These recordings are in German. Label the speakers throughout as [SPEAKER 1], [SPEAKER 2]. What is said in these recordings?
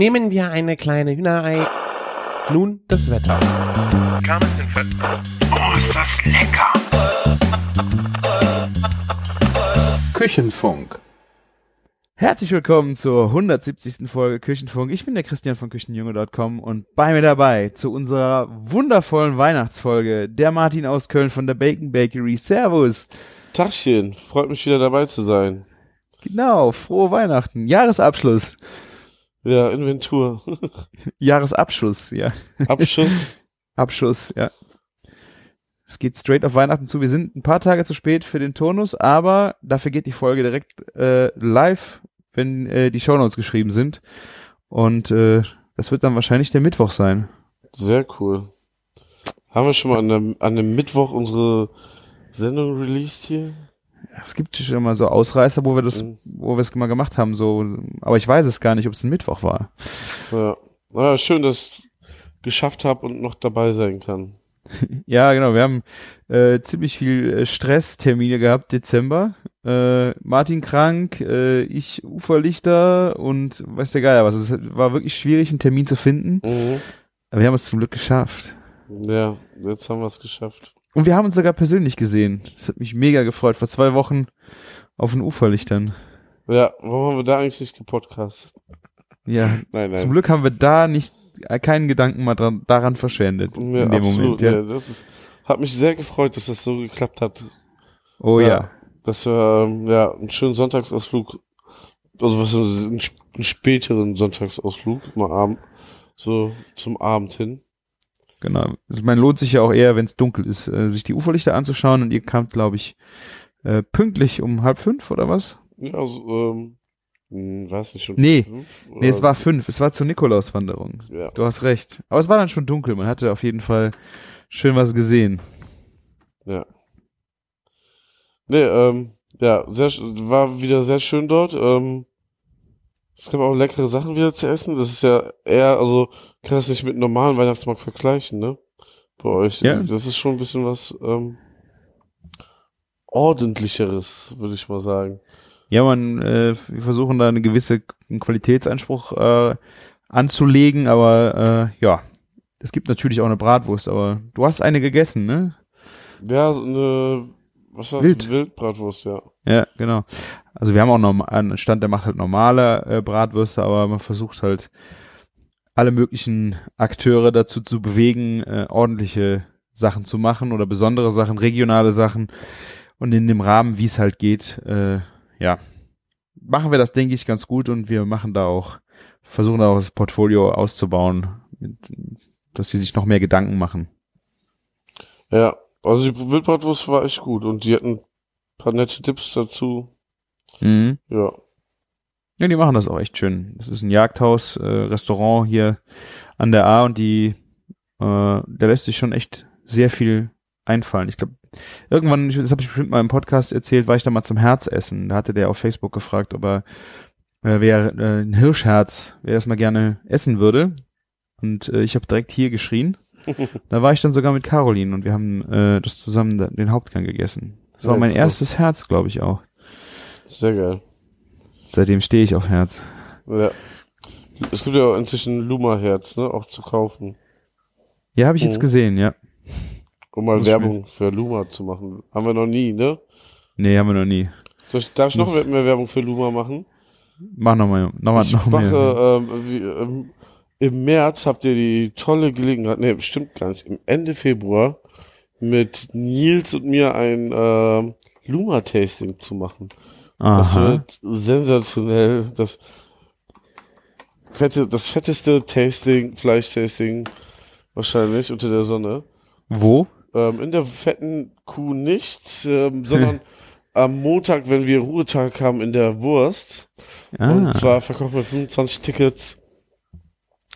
[SPEAKER 1] Nehmen wir eine kleine Hühnerei. Nun das Wetter.
[SPEAKER 2] Oh, ist das lecker!
[SPEAKER 3] Küchenfunk.
[SPEAKER 4] Herzlich willkommen zur 170. Folge Küchenfunk. Ich bin der Christian von Küchenjunge.com und bei mir dabei zu unserer wundervollen Weihnachtsfolge der Martin aus Köln von der Bacon Bakery. Servus.
[SPEAKER 5] Tagchen, freut mich wieder dabei zu sein.
[SPEAKER 4] Genau, frohe Weihnachten. Jahresabschluss.
[SPEAKER 5] Ja, Inventur.
[SPEAKER 4] Jahresabschluss, ja.
[SPEAKER 5] Abschuss.
[SPEAKER 4] Abschuss, ja. Es geht straight auf Weihnachten zu. Wir sind ein paar Tage zu spät für den Turnus, aber dafür geht die Folge direkt äh, live, wenn äh, die Shownotes geschrieben sind. Und äh, das wird dann wahrscheinlich der Mittwoch sein.
[SPEAKER 5] Sehr cool. Haben wir schon mal an einem, an einem Mittwoch unsere Sendung released hier?
[SPEAKER 4] Es gibt schon mal so Ausreißer, wo wir das,
[SPEAKER 5] Mhm.
[SPEAKER 4] wo wir es mal gemacht haben, so, aber ich weiß es gar nicht, ob es ein Mittwoch war.
[SPEAKER 5] Ja. Naja, schön, dass ich geschafft habe und noch dabei sein kann.
[SPEAKER 4] Ja, genau, wir haben äh, ziemlich viel äh, Stresstermine gehabt, Dezember. Äh, Martin krank, äh, ich Uferlichter und weiß der Geier was. Es war wirklich schwierig, einen Termin zu finden,
[SPEAKER 5] Mhm.
[SPEAKER 4] aber wir haben es zum Glück geschafft.
[SPEAKER 5] Ja, jetzt haben wir es geschafft.
[SPEAKER 4] Und wir haben uns sogar persönlich gesehen. Das hat mich mega gefreut, vor zwei Wochen auf den Uferlichtern.
[SPEAKER 5] Ja, warum haben wir da eigentlich nicht gepodcastet?
[SPEAKER 4] Ja,
[SPEAKER 5] Nein, nein.
[SPEAKER 4] zum Glück haben wir da nicht äh, keinen Gedanken mal dran, daran verschwendet.
[SPEAKER 5] Ja,
[SPEAKER 4] in dem
[SPEAKER 5] absolut.
[SPEAKER 4] Moment, ja.
[SPEAKER 5] ja. das ist, hat mich sehr gefreut, dass das so geklappt hat.
[SPEAKER 4] Oh
[SPEAKER 5] Ja.
[SPEAKER 4] ja.
[SPEAKER 5] dass wir ähm, ja einen schönen Sonntagsausflug, also was einen späteren Sonntagsausflug, mal Abend, so zum Abend hin.
[SPEAKER 4] Genau. Ich meine, lohnt sich ja auch eher, wenn es dunkel ist, äh, sich die Uferlichter anzuschauen und ihr kamt, glaube ich, äh, pünktlich um halb fünf oder was?
[SPEAKER 5] Ja, also, ähm, hm, weiß nicht schon.
[SPEAKER 4] Nee.
[SPEAKER 5] fünf
[SPEAKER 4] Nee, es
[SPEAKER 5] oder-
[SPEAKER 4] war fünf. Es war zur Nikolauswanderung.
[SPEAKER 5] Ja,
[SPEAKER 4] Du hast recht. Aber es war dann schon dunkel. Man hatte auf jeden Fall schön was gesehen.
[SPEAKER 5] ja. Nee, ähm, ja, sehr, war wieder sehr schön dort. Ähm, es gab auch leckere Sachen wieder zu essen. Das ist ja eher, also, kann das nicht mit einem normalen Weihnachtsmarkt vergleichen, ne? Bei euch.
[SPEAKER 4] Ja.
[SPEAKER 5] Das ist schon ein bisschen was, ähm, ordentlicheres, würde ich mal sagen.
[SPEAKER 4] Ja, man, äh, wir versuchen da eine gewisse Qualitätsanspruch äh, anzulegen, aber äh, ja, es gibt natürlich auch eine Bratwurst, aber du hast eine gegessen, ne?
[SPEAKER 5] Ja, so eine, was war
[SPEAKER 4] Wild.
[SPEAKER 5] Wildbratwurst, ja.
[SPEAKER 4] Ja, genau. Also wir haben auch noch einen Stand, der macht halt normale äh, Bratwürste, aber man versucht halt alle möglichen Akteure dazu zu bewegen, äh, ordentliche Sachen zu machen oder besondere Sachen, regionale Sachen. Und in dem Rahmen, wie es halt geht, äh, ja, machen wir das, denke ich, ganz gut und wir machen da auch, versuchen da auch das Portfolio auszubauen, dass sie sich noch mehr Gedanken machen.
[SPEAKER 5] Ja, also die Wildbratwurst war echt gut und die hatten ein paar nette Tipps dazu.
[SPEAKER 4] Mhm.
[SPEAKER 5] Ja,
[SPEAKER 4] Ja, die machen das auch echt schön. Das ist ein Jagdhaus, äh, Restaurant hier an der A und die, äh, da lässt sich schon echt sehr viel einfallen. Ich glaube, irgendwann, das habe ich bestimmt mal im Podcast erzählt, war ich da mal zum Herzessen. Da hatte der auf Facebook gefragt, ob er, äh, wer äh, ein Hirschherz, wer das mal gerne essen würde. Und äh, ich habe direkt hier geschrien. Da war ich dann sogar mit Caroline und wir haben äh, das zusammen den Hauptgang gegessen. Das war mein erstes Herz, glaube ich auch.
[SPEAKER 5] sehr geil.
[SPEAKER 4] Seitdem stehe ich auf Herz.
[SPEAKER 5] Ja. Es gibt ja auch inzwischen Luma-Herz, ne, auch zu kaufen.
[SPEAKER 4] Ja, habe ich jetzt
[SPEAKER 5] Mhm.
[SPEAKER 4] gesehen, ja.
[SPEAKER 5] Um mal
[SPEAKER 4] Muss
[SPEAKER 5] Werbung für Luma zu machen. Haben wir noch nie, ne?
[SPEAKER 4] Nee, haben wir noch nie.
[SPEAKER 5] Ich, darf ich noch
[SPEAKER 4] Muss-
[SPEAKER 5] mehr Werbung für Luma machen?
[SPEAKER 4] Mach noch mal, noch mal,
[SPEAKER 5] ich
[SPEAKER 4] noch
[SPEAKER 5] mache, ähm, wie, ähm, im März habt ihr die tolle Gelegenheit, nee, stimmt gar nicht, im Ende Februar mit Nils und mir ein ähm, Luma-Tasting zu machen. Das
[SPEAKER 4] Aha.
[SPEAKER 5] wird sensationell. Das fette, das fetteste Tasting, Fleischtasting wahrscheinlich unter der Sonne.
[SPEAKER 4] Wo?
[SPEAKER 5] Ähm, in der fetten Kuh nicht, ähm, sondern am Montag, wenn wir Ruhetag haben in der Wurst.
[SPEAKER 4] Ah,
[SPEAKER 5] Und zwar verkaufen wir 25 Tickets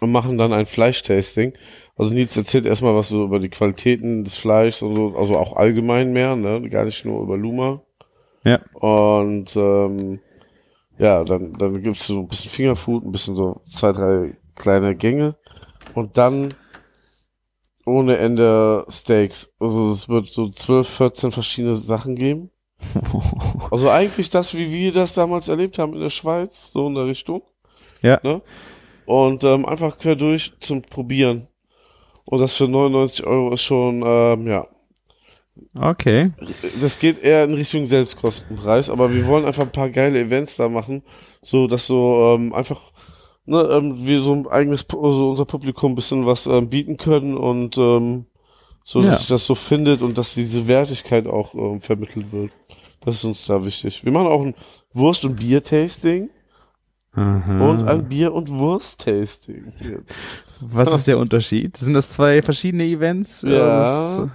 [SPEAKER 5] und machen dann ein Fleischtasting. Also Nils erzählt erstmal was so über die Qualitäten des Fleischs und so, also auch allgemein mehr, ne? Gar nicht nur über Luma.
[SPEAKER 4] Ja.
[SPEAKER 5] Und ähm, ja, dann, dann gibt's so ein bisschen Fingerfood, ein bisschen so zwei, drei kleine Gänge. Und dann ohne Ende Steaks. Also es wird so 12, 14 verschiedene Sachen geben. Also eigentlich das, wie wir das damals erlebt haben in der Schweiz, so in der Richtung.
[SPEAKER 4] Ja.
[SPEAKER 5] Ne? Und ähm, einfach quer durch zum Probieren. Und das für 99 Euro ist schon, ähm, ja,
[SPEAKER 4] Okay.
[SPEAKER 5] das geht eher in Richtung Selbstkostenpreis, aber wir wollen einfach ein paar geile Events da machen, so dass so ähm, einfach ne, ähm, wir so ein eigenes, Pu- so unser Publikum ein bisschen was ähm, bieten können und ähm, so, dass
[SPEAKER 4] Ja.
[SPEAKER 5] sich das so findet und dass diese Wertigkeit auch ähm, vermittelt wird. Das ist uns da wichtig. Wir machen auch ein Wurst- und Bier-Tasting
[SPEAKER 4] Aha.
[SPEAKER 5] und ein Bier- und Wurst-Tasting.
[SPEAKER 4] Was ist der Unterschied? Sind das zwei verschiedene Events?
[SPEAKER 5] Ja.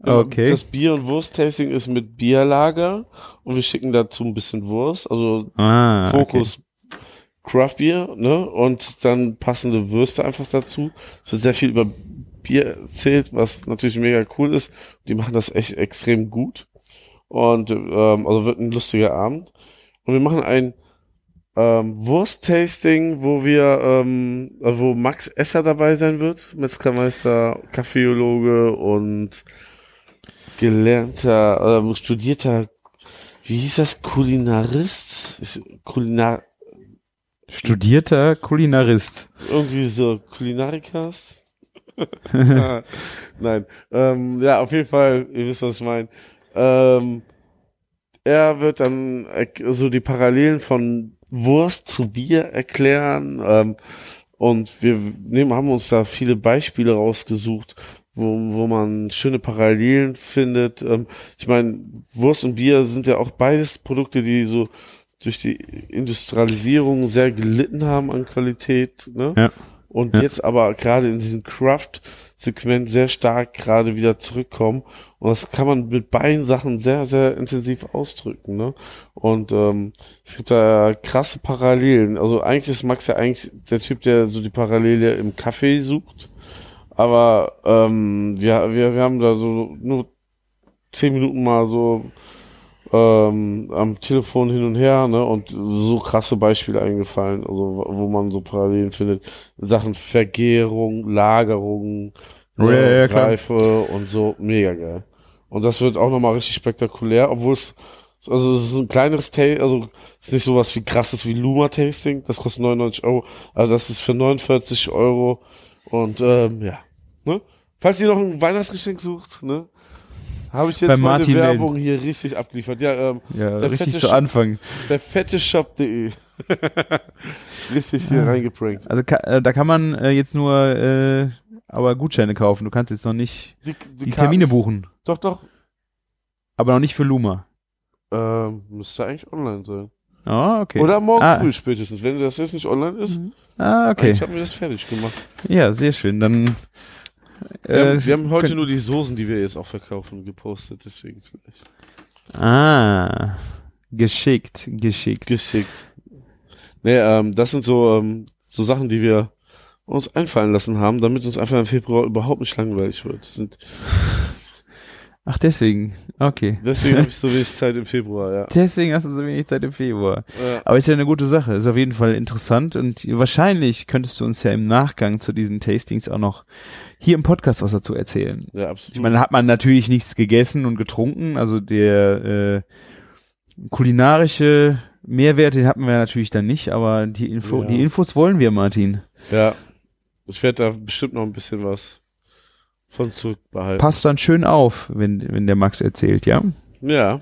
[SPEAKER 4] Das- Okay.
[SPEAKER 5] Das Bier- und Wurst-Tasting ist mit Bierlager und wir schicken dazu ein bisschen Wurst, also
[SPEAKER 4] ah,
[SPEAKER 5] Fokus Craft Beer, ne? Und dann passende Würste einfach dazu. Es wird sehr viel über Bier erzählt, was natürlich mega cool ist. Die machen das echt extrem gut. Und ähm, also wird ein lustiger Abend. Und wir machen ein ähm, Wurst-Tasting, wo wir, ähm, äh, wo Max Esser dabei sein wird, Metzgermeister, Kaffeeologe und gelernter, ähm, studierter, wie hieß das, Kulinarist? Ich, Kulinar.
[SPEAKER 4] Studierter Kulinarist.
[SPEAKER 5] irgendwie so Kulinarikas? Nein. Ähm, ja, auf jeden Fall, ihr wisst, was ich meine. Ähm, er wird dann so die Parallelen von Wurst zu Bier erklären. Ähm, und wir nehmen, haben uns da viele Beispiele rausgesucht, wo, wo man schöne Parallelen findet. Ähm, ich meine, Wurst und Bier sind ja auch beides Produkte, die so durch die Industrialisierung sehr gelitten haben an Qualität. Ne?
[SPEAKER 4] Ja.
[SPEAKER 5] Und
[SPEAKER 4] Ja.
[SPEAKER 5] jetzt aber gerade in diesem Craft-Segment sehr stark gerade wieder zurückkommen. Und das kann man mit beiden Sachen sehr, sehr intensiv ausdrücken. Ne? Und ähm, es gibt da krasse Parallelen. Also eigentlich ist Max ja eigentlich der Typ, der so die Parallele im Kaffee sucht. Aber ähm, wir, wir, wir haben da so nur zehn Minuten mal so ähm, am Telefon hin und her, ne, und so krasse Beispiele eingefallen, also wo man so Parallelen findet, in Sachen Vergärung, Lagerung, ne,
[SPEAKER 4] ja, ja.
[SPEAKER 5] Reife und so, mega geil. Und das wird auch nochmal richtig spektakulär, obwohl es, also es ist ein kleineres Tasting, also es ist nicht sowas wie krasses wie Luma Tasting, das kostet 99 Euro, also das ist für 49 Euro und ähm, ja, ne? Falls ihr noch ein Weihnachtsgeschenk sucht, ne? Habe ich jetzt
[SPEAKER 4] Bei
[SPEAKER 5] meine
[SPEAKER 4] Martin
[SPEAKER 5] Werbung hier richtig abgeliefert. Ja, ähm,
[SPEAKER 4] Ja, richtig zu Anfang.
[SPEAKER 5] der fette Shop.de. richtig hier reingeprankt.
[SPEAKER 4] Also ka äh, da kann man äh, jetzt nur äh, aber Gutscheine kaufen. Du kannst jetzt noch nicht
[SPEAKER 5] Die,
[SPEAKER 4] die
[SPEAKER 5] Karten-
[SPEAKER 4] Termine buchen.
[SPEAKER 5] Doch, doch.
[SPEAKER 4] Aber noch nicht für Luma.
[SPEAKER 5] Ähm, müsste eigentlich online sein.
[SPEAKER 4] Oh, okay.
[SPEAKER 5] Oder morgen
[SPEAKER 4] Ah.
[SPEAKER 5] früh spätestens. Wenn das jetzt nicht online ist,
[SPEAKER 4] Ah, okay.
[SPEAKER 5] ich habe mir das fertig gemacht.
[SPEAKER 4] Ja, sehr schön. Dann
[SPEAKER 5] Wir,
[SPEAKER 4] äh,
[SPEAKER 5] haben, wir haben heute nur die Soßen, die wir jetzt auch verkaufen, gepostet. Deswegen vielleicht.
[SPEAKER 4] Ah, geschickt, geschickt.
[SPEAKER 5] Geschickt. Nee, ähm, das sind so, ähm, so Sachen, die wir uns einfallen lassen haben, damit uns einfach im Februar überhaupt nicht langweilig wird. Das sind,
[SPEAKER 4] Ach, deswegen. Okay.
[SPEAKER 5] deswegen habe ich so wenig Zeit im Februar, ja.
[SPEAKER 4] Deswegen hast du so wenig Zeit im Februar.
[SPEAKER 5] ja.
[SPEAKER 4] Aber ist ja eine gute Sache. Ist auf jeden Fall interessant und wahrscheinlich könntest du uns ja im Nachgang zu diesen Tastings auch noch hier im Podcast was dazu erzählen.
[SPEAKER 5] Ja, absolut.
[SPEAKER 4] Ich meine, hat man natürlich nichts gegessen und getrunken, also der äh, kulinarische Mehrwert, den hatten wir natürlich dann nicht, aber die, Info,
[SPEAKER 5] Ja.
[SPEAKER 4] die Infos wollen wir, Martin.
[SPEAKER 5] ja. Ich werde da bestimmt noch ein bisschen was von zurückbehalten.
[SPEAKER 4] Passt dann schön auf, wenn, wenn der Max erzählt, ja?
[SPEAKER 5] Ja.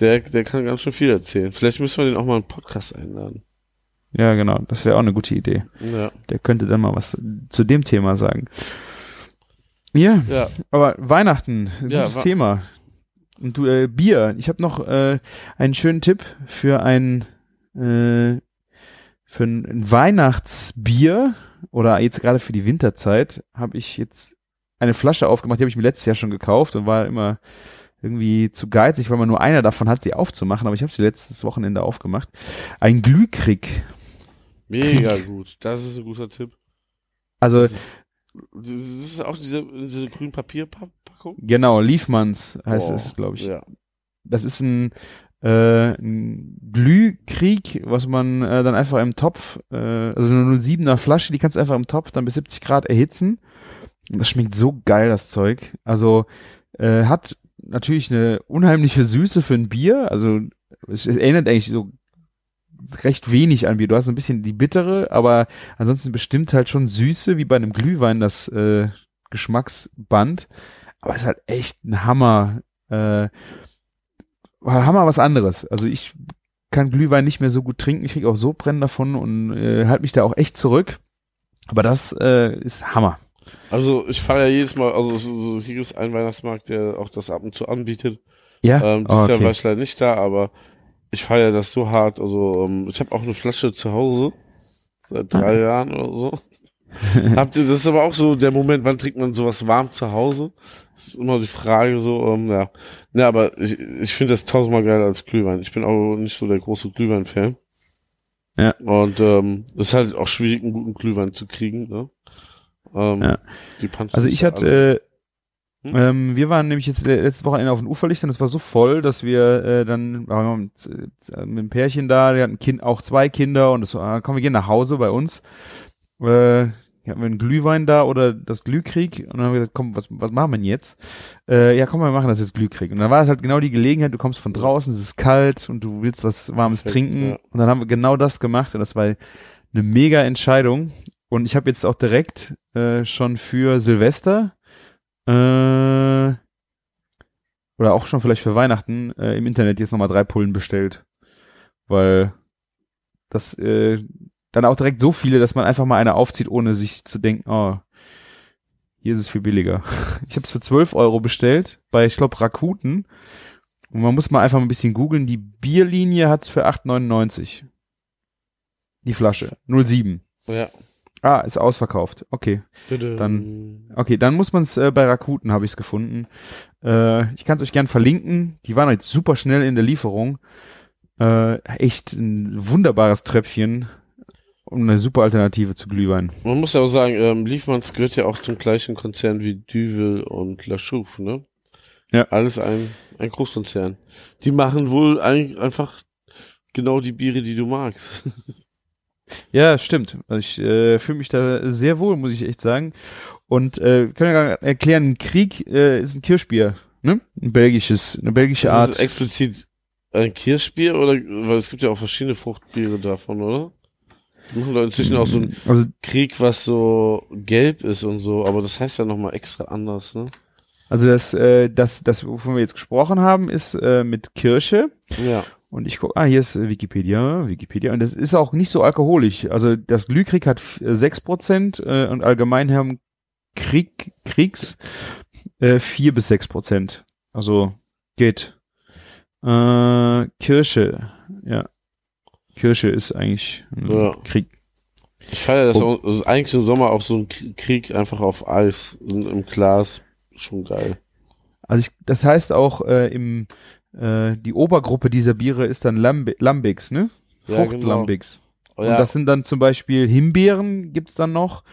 [SPEAKER 5] Der, der kann ganz schön viel erzählen. Vielleicht müssen wir den auch mal in einen Podcast einladen.
[SPEAKER 4] Ja, genau, das wäre auch eine gute Idee.
[SPEAKER 5] Ja.
[SPEAKER 4] Der könnte dann mal was zu dem Thema sagen. Ja,
[SPEAKER 5] Ja.
[SPEAKER 4] aber Weihnachten,
[SPEAKER 5] Ja,
[SPEAKER 4] gutes
[SPEAKER 5] wa-
[SPEAKER 4] Thema. Und du, äh, Bier. Ich habe noch äh, einen schönen Tipp für ein äh, für ein Weihnachtsbier oder jetzt gerade für die Winterzeit habe ich jetzt eine Flasche aufgemacht, die habe ich mir letztes Jahr schon gekauft und war immer irgendwie zu geizig, weil man nur einer davon hat, sie aufzumachen, aber ich habe sie letztes Wochenende aufgemacht. Ein Glühkrieg.
[SPEAKER 5] Mega gut. Das ist ein guter Tipp.
[SPEAKER 4] Also
[SPEAKER 5] Das ist, das ist auch diese, diese grünen Papierpackung.
[SPEAKER 4] genau, Liefmanns heißt
[SPEAKER 5] Oh,
[SPEAKER 4] es, glaube ich.
[SPEAKER 5] Ja.
[SPEAKER 4] Das ist ein, äh, Glühkrieg, was man äh, dann einfach im Topf, äh, also eine 07er Flasche, die kannst du einfach im Topf dann bis 70 Grad erhitzen. Das schmeckt so geil, das Zeug. Also äh, hat natürlich eine unheimliche Süße für ein Bier. Also es, es erinnert eigentlich so recht wenig an Bier. Du hast ein bisschen die bittere, aber ansonsten bestimmt halt schon Süße, wie bei einem Glühwein das äh, Geschmacksband. Aber es ist halt echt ein Hammer, äh, Hammer was anderes. Also ich kann Glühwein nicht mehr so gut trinken. Ich kriege auch so Brennen davon und äh, halte mich da auch echt zurück. Aber das äh, ist Hammer.
[SPEAKER 5] Also ich fahre ja jedes Mal, also so, hier gibt es einen Weihnachtsmarkt, der auch das ab und zu anbietet.
[SPEAKER 4] Ja.
[SPEAKER 5] Ähm,
[SPEAKER 4] Oh,
[SPEAKER 5] dieses Jahr
[SPEAKER 4] okay.
[SPEAKER 5] war ich leider nicht da, aber ich feiere das so hart. Also ähm, ich habe auch eine Flasche zu Hause seit drei Jahren oder so. Habt ihr, das ist aber auch so der Moment, wann trinkt man sowas warm zu Hause? Das ist immer die Frage so, ähm, ja. Ja, aber ich, ich finde das tausendmal geiler als Glühwein. Ich bin auch nicht so der große Glühwein-Fan.
[SPEAKER 4] Ja.
[SPEAKER 5] Und ähm, es ist halt auch schwierig, einen guten Glühwein zu kriegen, ne? Ähm,
[SPEAKER 4] Ja.
[SPEAKER 5] Die
[SPEAKER 4] Also ich hatte, äh,
[SPEAKER 5] Hm?
[SPEAKER 4] ähm, wir waren nämlich jetzt le- letztes Wochenende auf den Uferlichtern, das war so voll, dass wir äh, dann waren mit, äh, mit einem Pärchen da, die hatten Kind, auch zwei Kinder und das war, ah, komm, wir gehen nach Hause bei uns. Äh, hatten wir einen Glühwein da oder das Glühkrieg und dann haben wir gesagt, komm, was, was machen wir denn jetzt? Äh, ja, komm, wir machen das jetzt Glühkrieg. Und dann war es halt genau die Gelegenheit, du kommst von draußen, es ist kalt und du willst was Warmes
[SPEAKER 5] Perfekt,
[SPEAKER 4] trinken.
[SPEAKER 5] ja.
[SPEAKER 4] Und dann haben wir genau das gemacht und das war eine mega Entscheidung. Und ich habe jetzt auch direkt äh, schon für Silvester äh, oder auch schon vielleicht für Weihnachten äh, im Internet jetzt nochmal drei Pullen bestellt. Weil das äh, dann auch direkt so viele, dass man einfach mal eine aufzieht, ohne sich zu denken, oh, hier ist es viel billiger. Ich habe es für 12 Euro bestellt bei, ich glaube, Rakuten. Und man muss mal einfach mal ein bisschen googeln. Die Bierlinie hat's für 8,99. Die Flasche. 07.
[SPEAKER 5] Ja.
[SPEAKER 4] Ah, ist ausverkauft. Okay.
[SPEAKER 5] Dann.
[SPEAKER 4] Okay, dann muss man es äh, bei Rakuten, habe ich es gefunden. Äh, ich kann es euch gern verlinken. Die waren jetzt super schnell in der Lieferung. Äh, echt ein wunderbares Tröpfchen und eine super Alternative zu Glühwein.
[SPEAKER 5] Man muss ja auch sagen, ähm, Liefmanns gehört ja auch zum gleichen Konzern wie Düvel und La Chouffe, ne?
[SPEAKER 4] Ja.
[SPEAKER 5] Alles ein, ein Großkonzern. Die machen wohl ein, einfach genau die Biere, die du magst.
[SPEAKER 4] Ja, stimmt. Also ich äh, fühle mich da sehr wohl, muss ich echt sagen. Und äh, wir können ja erklären, ein Krieg äh, ist ein Kirschbier, ne? Ein belgisches, eine belgische Art.
[SPEAKER 5] ist explizit ein Kirschbier oder, weil es gibt ja auch verschiedene Fruchtbiere davon, oder? Die machen doch inzwischen auch so einen
[SPEAKER 4] also
[SPEAKER 5] Krieg, was so gelb ist und so, aber das heißt ja nochmal extra anders, ne?
[SPEAKER 4] Also das, äh, das, das, wovon wir jetzt gesprochen haben, ist äh, mit Kirsche.
[SPEAKER 5] Ja.
[SPEAKER 4] Und ich gucke, ah, hier ist Wikipedia, Wikipedia. Und das ist auch nicht so alkoholisch. Also das Glühkrieg hat f- äh, 6% äh, und allgemein haben Krieg, Kriegs äh, 4 bis 6%. Also geht. Äh, Kirsche, ja. Kirsche ist eigentlich ein
[SPEAKER 5] Ja.
[SPEAKER 4] Krieg.
[SPEAKER 5] Ich feiere das auch, das ist eigentlich im Sommer auch so ein Krieg einfach auf Eis in, im Glas. Schon geil.
[SPEAKER 4] Also ich, das heißt auch äh, im äh, die Obergruppe dieser Biere ist dann Lambi Lambics, ne?
[SPEAKER 5] Ja, genau.
[SPEAKER 4] Fruchtlambics.
[SPEAKER 5] Oh,
[SPEAKER 4] Und
[SPEAKER 5] ja,
[SPEAKER 4] das sind dann zum Beispiel Himbeeren gibt's dann noch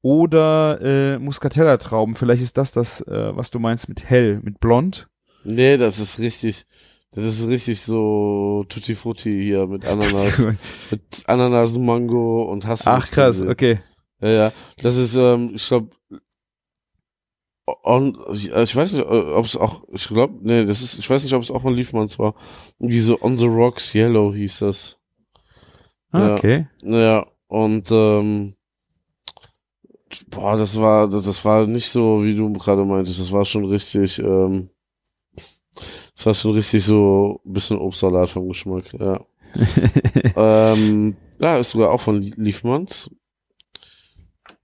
[SPEAKER 4] oder äh, Muscatella-Trauben. Vielleicht ist das das, äh, was du meinst mit hell, mit blond.
[SPEAKER 5] nee, das ist richtig, das ist richtig so Tutti Frutti hier mit Ananas, mit Ananas, Mango und hast du
[SPEAKER 4] Ach krass,
[SPEAKER 5] gesehen.
[SPEAKER 4] okay.
[SPEAKER 5] Ja, ja, das ist, ähm, ich glaube, on, ich ich weiß nicht, ob es auch, ich glaube, nee, das ist, ich weiß nicht, ob es auch von Liefmanns war. Irgendwie so On the Rocks Yellow hieß das.
[SPEAKER 4] Ah,
[SPEAKER 5] Ja.
[SPEAKER 4] okay.
[SPEAKER 5] Ja, und ähm, boah, das war, das war nicht so, wie du gerade meintest, das war schon richtig, ähm, das war schon richtig so ein bisschen Obstsalat vom Geschmack, ja. ähm, ja, ist sogar auch von Liefmanns.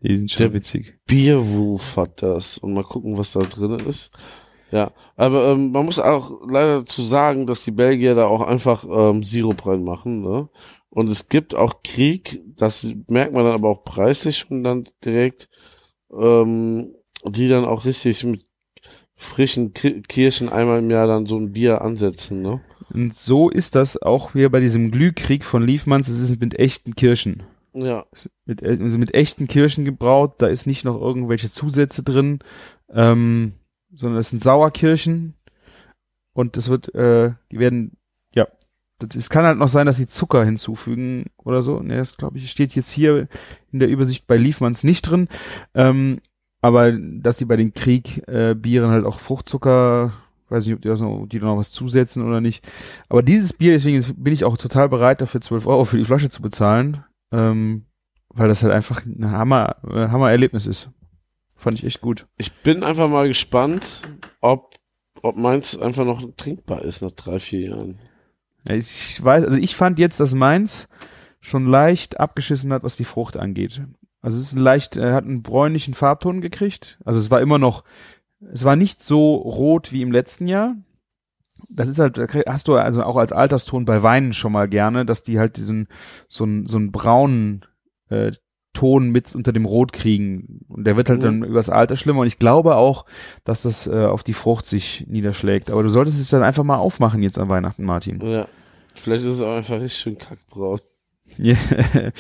[SPEAKER 4] Die sind schon
[SPEAKER 5] Der-
[SPEAKER 4] witzig.
[SPEAKER 5] Beerwolf hat das. Und mal gucken, was da drin ist. Ja, aber ähm, man muss auch leider dazu sagen, dass die Belgier da auch einfach ähm, Sirup reinmachen. Ne? Und es gibt auch Krieg, das merkt man dann aber auch preislich schon dann direkt, ähm, die dann auch richtig mit frischen Ki Kirschen einmal im Jahr dann so ein Bier ansetzen. Ne?
[SPEAKER 4] Und so ist das auch hier bei diesem Glühkrieg von Liefmanns. Es ist mit echten Kirschen.
[SPEAKER 5] Ja,
[SPEAKER 4] Mit, äh, also mit echten Kirschen gebraut. Da ist nicht noch irgendwelche Zusätze drin, ähm, sondern es sind Sauerkirschen. Und das wird, äh, die werden, ja, das, es kann halt noch sein, dass sie Zucker hinzufügen oder so. Ne, das glaube ich steht jetzt hier in der Übersicht bei Liefmanns nicht drin. Ähm, aber dass sie bei den Krieg äh, Bieren halt auch Fruchtzucker Weiß nicht, ob die, da noch, die da noch was zusetzen oder nicht. Aber dieses Bier, deswegen bin ich auch total bereit, dafür 12 Euro für die Flasche zu bezahlen. Ähm, weil das halt einfach ein Hammer, äh, Hammer-Erlebnis ist. Fand ich echt gut.
[SPEAKER 5] Ich bin einfach mal gespannt, ob, ob meins einfach noch trinkbar ist nach drei, vier Jahren.
[SPEAKER 4] Ja, Ich weiß, also ich fand jetzt, dass meins schon leicht abgeschissen hat, was die Frucht angeht. Also es ist ein leicht, er hat einen bräunlichen Farbton gekriegt. Also es war immer noch, es war nicht so rot wie im letzten Jahr. Das ist halt, hast du also auch als Alterston bei Weinen schon mal gerne, dass die halt diesen, so einen, so einen braunen äh, Ton mit unter dem Rot kriegen. Und der wird halt
[SPEAKER 5] Mhm.
[SPEAKER 4] dann übers Alter schlimmer. Und ich glaube auch, dass das äh, auf die Frucht sich niederschlägt. Aber du solltest es dann einfach mal aufmachen jetzt an Weihnachten, Martin.
[SPEAKER 5] Ja. Vielleicht ist es auch einfach richtig schön kackbraun.
[SPEAKER 4] Ja.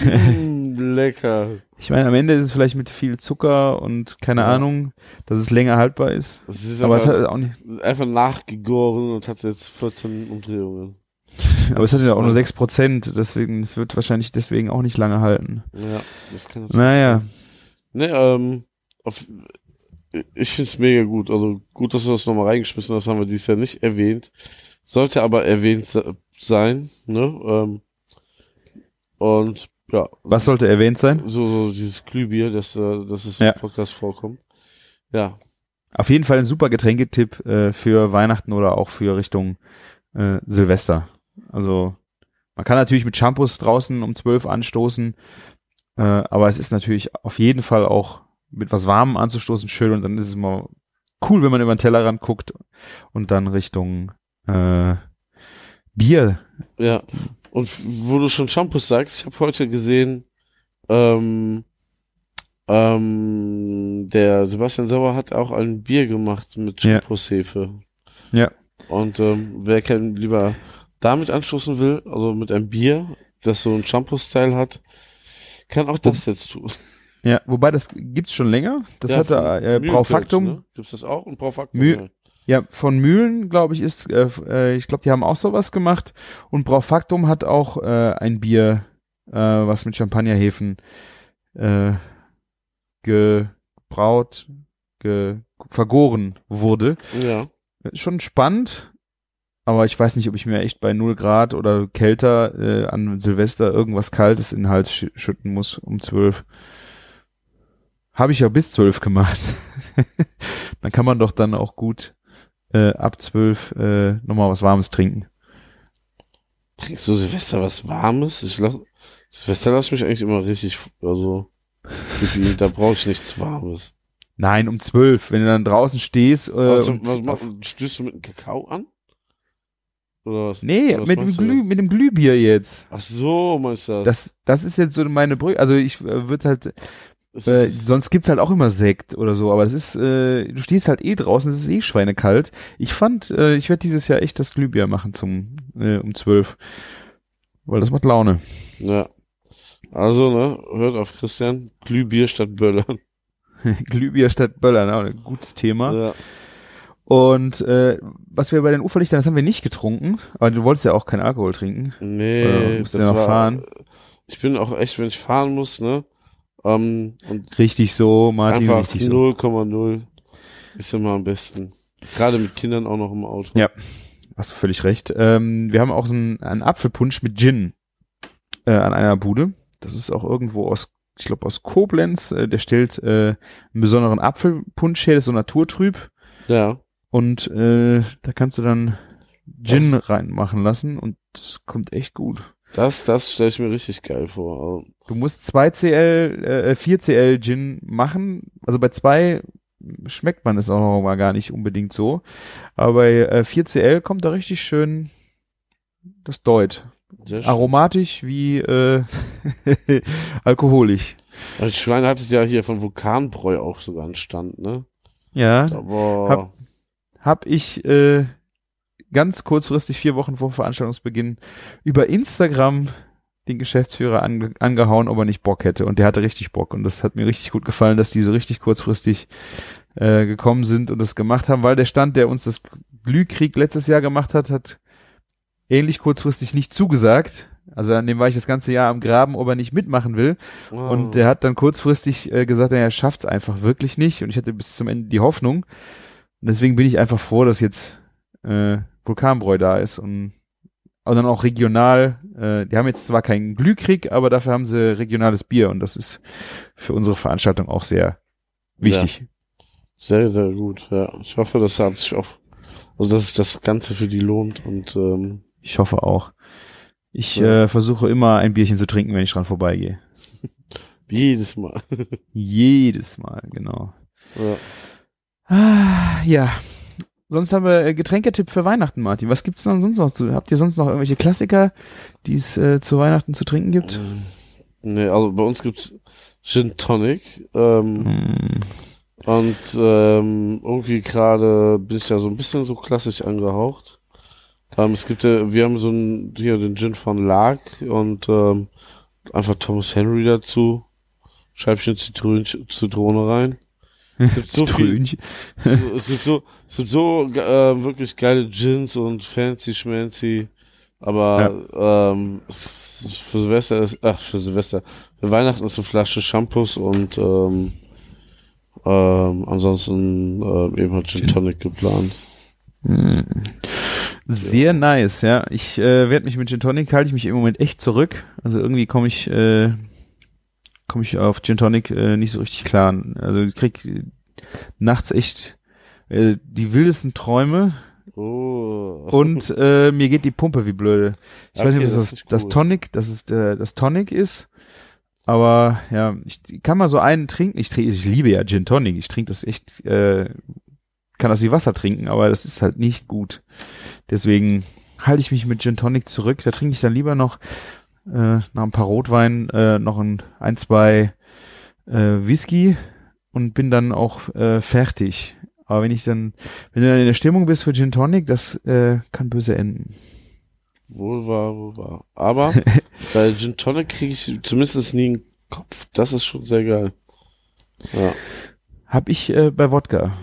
[SPEAKER 5] lecker.
[SPEAKER 4] Ich meine, am Ende ist es vielleicht mit viel Zucker und keine
[SPEAKER 5] Ja.
[SPEAKER 4] Ahnung, dass es länger haltbar ist.
[SPEAKER 5] Es ist
[SPEAKER 4] Aber es
[SPEAKER 5] einfach,
[SPEAKER 4] hat auch nicht,
[SPEAKER 5] einfach nachgegoren und hat jetzt 14 Umdrehungen.
[SPEAKER 4] aber es hat ja auch nur 6%, deswegen, es wird wahrscheinlich deswegen auch nicht lange halten.
[SPEAKER 5] Ja, das kann natürlich
[SPEAKER 4] Naja,
[SPEAKER 5] sein. Nee, ähm, auf, ich find's mega gut. Also gut, dass du das nochmal reingeschmissen hast, haben wir dieses Jahr nicht erwähnt. Sollte aber erwähnt se- sein, ne? Ähm, und ja,
[SPEAKER 4] was sollte erwähnt sein?
[SPEAKER 5] so, so dieses Glühbier, dass, äh, dass es
[SPEAKER 4] Ja.
[SPEAKER 5] im Podcast vorkommt. Ja,
[SPEAKER 4] Auf jeden Fall ein super Getränketipp äh, für Weihnachten oder auch für Richtung äh, Silvester. Also man kann natürlich mit Shampoos draußen um 12 anstoßen, äh, aber es ist natürlich auf jeden Fall auch mit was Warmem anzustoßen schön und dann ist es mal cool, wenn man über den Tellerrand guckt und dann Richtung äh, Bier.
[SPEAKER 5] ja. Und wo du schon Shampoos sagst, ich habe heute gesehen, ähm, ähm, der Sebastian Sauer hat auch ein Bier gemacht mit. Shampooshefe.
[SPEAKER 4] Ja.
[SPEAKER 5] Und ähm, wer kann lieber damit anstoßen will, also mit einem Bier, das so ein Shampoo-Style hat, kann auch das jetzt tun.
[SPEAKER 4] Ja, wobei das gibt's schon länger. Das
[SPEAKER 5] Ja, von
[SPEAKER 4] äh, Braufaktum.
[SPEAKER 5] Ne? Gibt's das auch? Und Braufaktum?
[SPEAKER 4] Mühl-
[SPEAKER 5] ja.
[SPEAKER 4] Ja, von Mühlen, glaube ich, ist, äh, äh, ich glaube, die haben auch sowas gemacht. Und Braufaktum hat auch äh, ein Bier, äh, was mit Champagnerhefen äh, gebraut, ge vergoren wurde.
[SPEAKER 5] Ja.
[SPEAKER 4] Ist Schon spannend, aber ich weiß nicht, ob ich mir echt bei 0 Grad oder kälter äh, an Silvester irgendwas Kaltes in den Hals sch schütten muss um 12. Habe ich ja bis 12 gemacht. dann kann man doch dann auch gut äh, ab 12 äh, nochmal was Warmes trinken.
[SPEAKER 5] Trinkst du Silvester was Warmes? Ich lass, Silvester lass mich eigentlich immer richtig, also, da brauche ich nichts Warmes.
[SPEAKER 4] Nein, um 12, wenn du dann draußen stehst. Äh,
[SPEAKER 5] was machst stößt du mit einem Kakao an? Oder was?
[SPEAKER 4] nee,
[SPEAKER 5] oder was
[SPEAKER 4] mit dem,
[SPEAKER 5] du
[SPEAKER 4] Glüh, mit dem Glühbier jetzt.
[SPEAKER 5] Ach so, meinst du das?
[SPEAKER 4] Das, das ist jetzt so meine Brücke. Also ich äh, würde halt, Äh, sonst gibt's halt auch immer Sekt oder so, aber das ist, äh, du stehst halt eh draußen, es ist eh schweinekalt. Ich fand, äh, ich werde dieses Jahr echt das Glühbier machen zum äh, um zwölf, weil das macht Laune.
[SPEAKER 5] ja. Also, ne, hört auf Christian, Glühbier statt Böllern.
[SPEAKER 4] Glühbier statt Böllern, auch ein gutes Thema.
[SPEAKER 5] Ja.
[SPEAKER 4] Und äh, was wir bei den Uferlichtern, das haben wir nicht getrunken, aber du wolltest ja auch keinen Alkohol trinken. Oder
[SPEAKER 5] Nee,
[SPEAKER 4] musst du
[SPEAKER 5] das
[SPEAKER 4] ja noch
[SPEAKER 5] war,
[SPEAKER 4] fahren?
[SPEAKER 5] ich bin auch echt, wenn ich fahren muss, ne, ähm, und
[SPEAKER 4] Richtig so, Martin,
[SPEAKER 5] einfach
[SPEAKER 4] richtig so.
[SPEAKER 5] 0,0 ist immer am besten. Gerade mit Kindern auch noch im Auto.
[SPEAKER 4] Ja. Hast du völlig recht. Ähm, wir haben auch so einen, einen Apfelpunsch mit Gin äh, an einer Bude. Das ist auch irgendwo aus, ich glaube aus Koblenz. Äh, der stellt äh, einen besonderen Apfelpunsch her, das ist so naturtrüb.
[SPEAKER 5] Ja.
[SPEAKER 4] Und äh, da kannst du dann Gin reinmachen lassen und das kommt echt gut.
[SPEAKER 5] Das, das stelle ich mir richtig geil vor. Also,
[SPEAKER 4] Du musst 2 CL, äh, 4 CL Gin machen. Also bei zwei schmeckt man es auch noch mal gar nicht unbedingt so. Aber bei äh, 4 CL kommt da richtig schön das Deut.
[SPEAKER 5] sehr schön.
[SPEAKER 4] Aromatisch wie äh, alkoholisch.
[SPEAKER 5] Also Schweine hattet ja hier von Vulkanbräu auch sogar einen Stand, ne?
[SPEAKER 4] Ja,
[SPEAKER 5] Aber
[SPEAKER 4] Hab- hab ich äh, ganz kurzfristig vier Wochen vor Veranstaltungsbeginn über Instagram den Geschäftsführer ange angehauen, ob er nicht Bock hätte. Und der hatte richtig Bock. Und das hat mir richtig gut gefallen, dass die so richtig kurzfristig äh, gekommen sind und das gemacht haben, weil der Stand, der uns das Glühkrieg letztes Jahr gemacht hat, hat ähnlich kurzfristig nicht zugesagt. Also an dem war ich das ganze Jahr am Graben, ob er nicht mitmachen will.
[SPEAKER 5] Ah.
[SPEAKER 4] Und der hat dann kurzfristig äh, gesagt, er schafft's einfach wirklich nicht. Und ich hatte bis zum Ende die Hoffnung. Und deswegen bin ich einfach froh, dass jetzt äh, Vulkanbräu da ist und, und dann auch regional. Äh, die haben jetzt zwar keinen Glühkrieg, aber dafür haben sie regionales Bier und das ist für unsere Veranstaltung auch sehr wichtig.
[SPEAKER 5] Sehr, sehr gut. Ja, ich hoffe, dass hat sich auch, also dass sich das Ganze für die lohnt und ähm,
[SPEAKER 4] Ich hoffe auch. Ich
[SPEAKER 5] Ja.
[SPEAKER 4] äh, versuche immer ein Bierchen zu trinken, wenn ich dran vorbeigehe.
[SPEAKER 5] jedes Mal.
[SPEAKER 4] Jedes Mal, genau.
[SPEAKER 5] ja.
[SPEAKER 4] Ah, ja. Sonst haben wir äh, Getränketipp für Weihnachten, Martin. Was gibt's denn sonst noch? zu- Habt ihr sonst noch irgendwelche Klassiker, die es äh, zu Weihnachten zu trinken gibt?
[SPEAKER 5] Nee, also bei uns gibt's Gin Tonic. Ähm,
[SPEAKER 4] Hm.
[SPEAKER 5] Und ähm, irgendwie gerade bin ich da so ein bisschen so klassisch angehaucht. Ähm, es gibt ja, wir haben so ein, hier den Gin von Lark und ähm, einfach Thomas Henry dazu. Scheibchen Zitrone, Zitrone rein. Es gibt so viel, es gibt so, es gibt so äh, wirklich geile Gins und fancy schmancy. Aber ähm, es ist für Silvester ist, ach für Silvester, für Weihnachten ist eine Flasche Shampoos und ähm, ähm, ansonsten äh, eben halt Gin. Tonic geplant.
[SPEAKER 4] Hm. Sehr nice, ja. Ich äh, werde mich mit Gin Tonic halte ich mich im Moment echt zurück. Also irgendwie komme ich äh, komme ich auf Gin Tonic äh, nicht so richtig klar. Also ich krieg äh, nachts echt äh, die wildesten Träume
[SPEAKER 5] Oh.
[SPEAKER 4] und äh, mir geht die Pumpe wie blöde. Ich weiß
[SPEAKER 5] Okay,
[SPEAKER 4] nicht, ob
[SPEAKER 5] das
[SPEAKER 4] das. Tonic, das ist äh, das Tonic ist. Aber ja, ich kann mal so einen trinken. Ich, trinke, ich liebe ja Gin Tonic. Ich trinke das echt, äh, kann das wie Wasser trinken, aber das ist halt nicht gut. Deswegen halte ich mich mit Gin Tonic zurück. Da trinke ich dann lieber noch äh, nach ein paar Rotwein äh, noch ein, ein zwei äh, Whisky und bin dann auch äh, fertig. Aber wenn ich dann, wenn du dann in der Stimmung bist für Gin Tonic, das äh, kann böse enden.
[SPEAKER 5] Wohl wahr, wohl wahr. Aber bei Gin Tonic kriege ich zumindest nie einen Kopf. Das ist schon sehr geil. Ja.
[SPEAKER 4] Hab ich äh, bei Wodka.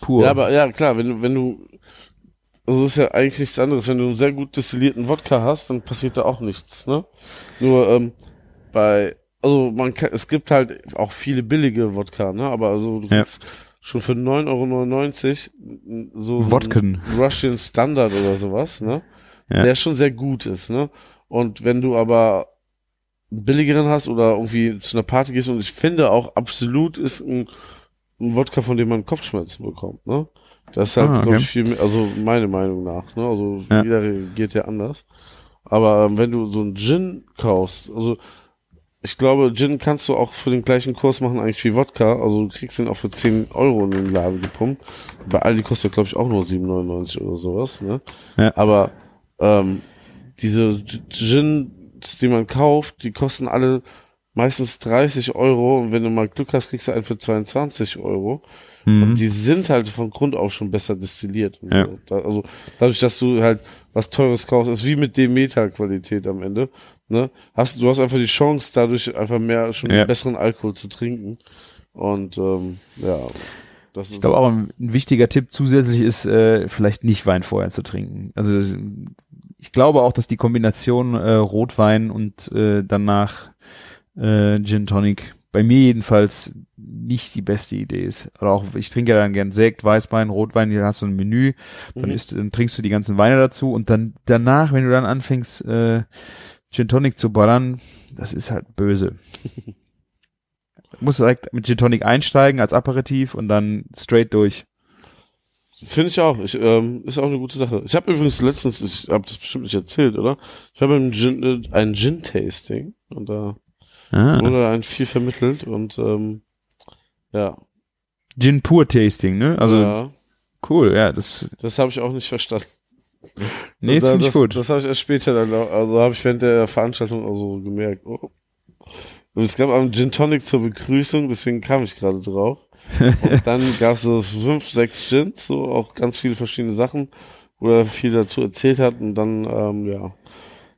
[SPEAKER 4] Pur.
[SPEAKER 5] Ja, aber ja, klar, wenn du, wenn du, also ist ja eigentlich nichts anderes. Wenn du einen sehr gut destillierten Wodka hast, dann passiert da auch nichts, ne? Nur, ähm, bei, also man kann, es gibt halt auch viele billige Wodka, ne? Aber also du
[SPEAKER 4] Ja.
[SPEAKER 5] kriegst schon für 9,99 Euro so einen
[SPEAKER 4] Wodken.
[SPEAKER 5] Russian Standard oder sowas, ne?
[SPEAKER 4] Ja.
[SPEAKER 5] Der schon sehr gut ist, ne? Und wenn du aber einen billigeren hast oder irgendwie zu einer Party gehst und ich finde auch absolut ist ein, ein Wodka, von dem man Kopfschmerzen bekommt, ne? Das ist halt,
[SPEAKER 4] Ah,
[SPEAKER 5] glaube
[SPEAKER 4] okay.
[SPEAKER 5] ich, viel mehr, also meine Meinung nach, ne? Also
[SPEAKER 4] Ja.
[SPEAKER 5] jeder reagiert ja anders. Aber ähm, wenn du so einen Gin kaufst, also ich glaube, Gin kannst du auch für den gleichen Kurs machen eigentlich wie Wodka. Also du kriegst den auch für 10 Euro in den Laden gepumpt. Bei Aldi kostet glaube ich auch nur 7,99 oder sowas, ne?
[SPEAKER 4] Ja.
[SPEAKER 5] Aber ähm, diese Gins, die man kauft, die kosten alle meistens 30 Euro und wenn du mal Glück hast, kriegst du einen für 22 Euro.
[SPEAKER 4] Mhm.
[SPEAKER 5] Und die sind halt von Grund auf schon besser destilliert.
[SPEAKER 4] Ja.
[SPEAKER 5] so. Also dadurch, dass du halt was Teures kaufst, ist wie mit Demeter-Qualität am Ende. Ne? Hast, du hast einfach die Chance, dadurch einfach mehr, schon
[SPEAKER 4] Ja.
[SPEAKER 5] besseren Alkohol zu trinken. Und ähm, ja, das
[SPEAKER 4] Ich glaube auch ein, ein wichtiger Tipp zusätzlich ist, äh, vielleicht nicht Wein vorher zu trinken. Also ich glaube auch, dass die Kombination äh, Rotwein und äh, danach äh, Gin Tonic bei mir jedenfalls nicht die beste Idee ist. Oder auch, ich trinke ja dann gern Sekt, Weißwein, Rotwein, hier hast du ein Menü, dann,
[SPEAKER 5] Mhm.
[SPEAKER 4] isst, dann trinkst du die ganzen Weine dazu und dann danach, wenn du dann anfängst, äh, Gin Tonic zu ballern, das ist halt böse. Du musst direkt mit Gin Tonic einsteigen als Aperitif und dann straight durch.
[SPEAKER 5] Finde ich auch. Ich, ähm, ist auch eine gute Sache. Ich habe übrigens letztens, ich habe das bestimmt nicht erzählt, oder? Ich habe ein Gin, äh, ein Gin-Tasting und da
[SPEAKER 4] Ah.
[SPEAKER 5] wurde ein viel vermittelt und ähm, ja.
[SPEAKER 4] Gin Pur Tasting, ne? Also
[SPEAKER 5] ja,
[SPEAKER 4] cool, ja, das
[SPEAKER 5] das habe ich auch nicht verstanden.
[SPEAKER 4] nee, das
[SPEAKER 5] das,
[SPEAKER 4] finde ich gut.
[SPEAKER 5] Das habe ich erst später dann, auch- also habe ich während der Veranstaltung also gemerkt. Oh. Und es gab einen Gin Tonic zur Begrüßung, deswegen kam ich gerade drauf. Und dann gab es so fünf, sechs Gins, so auch ganz viele verschiedene Sachen, wo er viel dazu erzählt hat und dann, ähm, ja,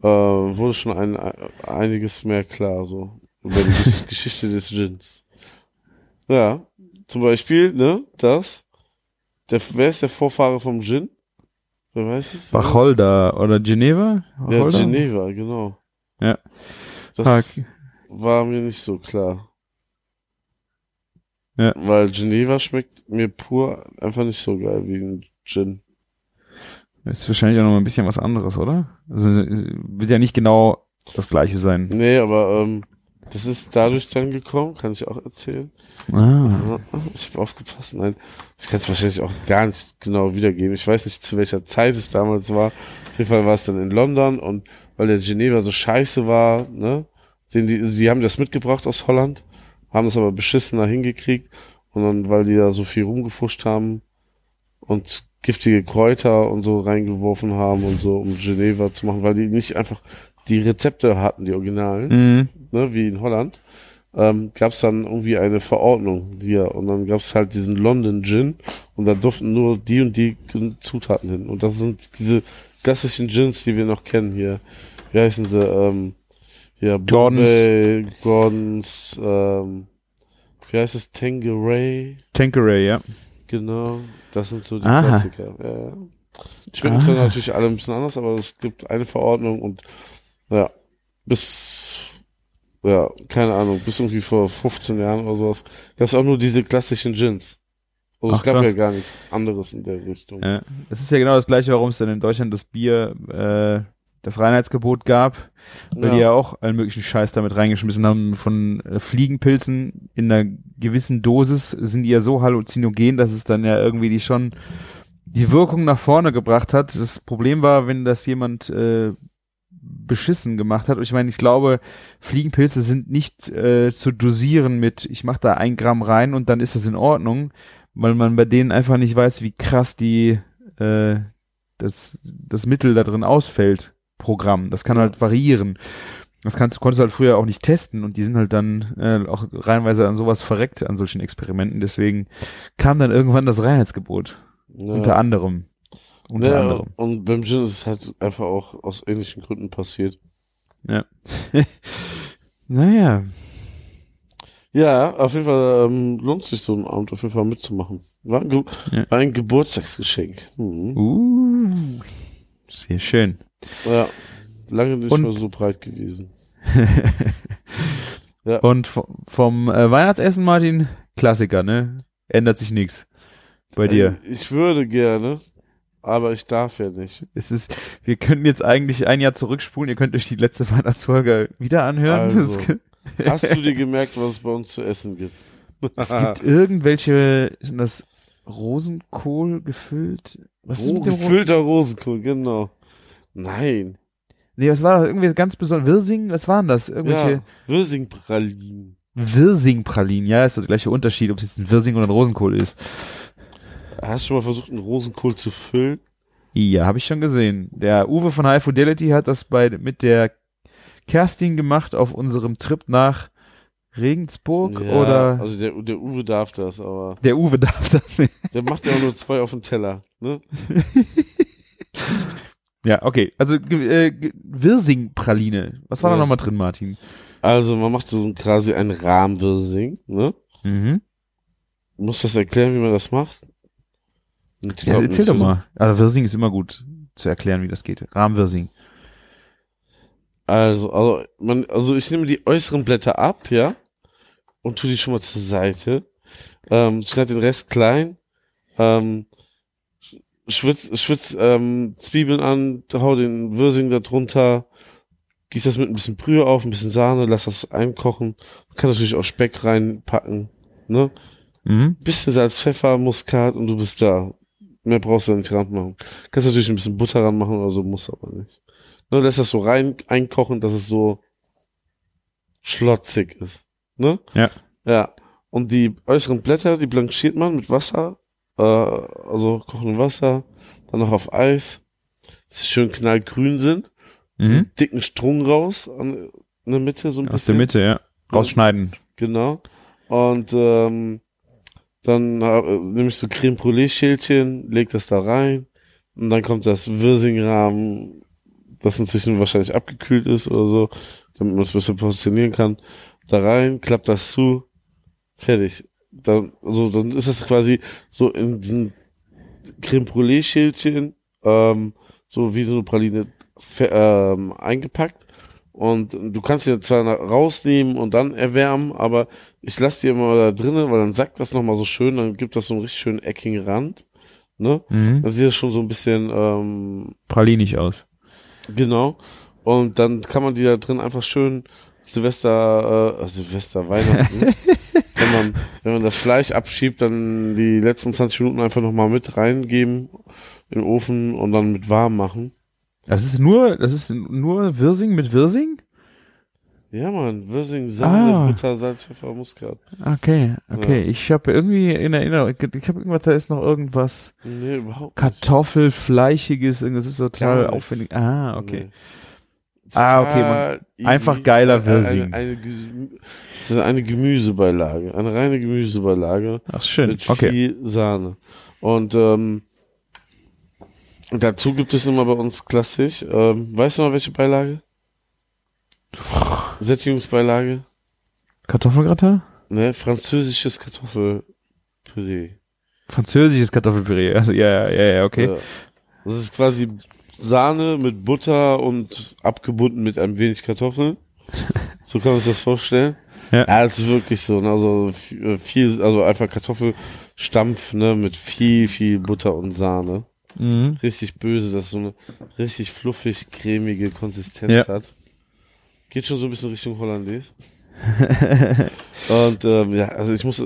[SPEAKER 5] äh, wurde schon ein, einiges mehr klar, so über die Gesch- Geschichte des Gins. Ja, zum Beispiel, ne, das. Der, wer ist der Vorfahre vom Gin? Wer weiß es?
[SPEAKER 4] Wacholder oder Geneva?
[SPEAKER 5] Ja,
[SPEAKER 4] Wacholder?
[SPEAKER 5] Geneva, genau.
[SPEAKER 4] Ja.
[SPEAKER 5] Das
[SPEAKER 4] Ah, okay.
[SPEAKER 5] war mir nicht so klar.
[SPEAKER 4] Ja.
[SPEAKER 5] Weil Geneva schmeckt mir pur einfach nicht so geil wie ein Gin.
[SPEAKER 4] Ist wahrscheinlich auch noch mal ein bisschen was anderes, oder? Also äh, wird ja nicht genau das gleiche sein.
[SPEAKER 5] Nee, aber ähm, das ist dadurch dann gekommen, kann ich auch erzählen.
[SPEAKER 4] Ah.
[SPEAKER 5] Ich habe aufgepasst. Nein, ich kann es wahrscheinlich auch gar nicht genau wiedergeben. Ich weiß nicht, zu welcher Zeit es damals war. Auf jeden Fall war es dann in London und weil der Geneva so scheiße war, ne, den die, sie haben das mitgebracht aus Holland, haben das aber beschissener hingekriegt und dann, weil die da so viel rumgefuscht haben und giftige Kräuter und so reingeworfen haben und so, um Geneva zu machen, weil die nicht einfach die Rezepte hatten, die Originalen
[SPEAKER 4] Mhm.
[SPEAKER 5] Ne, wie in Holland, ähm, gab es dann irgendwie eine Verordnung hier und dann gab es halt diesen London Gin und da durften nur die und die Zutaten hin und das sind diese klassischen Gins, die wir noch kennen hier. Wie heißen sie? Ähm, ja,
[SPEAKER 4] Gordons.
[SPEAKER 5] Bombay, Gordons, ähm, wie heißt es? Tanqueray,
[SPEAKER 4] Tanqueray, ja.
[SPEAKER 5] genau. Das sind so die
[SPEAKER 4] Aha.
[SPEAKER 5] Klassiker. Ja, schmecken zwar
[SPEAKER 4] Ah.
[SPEAKER 5] natürlich alle ein bisschen anders, aber es gibt eine Verordnung und ja, bis, ja, keine Ahnung, bis irgendwie vor 15 Jahren oder sowas, gab es auch nur diese klassischen Gins. Also es
[SPEAKER 4] Ach,
[SPEAKER 5] gab
[SPEAKER 4] krass.
[SPEAKER 5] ja gar nichts anderes in der Richtung.
[SPEAKER 4] Ja, das ist ja genau das gleiche, warum es dann in Deutschland das Bier, äh, das Reinheitsgebot gab, weil die ja auch allen möglichen Scheiß damit reingeschmissen haben. Von äh, Fliegenpilzen in einer gewissen Dosis sind die ja so halluzinogen, dass es dann ja irgendwie die schon die Wirkung nach vorne gebracht hat. Das Problem war, wenn das jemand äh, beschissen gemacht hat. Und ich meine, ich glaube, Fliegenpilze sind nicht äh, zu dosieren mit, ich mache da ein Gramm rein und dann ist es in Ordnung, weil man bei denen einfach nicht weiß, wie krass die äh, das, das Mittel da drin ausfällt, Programm. Das kann halt variieren. Das kannst, konntest du halt früher auch nicht testen und die sind halt dann äh, auch reihenweise an sowas verreckt, an solchen Experimenten. Deswegen kam dann irgendwann das Reinheitsgebot.
[SPEAKER 5] Ja.
[SPEAKER 4] Unter anderem. Unter
[SPEAKER 5] Ja,
[SPEAKER 4] anderem.
[SPEAKER 5] und beim Gin ist es halt einfach auch aus ähnlichen Gründen passiert.
[SPEAKER 4] Naja.
[SPEAKER 5] Ja, auf jeden Fall ähm, lohnt sich so ein Abend auf jeden Fall mitzumachen. War ein, Ge
[SPEAKER 4] Ja.
[SPEAKER 5] war ein Geburtstagsgeschenk. Mhm.
[SPEAKER 4] Uh, sehr schön.
[SPEAKER 5] Ja, lange nicht
[SPEAKER 4] Und-
[SPEAKER 5] mehr so breit gewesen. Ja.
[SPEAKER 4] Und vom äh, Weihnachtsessen, Martin, Klassiker, ne? Ändert sich nichts bei dir.
[SPEAKER 5] Äh, Ich würde gerne, aber ich darf ja nicht.
[SPEAKER 4] Es ist, wir könnten jetzt eigentlich ein Jahr zurückspulen. Ihr könnt euch die letzte Weihnachtsfolge wieder anhören.
[SPEAKER 5] Also. Hast du dir gemerkt, was es bei uns zu essen gibt?
[SPEAKER 4] es gibt irgendwelche, sind das Rosenkohl gefüllt? Was
[SPEAKER 5] oh, gefüllter Rosenkohl, genau. Nein.
[SPEAKER 4] Nee, was war das? Irgendwie ganz besonders. Wirsing? Was waren das? Irgendwelche
[SPEAKER 5] Ja, Wirsingpralinen.
[SPEAKER 4] Wirsing-Pralinen. Ja, ist der gleiche Unterschied, ob es jetzt ein Wirsing oder ein Rosenkohl ist.
[SPEAKER 5] Hast du schon mal versucht, einen Rosenkohl zu füllen?
[SPEAKER 4] Ja, habe ich schon gesehen. Der Uwe von High Fidelity hat das bei mit der Kerstin gemacht auf unserem Trip nach Regensburg
[SPEAKER 5] Ja,
[SPEAKER 4] oder
[SPEAKER 5] Also der, der Uwe darf das, aber
[SPEAKER 4] der Uwe darf das nicht.
[SPEAKER 5] der macht ja auch nur zwei auf dem Teller. Ne?
[SPEAKER 4] Ja, okay. Also äh, Wirsing-Praline. Was war da
[SPEAKER 5] Ja.
[SPEAKER 4] nochmal drin, Martin?
[SPEAKER 5] Also man macht so quasi ein Rahmwirsing. Ne?
[SPEAKER 4] Mhm.
[SPEAKER 5] Muss das erklären, wie man das macht?
[SPEAKER 4] Ja, erzähl doch mal. Also Wirsing ist immer gut zu erklären, wie das geht. Rahmwirsing.
[SPEAKER 5] Also, also, man, also ich nehme die äußeren Blätter ab, ja, und tue die schon mal zur Seite. Ähm, schneide den Rest klein, ähm, schwitz, schwitz ähm, Zwiebeln an, hau den Wirsing da drunter, gieß das mit ein bisschen Brühe auf, ein bisschen Sahne, lass das einkochen. Man kann natürlich auch Speck reinpacken, ne?
[SPEAKER 4] Mhm.
[SPEAKER 5] Bisschen Salz, Pfeffer, Muskat und du bist da. Mehr brauchst du nicht ranmachen. Kannst natürlich ein bisschen Butter ranmachen oder so, muss aber nicht. Ne, lässt das so rein einkochen, dass es so schlotzig ist. Ne?
[SPEAKER 4] Ja.
[SPEAKER 5] Ja. Und die äußeren Blätter, die blanchiert man mit Wasser, äh, also kochendem Wasser, dann noch auf Eis, dass sie schön knallgrün sind. So
[SPEAKER 4] Mhm.
[SPEAKER 5] einen dicken Strung raus an, in der Mitte so ein
[SPEAKER 4] Aus
[SPEAKER 5] bisschen.
[SPEAKER 4] der Mitte, ja. Rausschneiden.
[SPEAKER 5] Genau. Und ähm, dann äh, nehme ich so Creme Brûlée Schälchen, leg das da rein und dann kommt das Wirsingrahmen, das inzwischen wahrscheinlich abgekühlt ist oder so, damit man es besser positionieren kann, da rein, klappt das zu, fertig. Dann, also, dann ist das quasi so in diesen Creme Brûlée Schälchen, ähm, so wie so eine Praline ähm, eingepackt Und du kannst die zwar rausnehmen und dann erwärmen, aber ich lasse die immer da drinnen, weil dann sackt das nochmal so schön, dann gibt das so einen richtig schönen eckigen Rand. Ne?
[SPEAKER 4] Mhm.
[SPEAKER 5] Dann sieht das schon so ein bisschen ähm,
[SPEAKER 4] Pralinig aus.
[SPEAKER 5] Genau. Und dann kann man die da drin einfach schön Silvester, äh, Silvester, Weihnachten. wenn man, wenn man das Fleisch abschiebt, dann die letzten 20 Minuten einfach nochmal mit reingeben in den Ofen und dann mit warm machen.
[SPEAKER 4] Das ist nur, das ist nur Wirsing mit Wirsing?
[SPEAKER 5] Ja, man, Würsing, Sahne,
[SPEAKER 4] Ah.
[SPEAKER 5] Butter, Salz, Pfeffer, Muskat.
[SPEAKER 4] Okay, okay. Ich habe irgendwie in Erinnerung, ich habe irgendwas, da ist noch irgendwas
[SPEAKER 5] Nee, überhaupt nicht.
[SPEAKER 4] Kartoffelfleichiges, irgendwas ist total
[SPEAKER 5] Gar nichts.
[SPEAKER 4] aufwendig. Ah, okay.
[SPEAKER 5] Nee.
[SPEAKER 4] Ah, okay,
[SPEAKER 5] Total
[SPEAKER 4] einfach geiler
[SPEAKER 5] Eine-
[SPEAKER 4] Würsing.
[SPEAKER 5] Eine, eine, Gemü- es ist eine Gemüsebeilage, eine reine Gemüsebeilage.
[SPEAKER 4] Ach schön.
[SPEAKER 5] mit
[SPEAKER 4] Okay.
[SPEAKER 5] viel Sahne. Und ähm, dazu gibt es immer bei uns klassisch, ähm, weißt du noch welche Beilage? Sättigungsbeilage?
[SPEAKER 4] Kartoffelgratin?
[SPEAKER 5] Ne, französisches Kartoffelpüree.
[SPEAKER 4] Französisches Kartoffelpüree. Also, ja, ja, ja, okay.
[SPEAKER 5] Ja. Das ist quasi Sahne mit Butter und abgebunden mit ein wenig Kartoffeln. So kann man sich das vorstellen.
[SPEAKER 4] Ja.
[SPEAKER 5] Ja, es ist wirklich so, ne? also viel, also einfach Kartoffelstampf, ne, mit viel, viel Butter und Sahne.
[SPEAKER 4] Mhm.
[SPEAKER 5] richtig böse, dass es so eine richtig fluffig, cremige Konsistenz
[SPEAKER 4] Ja.
[SPEAKER 5] hat. Geht schon so ein bisschen Richtung Hollandaise. und ähm, ja, also ich muss,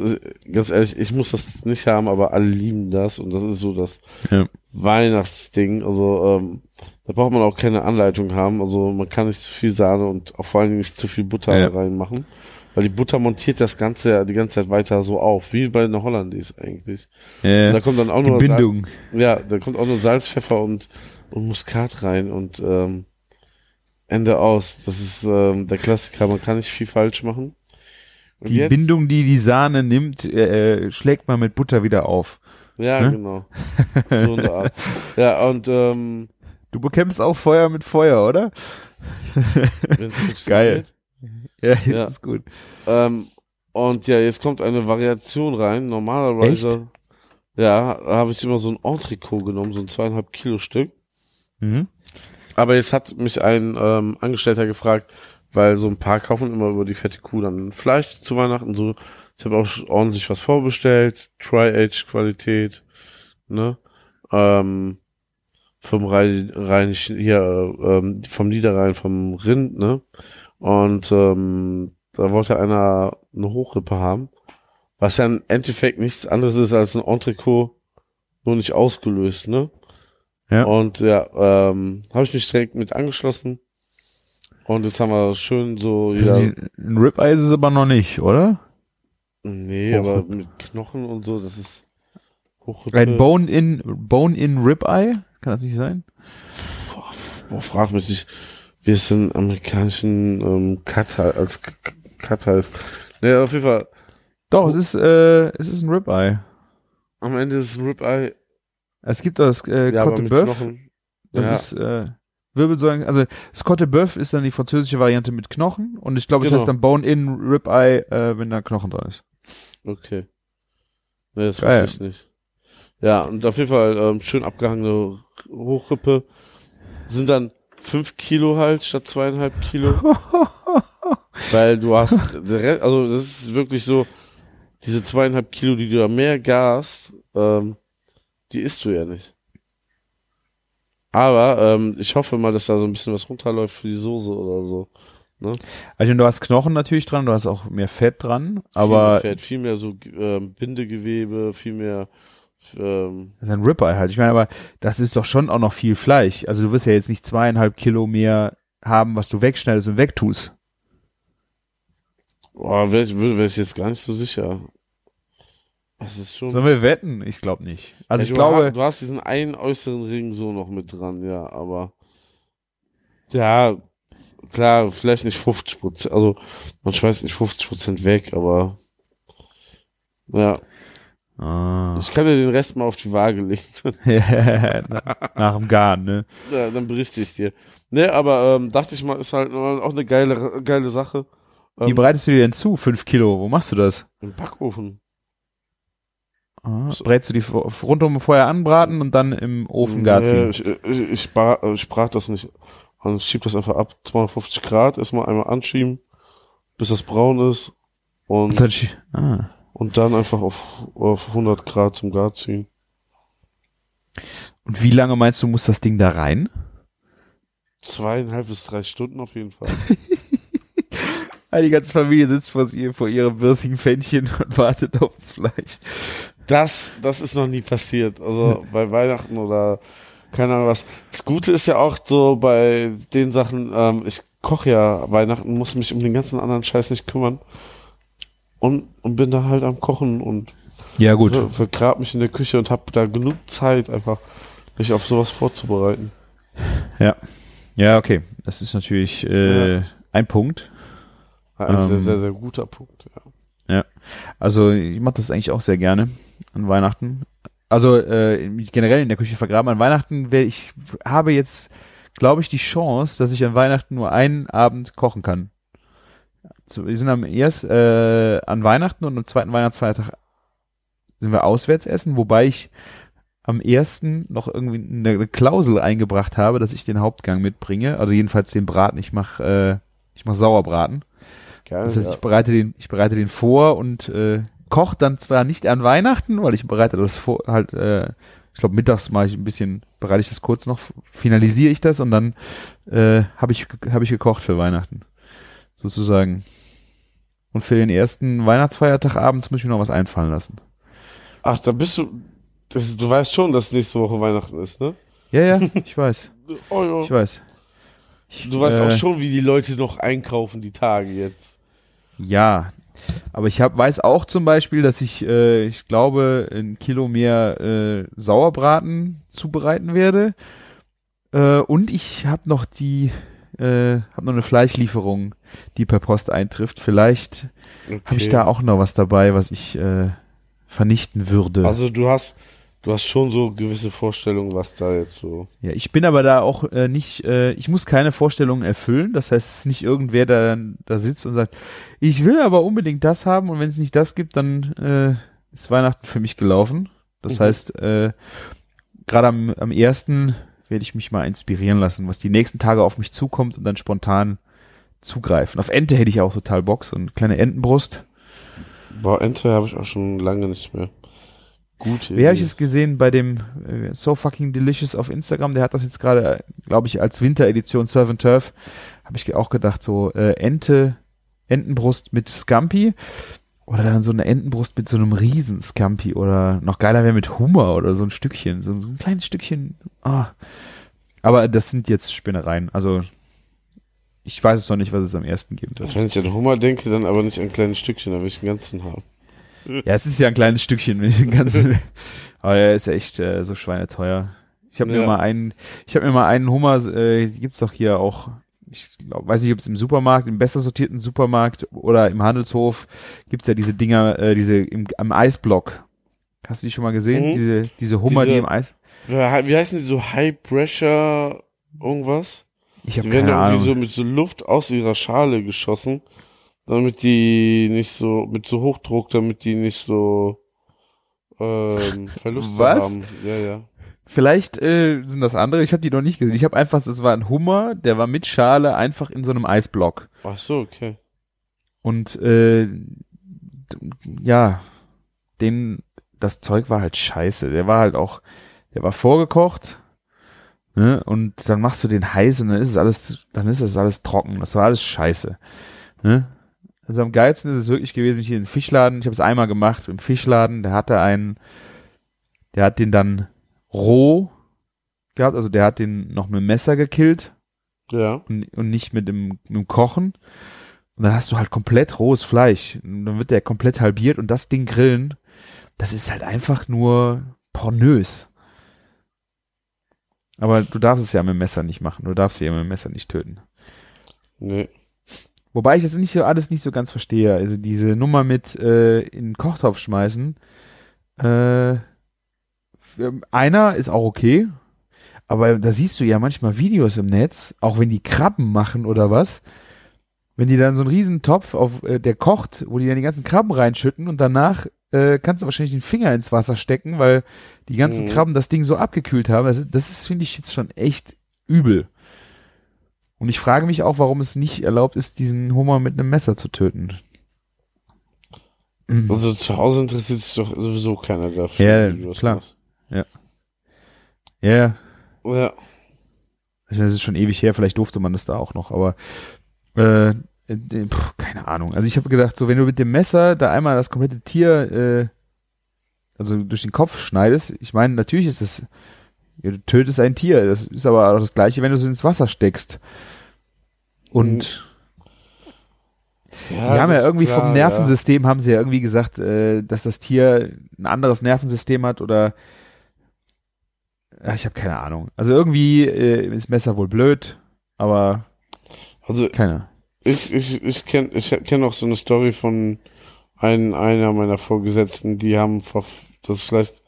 [SPEAKER 5] ganz ehrlich, ich muss das nicht haben, aber alle lieben das und das ist so das
[SPEAKER 4] Ja.
[SPEAKER 5] Weihnachtsding. Also ähm, da braucht man auch keine Anleitung haben. Also man kann nicht zu viel Sahne und auch vor allen Dingen nicht zu viel Butter
[SPEAKER 4] Ja.
[SPEAKER 5] reinmachen. Weil die Butter montiert das Ganze ja die ganze Zeit weiter so auf, wie bei einer Hollandaise eigentlich.
[SPEAKER 4] Ja.
[SPEAKER 5] Da kommt dann auch nur
[SPEAKER 4] Bindung.
[SPEAKER 5] ja, da kommt auch nur Salz, Pfeffer und, und Muskat rein und ähm, Ende aus. Das ist ähm, der Klassiker, man kann nicht viel falsch machen. Und
[SPEAKER 4] Die Bindung, die die Sahne nimmt, äh, schlägt man mit Butter wieder auf.
[SPEAKER 5] Ja,
[SPEAKER 4] ne?
[SPEAKER 5] genau. So eine Art. Ja, und ähm,
[SPEAKER 4] Du bekämpfst auch Feuer mit Feuer, oder? Geil. Ja,
[SPEAKER 5] Ja.
[SPEAKER 4] das ist gut.
[SPEAKER 5] Ähm, und ja, jetzt kommt eine Variation rein. Normalerweise, ja, habe ich immer so ein Entrecot genommen, so ein zweieinhalb Kilo Stück.
[SPEAKER 4] Mhm.
[SPEAKER 5] Aber jetzt hat mich ein ähm, Angestellter gefragt, weil so ein paar kaufen immer über die fette Kuh dann Fleisch zu Weihnachten. So, ich habe auch ordentlich was vorbestellt, Tri-Age-Qualität, ne? Ähm, vom Rhein, Rheinischen, hier, äh, ähm, vom Niederrhein, vom Rind, ne? Und ähm, da wollte einer eine Hochrippe haben, was ja im Endeffekt nichts anderes ist als ein Entrecot, nur nicht ausgelöst, ne?
[SPEAKER 4] Ja.
[SPEAKER 5] Und ja, ähm, habe ich mich direkt mit angeschlossen. Und jetzt haben wir schön so,
[SPEAKER 4] Das
[SPEAKER 5] ja,
[SPEAKER 4] ein Ribeye ist es aber noch nicht, oder?
[SPEAKER 5] nee, aber
[SPEAKER 4] Hochrippe.
[SPEAKER 5] mit Knochen und so, das ist Hochrippe.
[SPEAKER 4] Ein Bone-in Bone in Ribeye? Kann das nicht sein?
[SPEAKER 5] Boah, boah, frag mich nicht, wie es in amerikanischen ähm, Cut als Cut heißt. Nee, auf jeden Fall,
[SPEAKER 4] Doch, es ist, äh, es ist ein Ribeye.
[SPEAKER 5] am Ende ist es ein Ribeye,
[SPEAKER 4] Es gibt das äh,
[SPEAKER 5] ja,
[SPEAKER 4] Cote.
[SPEAKER 5] Knochen.
[SPEAKER 4] Das
[SPEAKER 5] ja,
[SPEAKER 4] ist äh, Wirbelsäulen. Also das Cote Boeuf ist dann die französische Variante mit Knochen und ich glaube, es
[SPEAKER 5] Genau.
[SPEAKER 4] heißt dann Bone-in Ribeye, äh, wenn da Knochen dran ist.
[SPEAKER 5] okay. Nee, das
[SPEAKER 4] Geil.
[SPEAKER 5] wusste ich nicht. Ja, und auf jeden Fall ähm, schön abgehangene Hochrippe. Sind dann fünf Kilo halt statt zweieinhalb Kilo. Weil du hast, also das ist wirklich so, diese zweieinhalb Kilo, die du da mehr gast, ähm, die isst du ja nicht. Aber ähm, ich hoffe mal, dass da so ein bisschen was runterläuft für die Soße oder so.
[SPEAKER 4] Also du hast Knochen natürlich dran, du hast auch mehr Fett dran,
[SPEAKER 5] viel
[SPEAKER 4] aber
[SPEAKER 5] mehr Fett, viel mehr so ähm, Bindegewebe, viel mehr ähm,
[SPEAKER 4] das ist ein Ribeye halt. Ich meine, aber das ist doch schon auch noch viel Fleisch. Also du wirst ja jetzt nicht zweieinhalb Kilo mehr haben, was du wegschneidest und wegtust.
[SPEAKER 5] boah, wäre ich, wär ich jetzt gar nicht so sicher. Das ist schon.
[SPEAKER 4] Sollen wir wetten? Ich glaube nicht. Also
[SPEAKER 5] Ja,
[SPEAKER 4] ich
[SPEAKER 5] du,
[SPEAKER 4] glaube,
[SPEAKER 5] ha- du hast diesen einen äußeren Ring so noch mit dran, ja, aber ja, klar, vielleicht nicht 50 Prozent, also man schmeißt nicht 50 Prozent weg, aber ja,
[SPEAKER 4] ah.
[SPEAKER 5] ich kann dir den Rest mal auf die Waage legen,
[SPEAKER 4] nach, nach dem Garn, ne?
[SPEAKER 5] ja, dann berichte ich dir. Ne, aber ähm, dachte ich mal, ist halt auch eine geile, geile Sache.
[SPEAKER 4] Wie
[SPEAKER 5] Ähm,
[SPEAKER 4] bereitest du dir denn zu? Fünf Kilo, wo machst du das?
[SPEAKER 5] Im Backofen.
[SPEAKER 4] Ah, brätst du die rundum vorher anbraten und dann im Ofen gar
[SPEAKER 5] Nee,
[SPEAKER 4] ziehen?
[SPEAKER 5] ich, ich, ich, bra- ich brate das nicht und schiebt das einfach ab 250 Grad, erstmal einmal anschieben, bis das braun ist und,
[SPEAKER 4] Und dann, ah.
[SPEAKER 5] Und dann einfach auf, auf 100 Grad zum Gar ziehen.
[SPEAKER 4] Und wie lange meinst du, muss das Ding da rein?
[SPEAKER 5] Zweieinhalb bis drei Stunden auf jeden Fall.
[SPEAKER 4] Die ganze Familie sitzt vor, ihr, vor ihrem würzigen Fännchen und wartet aufs Fleisch.
[SPEAKER 5] Das, das ist noch nie passiert. Also bei Weihnachten oder keine Ahnung was. Das Gute ist ja auch so bei den Sachen, ähm, ich koche ja Weihnachten, muss mich um den ganzen anderen Scheiß nicht kümmern. Und, und bin da halt am Kochen und
[SPEAKER 4] Ja, gut.
[SPEAKER 5] ver- vergrab mich in der Küche und habe da genug Zeit, einfach mich auf sowas vorzubereiten.
[SPEAKER 4] Ja. Ja, okay. Das ist natürlich äh,
[SPEAKER 5] Ja.
[SPEAKER 4] ein Punkt.
[SPEAKER 5] Ein
[SPEAKER 4] Ähm.
[SPEAKER 5] sehr, sehr, sehr guter Punkt. Ja.
[SPEAKER 4] Also ich mache das eigentlich auch sehr gerne an Weihnachten. Also äh, generell in der Küche vergraben. An Weihnachten wär, ich habe jetzt, glaube ich, die Chance, dass ich an Weihnachten nur einen Abend kochen kann. Wir sind am erst äh, an Weihnachten und am zweiten Weihnachtsfeiertag sind wir auswärts essen, wobei ich am ersten noch irgendwie eine Klausel eingebracht habe, dass ich den Hauptgang mitbringe. Also jedenfalls den Braten. Ich mache äh, ich mach Sauerbraten.
[SPEAKER 5] Geil.
[SPEAKER 4] Das heißt,
[SPEAKER 5] ja.
[SPEAKER 4] ich bereite den, ich bereite den vor und äh, koche dann zwar nicht an Weihnachten, weil ich bereite das vor, halt, äh, ich glaube mittags mache ich ein bisschen, bereite ich das kurz noch, finalisiere ich das und dann äh, habe ich habe ich gekocht für Weihnachten, sozusagen. Und für den ersten Weihnachtsfeiertag abends muss ich mir noch was einfallen lassen.
[SPEAKER 5] Ach, da bist du. Das, du weißt schon, dass nächste Woche Weihnachten ist, ne?
[SPEAKER 4] Ja, ja, ich weiß,
[SPEAKER 5] Oh, ja.
[SPEAKER 4] ich weiß. Ich,
[SPEAKER 5] Du weißt
[SPEAKER 4] äh,
[SPEAKER 5] auch schon, wie die Leute noch einkaufen, die Tage jetzt.
[SPEAKER 4] Ja, aber ich hab, weiß auch zum Beispiel, dass ich, äh, ich glaube, ein Kilo mehr äh, Sauerbraten zubereiten werde. Äh, und ich habe noch die, äh, habe noch eine Fleischlieferung, die per Post eintrifft. Vielleicht
[SPEAKER 5] Okay.
[SPEAKER 4] habe ich da auch noch was dabei, was ich äh, vernichten würde.
[SPEAKER 5] Also du hast, du hast schon so gewisse Vorstellungen, was da jetzt so.
[SPEAKER 4] Ja, ich bin aber da auch äh, nicht, äh, ich muss keine Vorstellungen erfüllen. Das heißt, es ist nicht irgendwer, der dann da sitzt und sagt, ich will aber unbedingt das haben und wenn es nicht das gibt, dann äh, ist Weihnachten für mich gelaufen. Das
[SPEAKER 5] Mhm.
[SPEAKER 4] heißt, äh, gerade am, am ersten werde ich mich mal inspirieren lassen, was die nächsten Tage auf mich zukommt und dann spontan zugreifen. Auf Ente hätte ich auch total Bock, so eine kleine Entenbrust.
[SPEAKER 5] Boah, Ente habe ich auch schon lange nicht mehr. Gute
[SPEAKER 4] Wer habe ich es gesehen bei dem äh, So Fucking Delicious auf Instagram? Der hat das jetzt gerade, glaube ich, als Winteredition Surf and Turf. Habe ich auch gedacht, so äh, Ente, Entenbrust mit Scampi oder dann so eine Entenbrust mit so einem riesen Scampi oder noch geiler wäre mit Hummer oder so ein Stückchen, so ein kleines Stückchen. Ah. Aber das sind jetzt Spinnereien. Also ich weiß es noch nicht, was es am ersten geben wird.
[SPEAKER 5] Wenn ich an Hummer denke, dann aber nicht an kleine Stückchen, da will ich einen ganzen haben.
[SPEAKER 4] Ja, es ist ja ein kleines Stückchen, wenn ich den ganzen. aber der ist ja echt äh, so schweineteuer. Ich habe mir
[SPEAKER 5] Ja.
[SPEAKER 4] mal einen, ich habe mir mal einen Hummer, äh, gibt's doch hier auch. Ich glaub, weiß nicht, ob es im Supermarkt, im besser sortierten Supermarkt oder im Handelshof gibt's ja diese Dinger, äh, diese im, am Eisblock. Hast du die schon mal gesehen?
[SPEAKER 5] Mhm.
[SPEAKER 4] Diese, diese Hummer,
[SPEAKER 5] Diese-
[SPEAKER 4] die im Eis.
[SPEAKER 5] Wie heißen die so High Pressure irgendwas?
[SPEAKER 4] Ich habe
[SPEAKER 5] Die werden
[SPEAKER 4] keine
[SPEAKER 5] irgendwie
[SPEAKER 4] Ahnung.
[SPEAKER 5] so mit so Luft aus ihrer Schale geschossen, damit die nicht so, mit so Hochdruck, damit die nicht so ähm, Verluste
[SPEAKER 4] Was?
[SPEAKER 5] haben. Ja, ja.
[SPEAKER 4] Vielleicht äh, sind das andere. Ich habe die noch nicht gesehen. Ich habe einfach, es war ein Hummer, der war mit Schale einfach in so einem Eisblock.
[SPEAKER 5] Ach so, okay.
[SPEAKER 4] Und äh, ja, den, das Zeug war halt scheiße. Der war halt auch, der war vorgekocht, ne? Und dann machst du den heiß und dann ist es alles, dann ist es alles trocken. Das war alles scheiße. Ne? Also am geilsten ist es wirklich gewesen, ich hier in den Fischladen, ich habe es einmal gemacht im Fischladen, der hatte einen, der hat den dann roh gehabt, also der hat den noch mit dem Messer gekillt
[SPEAKER 5] Ja.
[SPEAKER 4] und, und nicht mit dem, mit dem Kochen. Und dann hast du halt komplett rohes Fleisch. Und dann wird der komplett halbiert und das Ding grillen, das ist halt einfach nur pornös. Aber du darfst es ja mit dem Messer nicht machen. Du darfst sie ja mit dem Messer nicht töten.
[SPEAKER 5] Nee.
[SPEAKER 4] Wobei ich das nicht so alles nicht so ganz verstehe. Also diese Nummer mit äh, in den Kochtopf schmeißen. Äh, einer ist auch okay. Aber da siehst du ja manchmal Videos im Netz, auch wenn die Krabben machen oder was. Wenn die dann so einen riesen Topf auf, äh, der kocht, wo die dann die ganzen Krabben reinschütten und danach äh, kannst du wahrscheinlich den Finger ins Wasser stecken, weil die ganzen
[SPEAKER 5] Mhm.
[SPEAKER 4] Krabben das Ding so abgekühlt haben. Das, ist- das ist, finde ich, jetzt schon echt übel. Und ich frage mich auch, warum es nicht erlaubt ist, diesen Hummer mit einem Messer zu töten.
[SPEAKER 5] Also zu Hause interessiert sich doch sowieso keiner dafür.
[SPEAKER 4] Ja,
[SPEAKER 5] wie du das
[SPEAKER 4] klar.
[SPEAKER 5] machst.
[SPEAKER 4] Ja.
[SPEAKER 5] Ja,
[SPEAKER 4] Ich meine, es ist schon ewig her, vielleicht durfte man das da auch noch, aber äh, pff, keine Ahnung. Also ich habe gedacht, so wenn du mit dem Messer da einmal das komplette Tier äh, also durch den Kopf schneidest, ich meine, natürlich ist es, ja, du tötest ein Tier, das ist aber auch das gleiche, wenn du es ins Wasser steckst. Und
[SPEAKER 5] ja
[SPEAKER 4] die haben ja
[SPEAKER 5] das
[SPEAKER 4] irgendwie
[SPEAKER 5] klar,
[SPEAKER 4] vom Nervensystem haben sie ja irgendwie gesagt, äh, dass das Tier ein anderes Nervensystem hat oder ja, ich habe keine Ahnung. Also irgendwie äh, ist Messer wohl blöd, aber.
[SPEAKER 5] Also
[SPEAKER 4] keine.
[SPEAKER 5] ich, ich, ich kenne ich kenn auch so eine Story von ein, einer meiner Vorgesetzten, die haben vor, das ist vielleicht,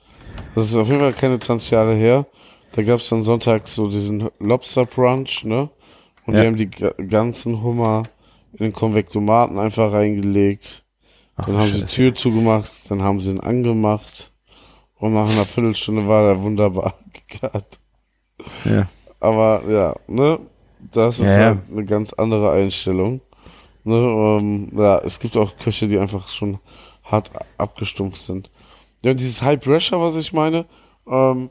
[SPEAKER 5] das ist auf jeden Fall keine 20 Jahre her, da gab es dann sonntags so diesen Lobster Brunch, ne? Und
[SPEAKER 4] Ja.
[SPEAKER 5] die haben die ga- ganzen Hummer in den Konvektomaten einfach reingelegt.
[SPEAKER 4] Ach,
[SPEAKER 5] Dann haben sie die. Tür zugemacht, dann haben sie ihn angemacht und nach einer Viertelstunde war er wunderbar gegart.
[SPEAKER 4] Ja.
[SPEAKER 5] Aber ja, ne, das ist
[SPEAKER 4] Ja, ja.
[SPEAKER 5] halt eine ganz andere Einstellung. Ne, ähm, ja, es gibt auch Köche, die einfach schon hart abgestumpft sind. Ja, und dieses High Pressure, was ich meine, ähm,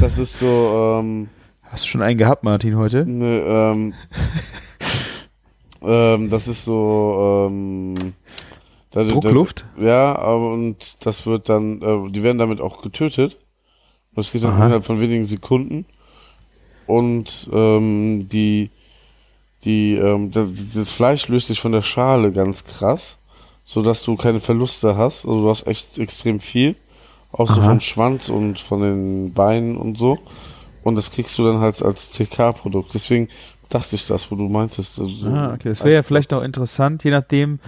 [SPEAKER 5] das ist so, ähm,
[SPEAKER 4] Hast du schon einen gehabt, Martin, heute?
[SPEAKER 5] ne, ähm, ähm, das ist so, ähm, da, da-
[SPEAKER 4] Druckluft?
[SPEAKER 5] ja, aber und das wird dann, äh, die werden damit auch getötet. Das geht dann
[SPEAKER 4] Aha.
[SPEAKER 5] innerhalb von wenigen Sekunden. Und ähm, die, die, ähm, das, dieses Fleisch löst sich von der Schale ganz krass, so dass du keine Verluste hast. Also du hast echt extrem viel, auch so
[SPEAKER 4] Aha.
[SPEAKER 5] vom Schwanz und von den Beinen und so. Und das kriegst du dann halt als TK-Produkt. Deswegen dachte ich das, wo du meintest. Also,
[SPEAKER 4] Ah, okay. Das wäre ja vielleicht auch interessant, je nachdem,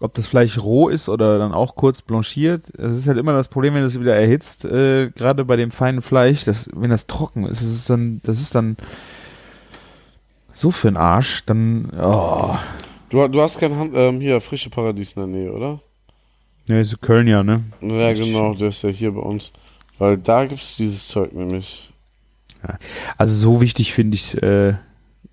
[SPEAKER 4] ob das Fleisch roh ist oder dann auch kurz blanchiert. Es ist halt immer das Problem, wenn du es wieder erhitzt, äh, gerade bei dem feinen Fleisch, dass, wenn das trocken ist, das ist dann, das ist dann so für den Arsch, dann, oh.
[SPEAKER 5] Du, du hast kein Hand, ähm, hier frische Paradies in der Nähe, oder?
[SPEAKER 4] Ja, ist Köln ja, ne?
[SPEAKER 5] Ja, genau, der ist ja hier bei uns. Weil da gibt's dieses Zeug nämlich.
[SPEAKER 4] Also so wichtig finde ich, äh,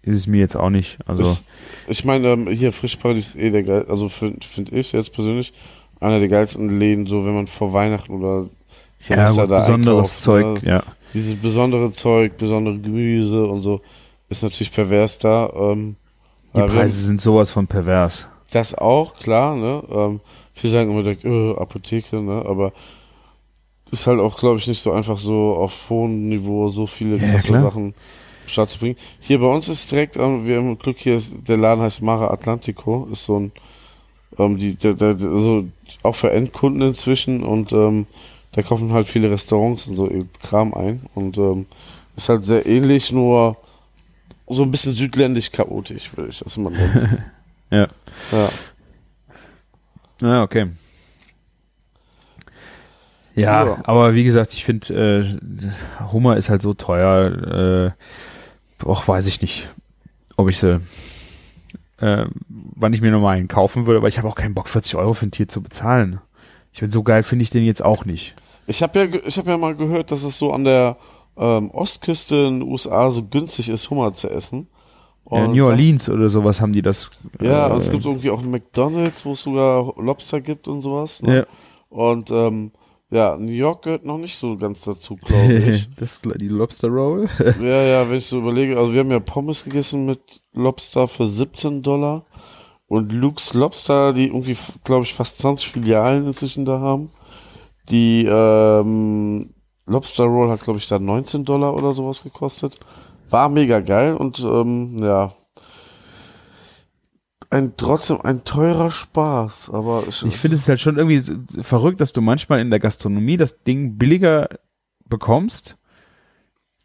[SPEAKER 4] ist es mir jetzt auch nicht. Also,
[SPEAKER 5] Ist, ich meine, ähm, hier Frischparadies ist eh der geil, also finde find ich jetzt persönlich einer der geilsten Läden, so wenn man vor Weihnachten oder
[SPEAKER 4] ja,
[SPEAKER 5] Silvester
[SPEAKER 4] gut, besonderes
[SPEAKER 5] einkauft,
[SPEAKER 4] Zeug,
[SPEAKER 5] Ne?
[SPEAKER 4] ja.
[SPEAKER 5] Dieses besondere Zeug, besondere Gemüse und so, ist natürlich pervers da. Ähm,
[SPEAKER 4] Die
[SPEAKER 5] haben-
[SPEAKER 4] Preise sind sowas von pervers.
[SPEAKER 5] Das auch, klar, ne? Ähm, viele sagen immer direkt, äh, Apotheke, ne? Aber ist halt auch, glaube ich, nicht so einfach so auf hohem Niveau so viele
[SPEAKER 4] Ja,
[SPEAKER 5] krasse. Sachen statt zu bringen. Hier bei uns ist direkt, ähm, wir haben Glück, hier ist, der Laden heißt Mara Atlantico, ist so ein, ähm, die, der, der, der, so, auch für Endkunden inzwischen und, ähm, da kaufen halt viele Restaurants und so Kram ein und, ähm, ist halt sehr ähnlich, nur so ein bisschen südländisch chaotisch, würde ich das mal nennen.
[SPEAKER 4] Ja.
[SPEAKER 5] ja.
[SPEAKER 4] Ja, okay. Ja,
[SPEAKER 5] Ja.
[SPEAKER 4] aber wie gesagt, ich finde, äh, Hummer ist halt so teuer, äh, auch weiß ich nicht, ob ich sie, äh, wann ich mir nochmal einen kaufen würde, aber ich habe auch keinen Bock, 40 Euro für ein Tier zu bezahlen. Ich bin so geil, finde ich den jetzt auch nicht.
[SPEAKER 5] Ich habe ja, ich habe ja mal gehört, dass es so an der ähm, Ostküste in den USA so günstig ist, Hummer zu essen.
[SPEAKER 4] Ja, New Orleans oder sowas haben die das.
[SPEAKER 5] Ja,
[SPEAKER 4] äh,
[SPEAKER 5] und es gibt irgendwie auch einen McDonalds, wo es sogar Lobster gibt und sowas. Ne?
[SPEAKER 4] ja,
[SPEAKER 5] Und ähm, ja, New York gehört noch nicht so ganz dazu, glaube ich.
[SPEAKER 4] das, die Lobster Roll.
[SPEAKER 5] ja, ja, wenn ich so überlege, also wir haben ja Pommes gegessen mit Lobster für 17 Dollar. Und Luke's Lobster, die irgendwie, glaube ich, fast 20 Filialen inzwischen da haben. Die ähm, Lobster Roll hat, glaube ich, da 19 Dollar oder sowas gekostet. War mega geil und ähm, ja. Ein trotzdem ein teurer Spaß, aber es-
[SPEAKER 4] Ich finde es halt schon irgendwie so verrückt, dass du manchmal in der Gastronomie das Ding billiger bekommst,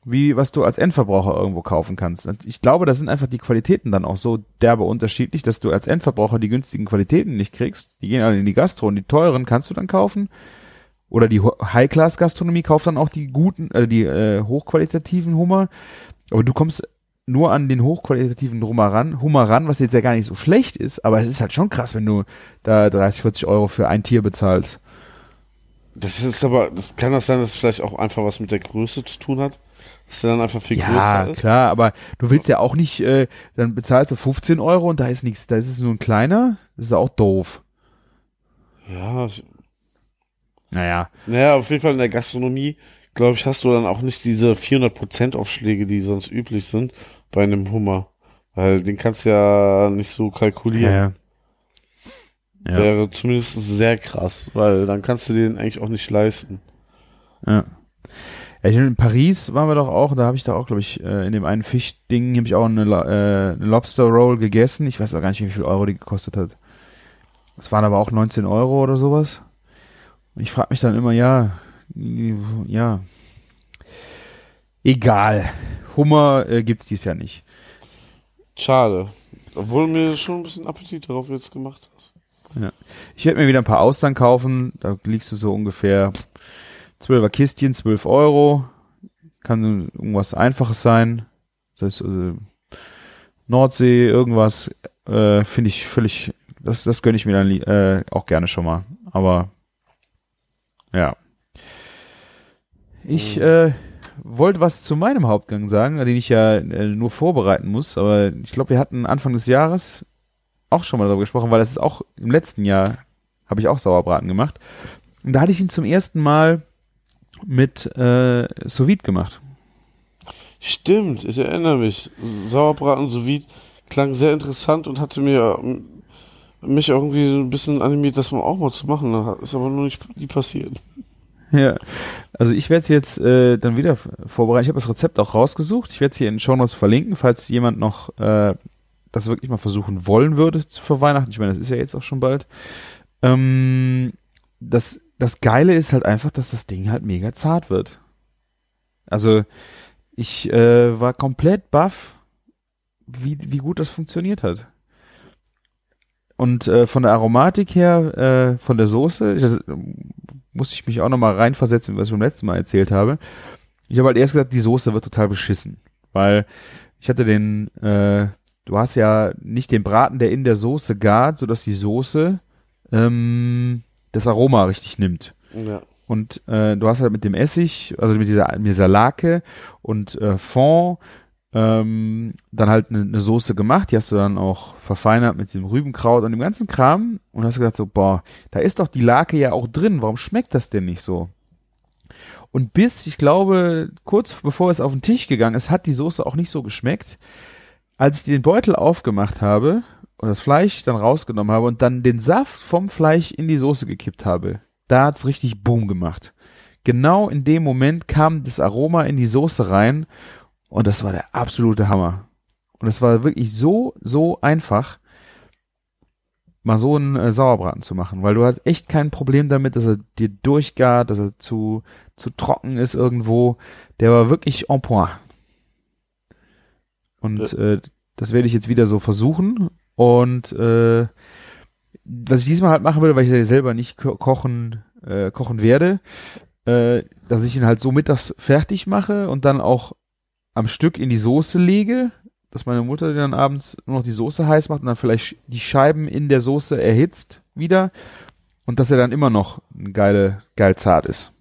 [SPEAKER 4] wie was du als Endverbraucher irgendwo kaufen kannst. Und ich glaube, da sind einfach die Qualitäten dann auch so derbe unterschiedlich, dass du als Endverbraucher die günstigen Qualitäten nicht kriegst. Die gehen alle in die Gastro und die teuren kannst du dann kaufen. Oder die High-Class-Gastronomie kauft dann auch die guten, äh, die äh, hochqualitativen Hummer. Aber du kommst nur an den hochqualitativen Hummer ran, Hummer ran, was jetzt ja gar nicht so schlecht ist, aber es ist halt schon krass, wenn du da 30, 40 Euro für ein Tier bezahlst.
[SPEAKER 5] Das ist aber, das kann das sein, dass es vielleicht auch einfach was mit der Größe zu tun hat. dass der dann einfach viel
[SPEAKER 4] Ja,
[SPEAKER 5] größer ist.
[SPEAKER 4] klar, aber du willst ja auch nicht, äh, dann bezahlst du 15 Euro und da ist nichts, da ist es nur ein kleiner, das ist ja auch doof.
[SPEAKER 5] Ja,
[SPEAKER 4] Naja,
[SPEAKER 5] naja, auf jeden Fall in der Gastronomie, glaube ich, hast du dann auch nicht diese 400% Aufschläge, die sonst üblich sind bei einem Hummer. Weil den kannst du ja nicht so kalkulieren.
[SPEAKER 4] ja. Ja.
[SPEAKER 5] Wäre zumindest sehr krass, weil dann kannst du den eigentlich auch nicht leisten.
[SPEAKER 4] Ja. ja ich, in Paris waren wir doch auch, da habe ich da auch, glaube ich, äh, in dem einen Fischding habe ich auch eine, äh, eine Lobster Roll gegessen. Ich weiß auch gar nicht, wie viel Euro die gekostet hat. Es waren aber auch 19 Euro oder sowas. Und ich frage mich dann immer, ja, ja, egal. Hummer äh, gibt's dies Jahr nicht.
[SPEAKER 5] Schade. Obwohl du mir schon ein bisschen Appetit darauf jetzt gemacht hast.
[SPEAKER 4] Ich werde mir wieder ein paar Austern kaufen. Da liegst du so ungefähr 12er Kistchen, 12 Euro. Kann irgendwas Einfaches sein. Das heißt, also Nordsee, irgendwas. Äh, Finde ich völlig, das, das gönne ich mir dann äh, auch gerne schon mal. Aber ja. Ich äh, wollte was zu meinem Hauptgang sagen, den ich ja äh, nur vorbereiten muss. Aber ich glaube, wir hatten Anfang des Jahres auch schon mal darüber gesprochen, weil das ist auch im letzten Jahr habe ich auch Sauerbraten gemacht. Und da hatte ich ihn zum ersten Mal mit äh, Sous gemacht.
[SPEAKER 5] Stimmt, ich erinnere mich. Sauerbraten sous vide klang sehr interessant und hatte mir mich irgendwie ein bisschen animiert, das mal auch mal zu machen. Ist aber nur nicht passiert.
[SPEAKER 4] Ja. Also ich werde es jetzt äh, dann wieder vorbereiten. Ich habe das Rezept auch rausgesucht. Ich werde es hier in den Shownotes verlinken, falls jemand noch äh, das wirklich mal versuchen wollen würde für Weihnachten. Ich meine, das ist ja jetzt auch schon bald. Ähm, das, das Geile ist halt einfach, dass das Ding halt mega zart wird. Also ich äh, war komplett baff, wie, wie gut das funktioniert hat. Und äh, von der Aromatik her, äh, von der Soße, ich, das, muss ich mich auch nochmal reinversetzen, was ich beim letzten Mal erzählt habe. Ich habe halt erst gesagt, die Soße wird total beschissen, weil ich hatte den, äh, du hast ja nicht den Braten, der in der Soße gart, sodass die Soße ähm, das Aroma richtig nimmt.
[SPEAKER 5] Ja.
[SPEAKER 4] Und äh, du hast halt mit dem Essig, also mit dieser, mit dieser Lake und äh, Fond, ähm, dann halt eine ne Soße gemacht, die hast du dann auch verfeinert mit dem Rübenkraut und dem ganzen Kram und hast gedacht so, boah, da ist doch die Lake ja auch drin, warum schmeckt das denn nicht so? Und bis, ich glaube, kurz bevor es auf den Tisch gegangen ist, hat die Soße auch nicht so geschmeckt. Als ich den Beutel aufgemacht habe und das Fleisch dann rausgenommen habe und dann den Saft vom Fleisch in die Soße gekippt habe, da hat's richtig Boom gemacht. Genau in dem Moment kam das Aroma in die Soße rein und das war der absolute Hammer. Und es war wirklich so, so einfach, mal so einen äh, Sauerbraten zu machen, weil du hast echt kein Problem damit, dass er dir durchgart, dass er zu, zu trocken ist irgendwo. Der war wirklich en point. Und äh, das werde ich jetzt wieder so versuchen. Und äh, was ich diesmal halt machen würde, weil ich ja selber nicht ko kochen, äh, kochen werde, äh, dass ich ihn halt so mittags fertig mache und dann auch am Stück in die Soße lege, dass meine Mutter dann abends nur noch die Soße heiß macht und dann vielleicht die Scheiben in der Soße erhitzt wieder und dass er dann immer noch ein geile, geil zart ist.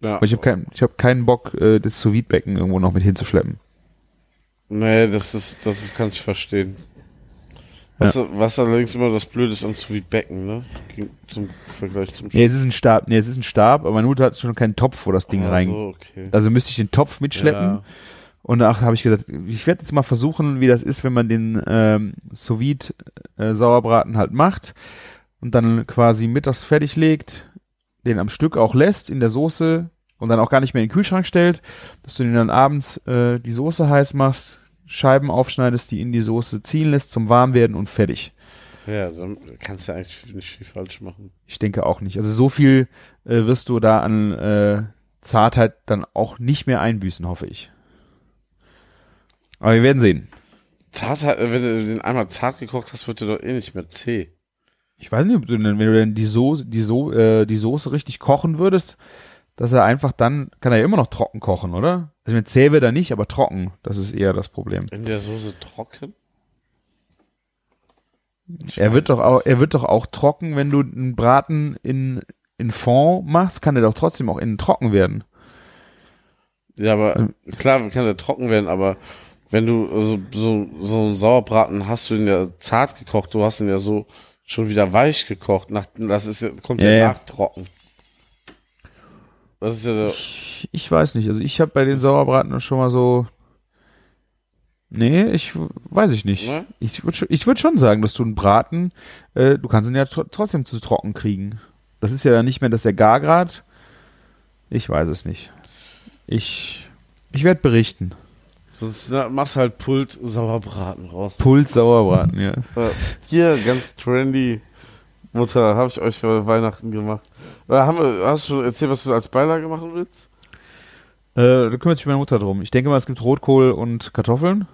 [SPEAKER 5] ja.
[SPEAKER 4] Aber ich habe keinen, ich habe keinen Bock, äh, das sous becken irgendwo noch mit hinzuschleppen.
[SPEAKER 5] Nee, das ist, das ist, kann ich verstehen. Was, was allerdings immer das Blöde ist am sous becken ne? Zum Vergleich zum
[SPEAKER 4] Nee, es ist ein Stab, nee, es ist ein Stab, aber meine Mutter hat schon keinen Topf, wo das Ding
[SPEAKER 5] Ah,
[SPEAKER 4] rein.
[SPEAKER 5] so, okay.
[SPEAKER 4] Also müsste ich den Topf mitschleppen.
[SPEAKER 5] Ja.
[SPEAKER 4] Und danach habe ich gesagt, ich werde jetzt mal versuchen, wie das ist, wenn man den ähm, sous äh, Sauerbraten halt macht und dann quasi mittags fertig legt, den am Stück auch lässt in der Soße und dann auch gar nicht mehr in den Kühlschrank stellt, dass du den dann abends äh, die Soße heiß machst, Scheiben aufschneidest, die in die Soße ziehen lässt zum Warmwerden und fertig.
[SPEAKER 5] Ja, dann kannst du eigentlich nicht viel falsch machen.
[SPEAKER 4] Ich denke auch nicht. Also so viel äh, wirst du da an äh, Zartheit dann auch nicht mehr einbüßen, hoffe ich. Aber wir werden sehen.
[SPEAKER 5] Zart, wenn du den einmal zart gekocht hast, wird der doch eh nicht mehr zäh.
[SPEAKER 4] Ich weiß nicht, ob du denn, wenn du denn die Soße, die, so äh, die Soße richtig kochen würdest, dass er einfach dann, kann er ja immer noch trocken kochen, oder? Also mit zäh wird er nicht, aber trocken, das ist eher das Problem.
[SPEAKER 5] In der Soße trocken? Ich
[SPEAKER 4] Er wird doch auch, er wird doch auch trocken, wenn du einen Braten in, in Fond machst, kann er doch trotzdem auch innen trocken werden.
[SPEAKER 5] Ja, aber
[SPEAKER 4] Ähm.
[SPEAKER 5] klar, kann der trocken werden, aber wenn du also, so, so einen Sauerbraten hast du ihn ja zart gekocht, du hast ihn ja so schon wieder weich gekocht. Nach, das ist kommt Ja,
[SPEAKER 4] ja.
[SPEAKER 5] nach trocken. Das ist ja
[SPEAKER 4] Ich, ich weiß nicht. Also ich habe bei den Sauerbraten schon mal so. Nee, ich weiß ich nicht.
[SPEAKER 5] Ne?
[SPEAKER 4] Ich würde ich würd schon sagen, dass du einen Braten, äh, du kannst ihn ja tr trotzdem zu trocken kriegen. Das ist ja dann nicht mehr, dass der Gargrad. Ich weiß es nicht. Ich, ich werde berichten.
[SPEAKER 5] sonst na, machst halt Pult Sauerbraten raus.
[SPEAKER 4] Puls Sauerbraten, ja.
[SPEAKER 5] Hier, ganz trendy. Mutter, habe ich euch für Weihnachten gemacht. Äh, haben wir, hast du schon erzählt, was du als Beilage machen willst?
[SPEAKER 4] Äh, da kümmert sich meine Mutter drum. Ich denke mal, es gibt Rotkohl und Kartoffeln.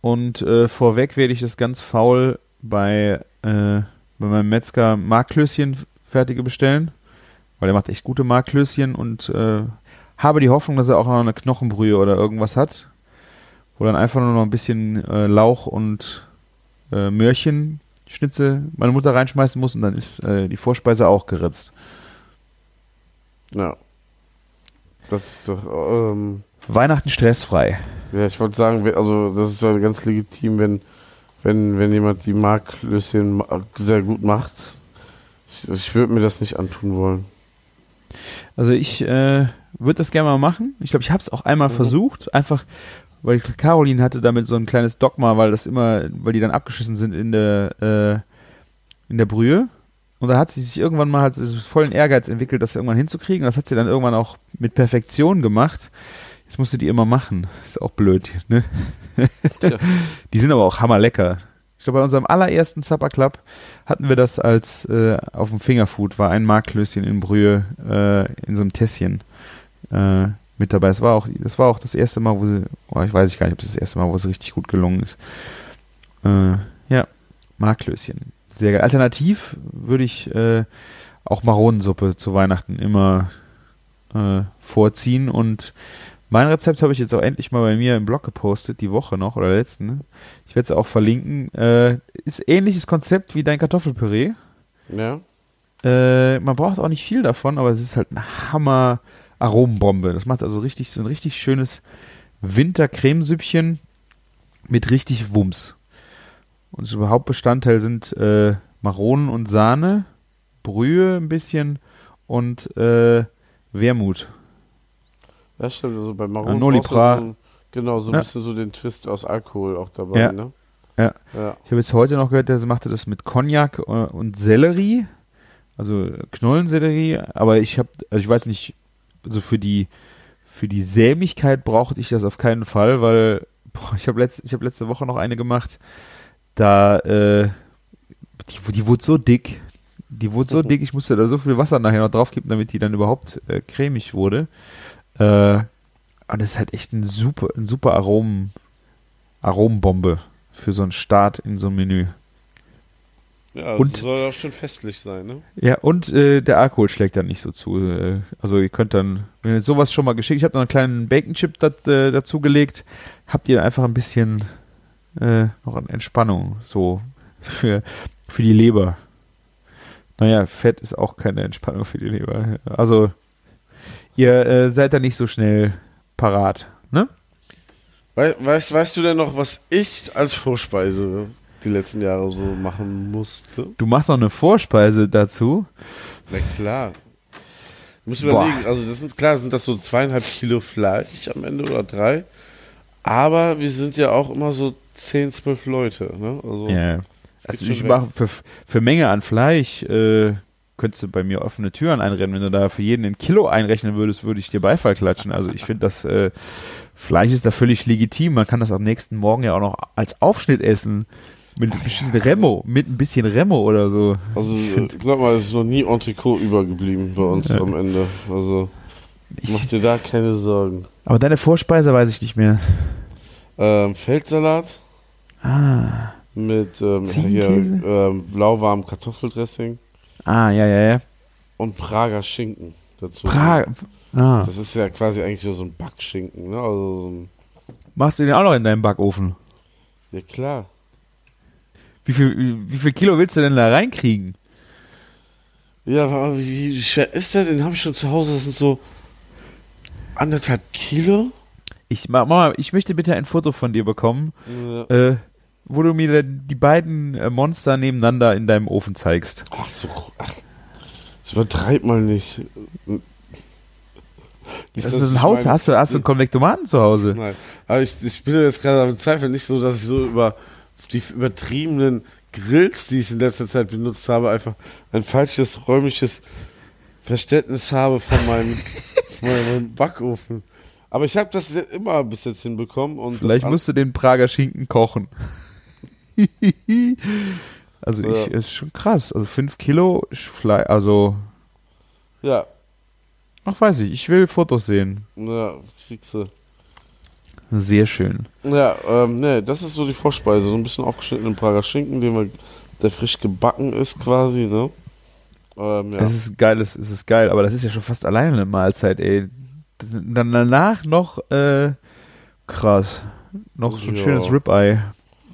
[SPEAKER 4] Und äh, vorweg werde ich das ganz faul bei, äh, bei meinem Metzger Marklöschen fertige bestellen. Weil er macht echt gute Marklöschen und äh, habe die Hoffnung, dass er auch noch eine Knochenbrühe oder irgendwas hat. Wo dann einfach nur noch ein bisschen äh, Lauch und äh, Möhrchenschnitze meine Mutter reinschmeißen muss und dann ist äh, die Vorspeise auch geritzt.
[SPEAKER 5] Ja. Das ist doch, ähm,
[SPEAKER 4] Weihnachten stressfrei.
[SPEAKER 5] ja, ich wollte sagen, also das ist ja ganz legitim, wenn, wenn, wenn jemand die Marklöschen ma- sehr gut macht. Ich, ich würde mir das nicht antun wollen.
[SPEAKER 4] Also ich äh, würde das gerne mal machen. Ich glaube, ich habe es auch einmal
[SPEAKER 5] Mhm.
[SPEAKER 4] versucht, einfach weil Caroline hatte damit so ein kleines Dogma, weil das immer, weil die dann abgeschissen sind in der äh, in der Brühe. Und da hat sie sich irgendwann mal halt vollen Ehrgeiz entwickelt, das irgendwann hinzukriegen. Das hat sie dann irgendwann auch mit Perfektion gemacht. Jetzt musste die immer machen. Ist auch blöd, ne? Die sind aber auch hammerlecker. Ich glaube, bei unserem allerersten Supper Club hatten wir das als äh, auf dem Fingerfood, war ein Marklöschen in Brühe äh, in so einem Tässchen äh, mit dabei. Das war auch, das war auch das erste Mal, wo sie, oh, ich weiß gar nicht, ob es das erste Mal, wo es richtig gut gelungen ist. Äh, ja, Marklöschen. Sehr geil. Alternativ würde ich äh, auch Maronensuppe zu Weihnachten immer äh, vorziehen und mein Rezept habe ich jetzt auch endlich mal bei mir im Blog gepostet, die Woche noch oder letzten. ne? Ich werde es auch verlinken. Äh, ist ähnliches Konzept wie dein Kartoffelpüree.
[SPEAKER 5] Ja?
[SPEAKER 4] Äh, man braucht auch nicht viel davon, aber es ist halt eine Hammer Aromenbombe. Das macht also richtig so ein richtig schönes Wintercremesüppchen mit richtig Wumms. Und so Hauptbestandteil sind äh, Maronen und Sahne, Brühe ein bisschen und äh, Wermut.
[SPEAKER 5] Ja, stimmt. Also bei Maronen
[SPEAKER 4] Noli
[SPEAKER 5] brauchst du
[SPEAKER 4] Pra.
[SPEAKER 5] so, ein- genau, so ein
[SPEAKER 4] Ja.
[SPEAKER 5] bisschen so den Twist aus Alkohol auch dabei,
[SPEAKER 4] Ja.
[SPEAKER 5] ne?
[SPEAKER 4] Ja.
[SPEAKER 5] Ja.
[SPEAKER 4] Ich habe jetzt heute noch gehört, der machte das mit Cognac äh, und Sellerie, also Knollensellerie, aber ich habe, also ich weiß nicht, also für die für die Sämigkeit brauchte ich das auf keinen Fall, weil boah, ich habe letzt, ich habe letzte Woche noch eine gemacht, da äh, die, die wurde so dick, die wurde so dick, ich musste da so viel Wasser nachher noch draufkippen, damit die dann überhaupt äh, cremig wurde. Äh, und das ist halt echt ein super, ein super Aromen, Aromenbombe für so einen Start in so ein Menü.
[SPEAKER 5] Ja, also
[SPEAKER 4] Und-
[SPEAKER 5] soll auch schön festlich sein, ne?
[SPEAKER 4] Ja, und äh, der Alkohol schlägt dann nicht so zu. Äh, also ihr könnt dann, wenn ihr sowas schon mal geschickt, ich habe noch einen kleinen Bacon-Chip dat, äh, dazugelegt, habt ihr einfach ein bisschen äh, noch an Entspannung, so für, für die Leber. Naja, Fett ist auch keine Entspannung für die Leber. Also ihr äh, seid da nicht so schnell parat, ne?
[SPEAKER 5] Wei weißt, weißt du denn noch, was ich als Vorspeise die letzten Jahre so machen musste?
[SPEAKER 4] Du machst noch eine Vorspeise dazu.
[SPEAKER 5] Na klar. Du musst
[SPEAKER 4] Boah.
[SPEAKER 5] überlegen, also das sind klar, sind das so zweieinhalb Kilo Fleisch am Ende oder drei. Aber wir sind ja auch immer so zehn, zwölf Leute, ne? Also es
[SPEAKER 4] Also ich
[SPEAKER 5] schon
[SPEAKER 4] mach,
[SPEAKER 5] weg.
[SPEAKER 4] für, für Menge an Fleisch äh, könntest du bei mir offene Türen einrennen. Wenn du da für jeden ein Kilo einrechnen würdest, würde ich dir Beifall klatschen. Also ich finde das äh, Fleisch ist da völlig legitim. Man kann das am nächsten Morgen ja auch noch als Aufschnitt essen. Mit ein bisschen Remo, mit ein bisschen Remo oder so.
[SPEAKER 5] Also äh, glaub mal, es ist noch nie Entrecot übergeblieben bei uns
[SPEAKER 4] Ja.
[SPEAKER 5] am Ende. Also
[SPEAKER 4] Ich,
[SPEAKER 5] mach dir da keine Sorgen.
[SPEAKER 4] aber deine Vorspeise weiß ich nicht mehr.
[SPEAKER 5] Ähm, Feldsalat
[SPEAKER 4] Ah,
[SPEAKER 5] mit ähm, hier, ähm, lauwarmem Kartoffeldressing
[SPEAKER 4] ah ja, ja, ja.
[SPEAKER 5] und Prager Schinken dazu.
[SPEAKER 4] Prag. Ah.
[SPEAKER 5] Das ist ja quasi eigentlich nur so ein Backschinken, ne? Also, so ein-
[SPEAKER 4] Machst du den auch noch in deinem Backofen?
[SPEAKER 5] ja klar.
[SPEAKER 4] Wie viel, wie, viel Kilo willst du denn da reinkriegen?
[SPEAKER 5] Ja, aber wie, schwer ist der? Den habe ich schon zu Hause. Das sind so anderthalb Kilo?
[SPEAKER 4] Ich, Mama, ich möchte bitte ein Foto von dir bekommen,
[SPEAKER 5] Ja.
[SPEAKER 4] äh, wo du mir die beiden äh, Monster nebeneinander in deinem Ofen zeigst.
[SPEAKER 5] Ach so, ach, das übertreib mal nicht. Nicht,
[SPEAKER 4] Das ist ein Haus,
[SPEAKER 5] meine-
[SPEAKER 4] hast du, hast du einen Konvektomaten zu Hause?
[SPEAKER 5] Nein. Aber ich, ich bin jetzt gerade am Zweifel nicht so, dass ich so über die übertriebenen Grills, die ich in letzter Zeit benutzt habe, einfach ein falsches räumliches Verständnis habe von meinem, von meinem Backofen. Aber ich habe das immer bis jetzt hinbekommen. Und
[SPEAKER 4] Vielleicht musst du den Prager Schinken kochen. also ich,
[SPEAKER 5] Ja.
[SPEAKER 4] ist schon krass. Also fünf Kilo Fleisch, also,
[SPEAKER 5] Ja,
[SPEAKER 4] ach weiß ich, ich will Fotos sehen.
[SPEAKER 5] ja, kriegst du.
[SPEAKER 4] Sehr schön.
[SPEAKER 5] Ja, ähm, ne, das ist so die Vorspeise. So ein bisschen aufgeschnittenen Prager Schinken, den wir, der frisch gebacken ist quasi, ne? Ähm, ja.
[SPEAKER 4] Es ist geil, es ist geil, aber das ist ja schon fast alleine eine Mahlzeit, ey. Dann danach noch, äh, krass. Noch so ein
[SPEAKER 5] Ja.
[SPEAKER 4] schönes Ribeye.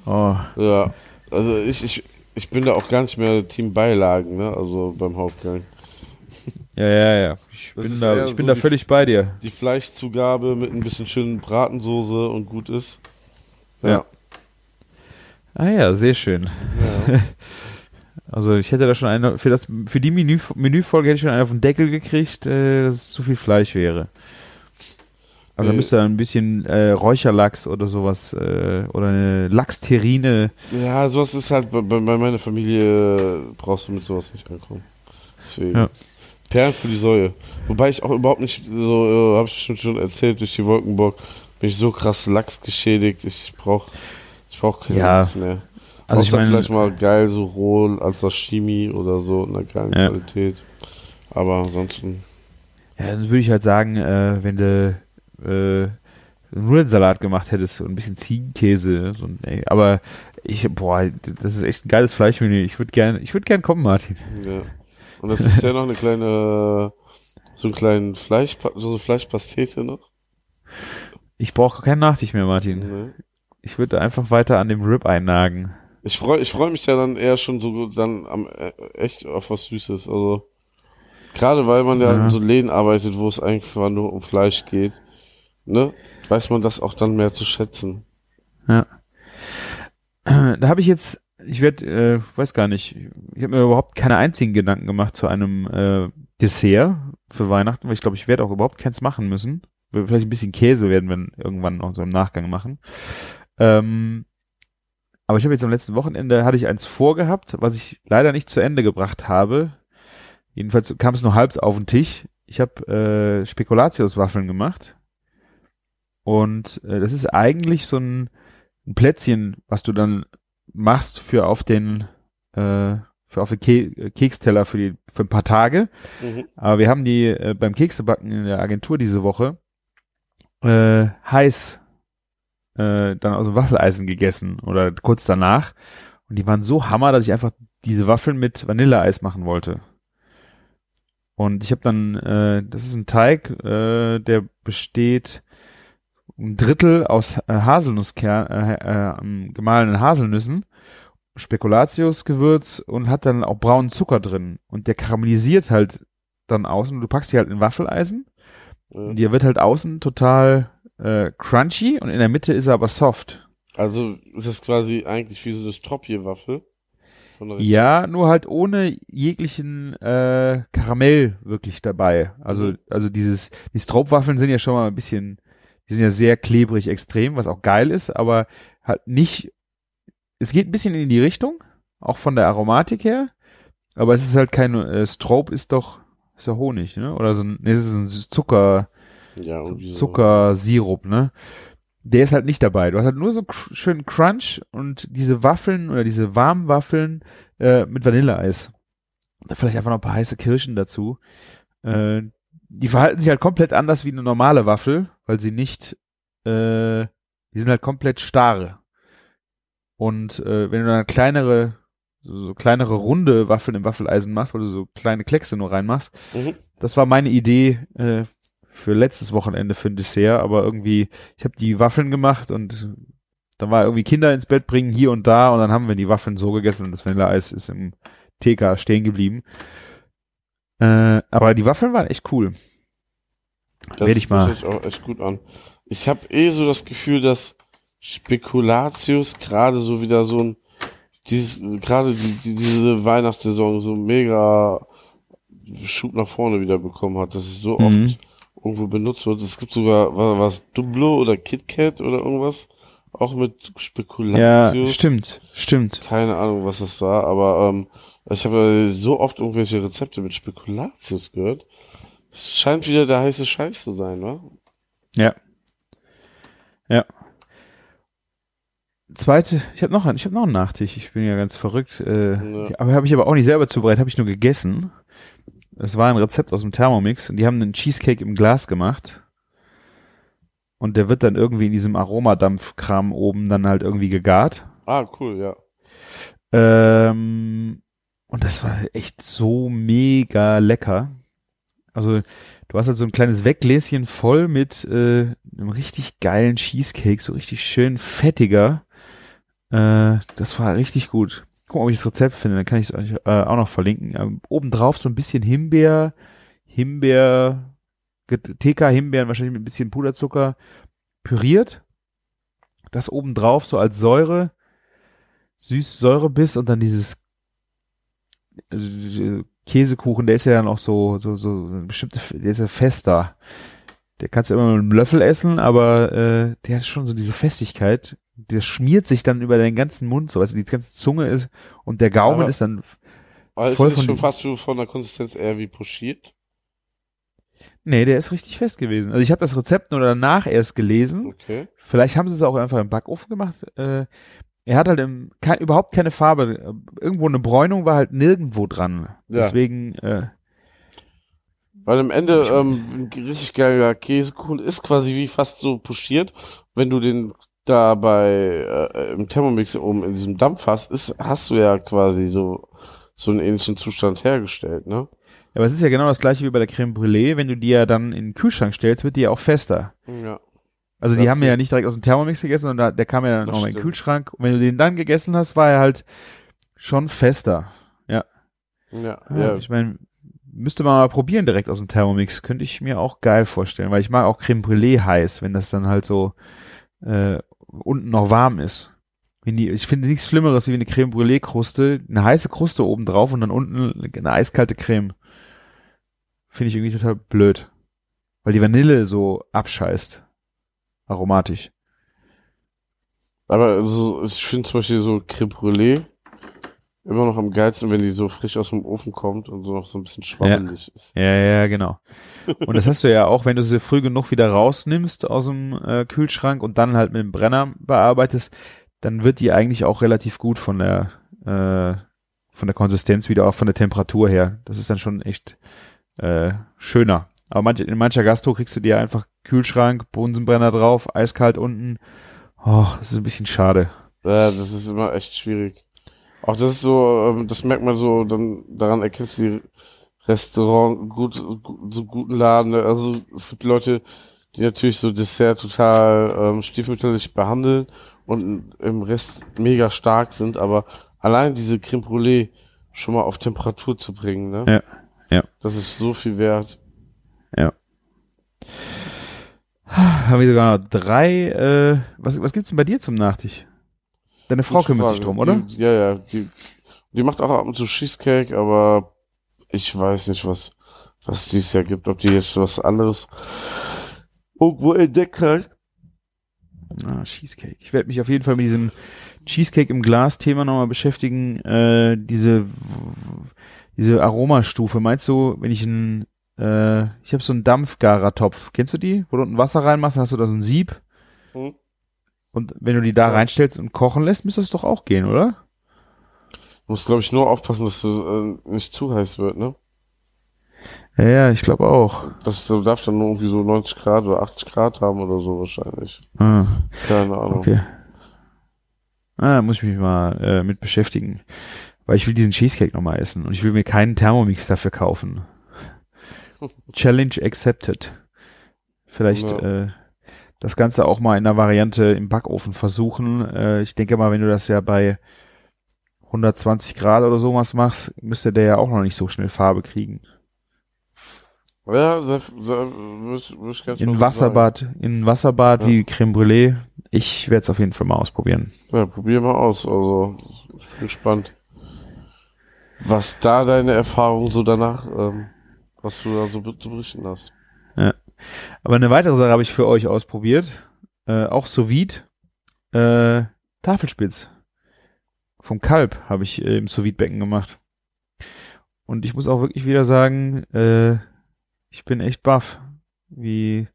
[SPEAKER 4] Oh.
[SPEAKER 5] Ja, also ich, ich, ich bin da auch gar nicht mehr Team Beilagen, ne? Also beim Hauptgang.
[SPEAKER 4] Ja, ja, ja. Ich
[SPEAKER 5] Das
[SPEAKER 4] bin da, ich bin
[SPEAKER 5] so
[SPEAKER 4] da
[SPEAKER 5] die-
[SPEAKER 4] völlig bei dir.
[SPEAKER 5] Die Fleischzugabe mit ein bisschen schönen Bratensoße und gut ist.
[SPEAKER 4] Ja. Ah ja, sehr schön.
[SPEAKER 5] ja.
[SPEAKER 4] Also ich hätte da schon eine, für das, für die Menü, Menüfolge hätte ich schon einen auf den Deckel gekriegt, äh, dass es zu viel Fleisch wäre. Also da
[SPEAKER 5] Nee.
[SPEAKER 4] müsste ein bisschen äh, Räucherlachs oder sowas, äh, oder eine Lachsterrine.
[SPEAKER 5] ja, sowas ist halt, bei, bei meiner Familie brauchst du mit sowas nicht ankommen. Deswegen.
[SPEAKER 4] Ja.
[SPEAKER 5] Perlen für die Säue. Wobei ich auch überhaupt nicht, so, äh, hab ich schon, schon erzählt, durch die Wolkenburg bin ich so krass Lachs geschädigt. Ich brauch, ich brauch keinen
[SPEAKER 4] Ja.
[SPEAKER 5] Lachs mehr.
[SPEAKER 4] Also
[SPEAKER 5] Außer
[SPEAKER 4] ich meine,
[SPEAKER 5] vielleicht mal geil so roh als Sashimi oder so in einer geilen
[SPEAKER 4] Ja.
[SPEAKER 5] Qualität. Aber ansonsten,
[SPEAKER 4] ja, dann würde ich halt sagen, äh, wenn du äh, Nudelsalat gemacht hättest und ein bisschen Ziegenkäse, so, ey, aber ich, boah, das ist echt ein geiles Fleischmenü. Ich würde gerne, ich würde gerne kommen, Martin.
[SPEAKER 5] ja. Und das ist ja noch eine kleine, so einen kleinen Fleisch, so eine Fleischpastete noch.
[SPEAKER 4] Ich brauche keinen Nachtisch mehr, Martin.
[SPEAKER 5] Ne?
[SPEAKER 4] Ich würde einfach weiter an dem Rib einnagen.
[SPEAKER 5] Ich freue ich freu mich ja dann eher schon so dann am äh, echt auf was Süßes. Also gerade weil man ja,
[SPEAKER 4] Ja.
[SPEAKER 5] in so Läden arbeitet, wo es eigentlich nur um Fleisch geht, ne, weiß man das auch dann mehr zu schätzen.
[SPEAKER 4] Ja. Da habe ich jetzt, ich werde, äh, weiß gar nicht, ich habe mir überhaupt keine einzigen Gedanken gemacht zu einem äh, Dessert für Weihnachten, weil ich glaube, ich werde auch überhaupt keins machen müssen. Vielleicht ein bisschen Käse werden wir irgendwann noch so im Nachgang machen. Ähm, aber ich habe jetzt am letzten Wochenende hatte ich eins vorgehabt, was ich leider nicht zu Ende gebracht habe. Jedenfalls kam es nur halb auf den Tisch. Ich habe äh, Spekulatiuswaffeln gemacht. Und äh, das ist eigentlich so ein, ein Plätzchen, was du dann machst für auf den äh, für auf den Ke Keksteller für die für ein paar Tage.
[SPEAKER 5] Mhm.
[SPEAKER 4] Aber wir haben die äh, beim Keksebacken in der Agentur diese Woche äh, heiß äh, dann aus dem Waffeleisen gegessen oder kurz danach. Und die waren so hammer, dass ich einfach diese Waffeln mit Vanilleeis machen wollte. Und ich habe dann, äh, das ist ein Teig, äh, der besteht ein Drittel aus äh, Haselnusskern, äh, äh, ähm, gemahlenen Haselnüssen, Spekulatiusgewürz und hat dann auch braunen Zucker drin. Und der karamellisiert halt dann außen. Du packst die halt in Waffeleisen
[SPEAKER 5] Ja.
[SPEAKER 4] und der wird halt außen total äh, crunchy und in der Mitte ist er aber soft.
[SPEAKER 5] Also ist das quasi eigentlich wie so eine der
[SPEAKER 4] Ja, nur halt ohne jeglichen äh, Karamell wirklich dabei. Also,
[SPEAKER 5] Mhm.
[SPEAKER 4] also dieses, die Stroopwaffeln sind ja schon mal ein bisschen, die sind ja sehr klebrig extrem, was auch geil ist, aber halt nicht, es geht ein bisschen in die Richtung, auch von der Aromatik her, aber es ist halt kein, äh, Stroop ist doch, ist ja Honig, ne? Oder so ein, nee, es ist ein Zucker,
[SPEAKER 5] Ja,
[SPEAKER 4] so. Zuckersirup, ne? Der ist halt nicht dabei. Du hast halt nur so einen schönen Crunch und diese Waffeln oder diese warmen Waffeln äh, mit Vanilleeis. Vielleicht einfach noch ein paar heiße Kirschen dazu. Äh, die verhalten sich halt komplett anders wie eine normale Waffel, weil sie nicht, äh, die sind halt komplett starr. Und äh, wenn du dann kleinere, so, so kleinere runde Waffeln im Waffeleisen machst, weil du so kleine Kleckse nur reinmachst,
[SPEAKER 5] Mhm.
[SPEAKER 4] das war meine Idee äh, für letztes Wochenende für ein Dessert, aber irgendwie, ich habe die Waffeln gemacht und dann war irgendwie Kinder ins Bett bringen hier und da und dann haben wir die Waffeln so gegessen und das Vanilleeis ist im TK stehen geblieben. Äh, aber die Waffeln waren echt cool.
[SPEAKER 5] Das,
[SPEAKER 4] Werd ich mal.
[SPEAKER 5] das hört sich auch echt gut an. Ich habe eh so das Gefühl, dass Spekulatius gerade so wieder so ein, dieses, gerade die, die, diese Weihnachtssaison so mega Schub nach vorne wieder bekommen hat, dass es so
[SPEAKER 4] Mhm.
[SPEAKER 5] oft irgendwo benutzt wird. Es gibt sogar, was, was Dublo oder KitKat oder irgendwas, auch mit
[SPEAKER 4] Ja,
[SPEAKER 5] Spekulatius.
[SPEAKER 4] stimmt, stimmt.
[SPEAKER 5] Keine Ahnung, was das war, aber ähm, ich habe so oft irgendwelche Rezepte mit Spekulatius gehört. Es scheint wieder der heiße Scheiß zu sein, wa?
[SPEAKER 4] Ja. Ja. Zweite, ich habe noch, einen- ich habe noch einen Nachtisch. Ich bin ja ganz verrückt. Äh,
[SPEAKER 5] Ja.
[SPEAKER 4] Aber habe ich aber auch nicht selber zubereitet, habe ich nur gegessen. Es war ein Rezept aus dem Thermomix und die haben einen Cheesecake im Glas gemacht. Und der wird dann irgendwie in diesem Aromadampfkram oben dann halt irgendwie gegart.
[SPEAKER 5] Ah, cool, ja.
[SPEAKER 4] Ähm, und das war echt so mega lecker. Also du hast halt so ein kleines Weggläschen voll mit äh, einem richtig geilen Cheesecake, so richtig schön fettiger. Äh, das war richtig gut. Guck mal, ob ich das Rezept finde, dann kann ich es euch äh, auch noch verlinken. Ähm, obendrauf so ein bisschen Himbeer, Himbeer, TK-Himbeeren, wahrscheinlich mit ein bisschen Puderzucker püriert. Das obendrauf so als Säure, süß Säurebiss und dann dieses Käsekuchen, der ist ja dann auch so, so, so bestimmte, der ist ja fester. Der kannst du immer mit einem Löffel essen, aber äh, der hat schon so diese Festigkeit. Der schmiert sich dann über deinen ganzen Mund, so, also die ganze Zunge ist und der Gaumen
[SPEAKER 5] Aber-
[SPEAKER 4] ist dann
[SPEAKER 5] Aber ist
[SPEAKER 4] Voll
[SPEAKER 5] nicht
[SPEAKER 4] von
[SPEAKER 5] schon fast so von der Konsistenz eher wie pochiert?
[SPEAKER 4] Nee, der ist richtig fest gewesen. Also ich habe das Rezept nur danach erst gelesen.
[SPEAKER 5] Okay.
[SPEAKER 4] Vielleicht haben sie es auch einfach im Backofen gemacht. Äh, er hat halt im, kein, überhaupt keine Farbe. Irgendwo eine Bräunung war halt nirgendwo dran.
[SPEAKER 5] Ja.
[SPEAKER 4] Deswegen, äh,
[SPEAKER 5] Weil am Ende ähm, ein richtig geiler Käsekuchen ist quasi wie fast so pochiert. Wenn du den da bei äh, im Thermomix oben in diesem Dampf hast, ist, hast du ja quasi so so einen ähnlichen Zustand hergestellt, ne?
[SPEAKER 4] aber es ist ja genau das gleiche wie bei der Creme Brûlée. Wenn du die ja dann in den Kühlschrank stellst, wird die ja auch fester.
[SPEAKER 5] Ja.
[SPEAKER 4] Also die
[SPEAKER 5] Ja,
[SPEAKER 4] haben
[SPEAKER 5] okay.
[SPEAKER 4] wir ja nicht direkt aus dem Thermomix gegessen, sondern der kam ja dann
[SPEAKER 5] Das
[SPEAKER 4] auch mal in den. Kühlschrank. Und wenn du den dann gegessen hast, war er halt schon fester.
[SPEAKER 5] Ja,
[SPEAKER 4] Ja,
[SPEAKER 5] ja.
[SPEAKER 4] Ich meine, müsste man mal probieren direkt aus dem Thermomix. Könnte ich mir auch geil vorstellen, weil ich mag auch Creme Brûlée heiß, wenn das dann halt so äh, unten noch warm ist. Die, ich finde nichts Schlimmeres wie eine Creme Brûlée Kruste, eine heiße Kruste oben drauf und dann unten eine eiskalte Creme. Finde ich irgendwie total blöd. Weil die Vanille so abscheißt. Aromatisch.
[SPEAKER 5] Aber so, ich finde zum Beispiel so Creme Brûlée immer noch am geilsten, wenn die so frisch aus dem Ofen kommt und so noch so ein bisschen schwammelig ist.
[SPEAKER 4] Ja, ja, genau. Und das hast du ja auch, wenn du sie früh genug wieder rausnimmst aus dem äh, Kühlschrank und dann halt mit dem Brenner bearbeitest, dann wird die eigentlich auch relativ gut von der äh, von der Konsistenz wieder auch von der Temperatur her. Das ist dann schon echt äh, schöner. Aber manch, in mancher Gastro kriegst du dir einfach Kühlschrank, Bunsenbrenner drauf, eiskalt unten. Oh, das ist ein bisschen schade.
[SPEAKER 5] Ja, das ist immer echt schwierig. Auch das ist so, ähm, das merkt man so, dann daran erkennst du die Restaurant gut, gut so guten Laden. ne? Also es gibt Leute, die natürlich so Dessert total ähm, stiefmütterlich behandeln und im Rest mega stark sind, aber allein diese Creme Brûlée schon mal auf Temperatur zu bringen, ne?
[SPEAKER 4] Ja, ja.
[SPEAKER 5] Das ist so viel wert.
[SPEAKER 4] Haben wir sogar noch drei. Äh, was, was gibt's denn bei dir zum Nachtisch? Deine Frau
[SPEAKER 5] Gute
[SPEAKER 4] kümmert sich
[SPEAKER 5] Frage.
[SPEAKER 4] drum, oder?
[SPEAKER 5] Die, ja, ja. Die, die macht auch ab und zu Cheesecake, aber ich weiß nicht, was, was es dieses Jahr gibt. Ob die jetzt was anderes irgendwo entdeckt hat.
[SPEAKER 4] Ah, Cheesecake. Ich werde mich auf jeden Fall mit diesem Cheesecake im Glas-Thema nochmal beschäftigen. Äh, diese, diese Aromastufe. Meinst du, wenn ich ein, äh, ich habe so einen Dampfgarertopf. Kennst du die? Wo du unten Wasser reinmachst, hast du da so ein Sieb.
[SPEAKER 5] Hm?
[SPEAKER 4] Und wenn du die da
[SPEAKER 5] Ja.
[SPEAKER 4] reinstellst und kochen lässt, müsste das doch auch gehen, oder?
[SPEAKER 5] Du musst, glaube ich, nur aufpassen, dass du äh, nicht zu heiß wird, ne?
[SPEAKER 4] Ja, ja, ich glaube auch.
[SPEAKER 5] Das darf dann nur irgendwie so 90 Grad oder 80 Grad haben oder so wahrscheinlich.
[SPEAKER 4] Ah,
[SPEAKER 5] Keine Ahnung.
[SPEAKER 4] okay. Ah, da muss ich mich mal äh, mit beschäftigen. Weil ich will diesen Cheesecake nochmal essen und ich will mir keinen Thermomix dafür kaufen. Challenge accepted. Vielleicht
[SPEAKER 5] Ja.
[SPEAKER 4] äh, das Ganze auch mal in der Variante im Backofen versuchen. Äh, ich denke mal, wenn du das ja bei 120 Grad oder sowas machst, müsste der ja auch noch nicht so schnell Farbe kriegen.
[SPEAKER 5] Ja, sehr, sehr, würd, würd ich ganz
[SPEAKER 4] In Wasserbad, in Wasserbad
[SPEAKER 5] Ja.
[SPEAKER 4] wie Creme Brûlée. Ich werde es auf jeden Fall mal ausprobieren.
[SPEAKER 5] Ja, probier mal aus. Also, ich bin gespannt. Was da deine Erfahrungen so danach, ähm, was du da so zu berichten hast.
[SPEAKER 4] Aber eine weitere Sache habe ich für euch ausprobiert. Äh, auch sous. Äh, Tafelspitz. Vom Kalb habe ich äh, im sous Becken gemacht. Und ich muss auch wirklich wieder sagen, äh, ich bin echt baff. Wie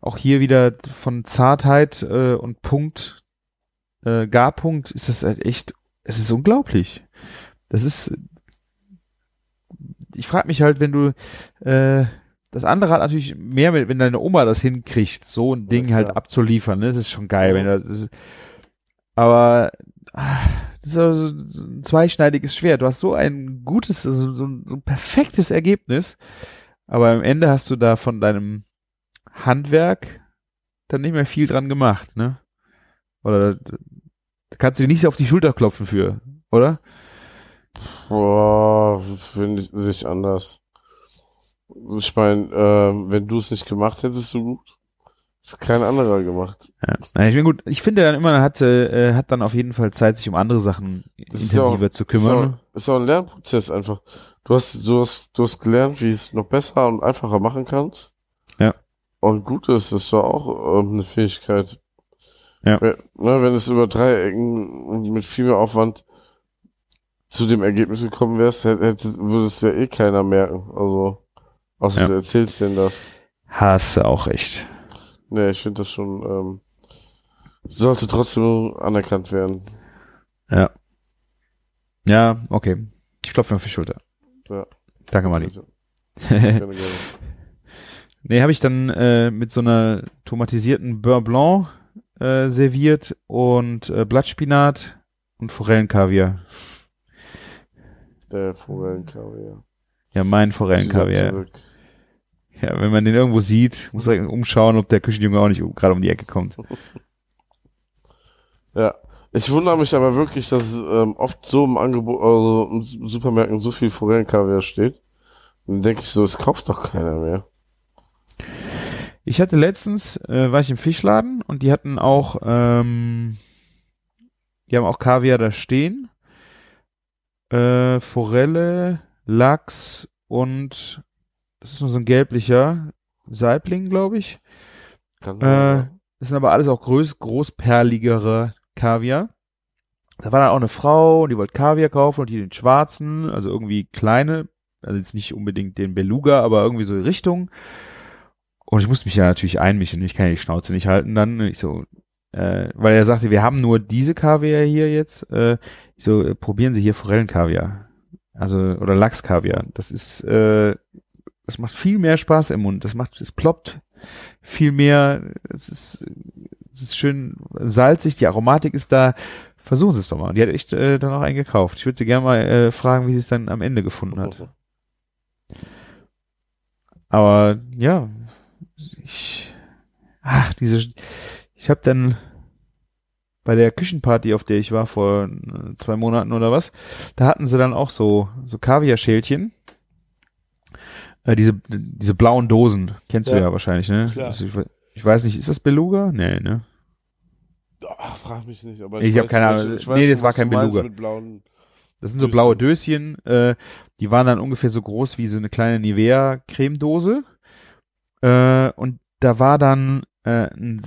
[SPEAKER 4] auch hier wieder von Zartheit äh, und Punkt, äh, Garpunkt ist das halt echt, es ist unglaublich. Das ist, ich frage mich halt, wenn du, äh, das andere hat natürlich mehr, mit, wenn deine Oma das hinkriegt, so ein Ding
[SPEAKER 5] Ja,
[SPEAKER 4] halt abzuliefern, ne? Das ist schon geil, wenn das, das aber ah, das ist also so ein zweischneidiges Schwert. Du hast so ein gutes, so, so, ein- so ein perfektes Ergebnis, aber am Ende hast du da von deinem Handwerk dann nicht mehr viel dran gemacht, ne? Oder da kannst du dir nicht auf die Schulter klopfen für, oder?
[SPEAKER 5] Boah, finde ich sich anders. Ich meine, äh, wenn du es nicht gemacht hättest, so gut, ist kein anderer gemacht.
[SPEAKER 4] Ja. Ich bin gut. Ich finde dann immer, hat, äh, hat dann auf jeden Fall Zeit, sich um andere Sachen
[SPEAKER 5] Das ist
[SPEAKER 4] intensiver
[SPEAKER 5] auch-
[SPEAKER 4] zu
[SPEAKER 5] Ist
[SPEAKER 4] kümmern.
[SPEAKER 5] auch, ist auch ein Lernprozess einfach. Du hast, du hast, du hast gelernt, wie es noch besser und einfacher machen kannst.
[SPEAKER 4] Ja.
[SPEAKER 5] Und gut ist, das ist doch auch ähm, eine Fähigkeit.
[SPEAKER 4] Ja.
[SPEAKER 5] Wenn, ne, wenn es über drei Ecken und mit viel mehr Aufwand zu dem Ergebnis gekommen wärst, hätte, hätte, würde es ja eh keiner merken. Also, außer
[SPEAKER 4] Ja.
[SPEAKER 5] du erzählst denen das.
[SPEAKER 4] Hast du auch recht.
[SPEAKER 5] Nee, ich finde das schon, ähm, sollte trotzdem anerkannt werden.
[SPEAKER 4] Ja. Ja, okay. Ich klopfe mir auf die Schulter.
[SPEAKER 5] Ja.
[SPEAKER 4] Danke, Mali.
[SPEAKER 5] Gerne, gerne.
[SPEAKER 4] nee, habe ich dann äh, mit so einer tomatisierten Beurre Blanc äh, serviert und äh, Blattspinat und Forellenkaviar.
[SPEAKER 5] Der Forellenkaviar.
[SPEAKER 4] Ja, mein Forellenkaviar. Ja, wenn man den irgendwo sieht, muss man umschauen, ob der Küchenjunge auch nicht gerade um die Ecke kommt.
[SPEAKER 5] Ja. Ich wundere mich aber wirklich, dass ähm, oft so im Angebot, also in Supermärkten so viel Forellenkaviar steht. Und dann denke ich so, es kauft doch keiner mehr.
[SPEAKER 4] Ich hatte letztens, äh, war ich im Fischladen und die hatten auch, ähm, die haben auch Kaviar da stehen. Äh, Forelle, Lachs und das ist nur so ein gelblicher Saibling, glaube ich.
[SPEAKER 5] Kann
[SPEAKER 4] Äh,
[SPEAKER 5] sein,
[SPEAKER 4] das sind aber alles auch groß, großperligere Kaviar. Da war dann auch eine Frau und die wollte Kaviar kaufen und die den schwarzen, also irgendwie kleine, also jetzt nicht unbedingt den Beluga, aber irgendwie so die Richtung. Und ich musste mich ja natürlich einmischen, ich kann ja die Schnauze nicht halten dann. Ich so, äh, weil er sagte, wir haben nur diese Kaviar hier jetzt. Äh, so, äh, probieren Sie hier Forellenkaviar. Also, oder Lachskaviar. Das ist, äh, das macht viel mehr Spaß im Mund. Das macht, es ploppt viel mehr, es ist, es ist schön salzig, die Aromatik ist da. Versuchen Sie es doch mal. Und die hat echt äh, dann auch einen gekauft. Ich würde sie gerne mal äh, fragen, wie sie es dann am Ende gefunden hat. Aber ja, ich, ach, diese, ich habe dann bei der Küchenparty, auf der ich war vor äh, zwei Monaten oder was, da hatten sie dann auch so so Kaviar-Schälchen. Äh, diese diese blauen Dosen kennst du
[SPEAKER 5] Ja.
[SPEAKER 4] ja wahrscheinlich, ne?
[SPEAKER 5] Klar.
[SPEAKER 4] Also ich, ich weiß nicht, ist das Beluga? Nee, ne?
[SPEAKER 5] Ach, frag mich nicht, aber
[SPEAKER 4] Ich hab
[SPEAKER 5] weiß,
[SPEAKER 4] keine Ahnung.
[SPEAKER 5] Ich weiß
[SPEAKER 4] Nee, das war kein Beluga. Das sind so
[SPEAKER 5] Döschen.
[SPEAKER 4] blaue Döschen, äh, die waren dann ungefähr so groß wie so eine kleine Nivea-Cremedose. Äh, und da war dann, äh, ein,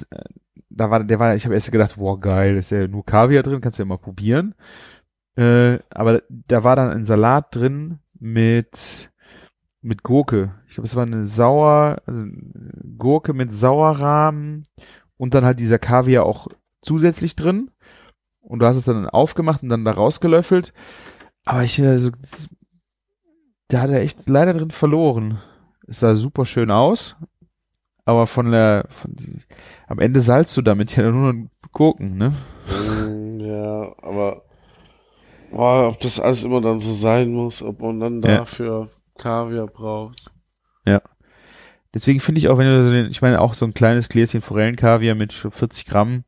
[SPEAKER 4] da war, der war, ich habe erst gedacht, boah, geil, ist ja nur Kaviar drin, kannst du ja mal probieren. Äh, aber da war dann ein Salat drin mit, mit Gurke. Ich glaube, es war eine Sauer, also Gurke mit Sauerrahmen und dann halt dieser Kaviar auch zusätzlich drin. Und du hast es dann aufgemacht und dann da rausgelöffelt. Aber ich also, da hat er echt leider drin verloren. Es sah super schön aus. Aber von der, von am Ende salzt du damit ja nur noch Gurken, ne?
[SPEAKER 5] Mm, ja, aber boah, ob das alles immer dann so sein muss, ob man dann
[SPEAKER 4] Ja.
[SPEAKER 5] dafür Kaviar braucht.
[SPEAKER 4] Deswegen finde ich auch, wenn du so den, ich meine, auch so ein kleines Gläschen Forellenkaviar mit 40 Gramm,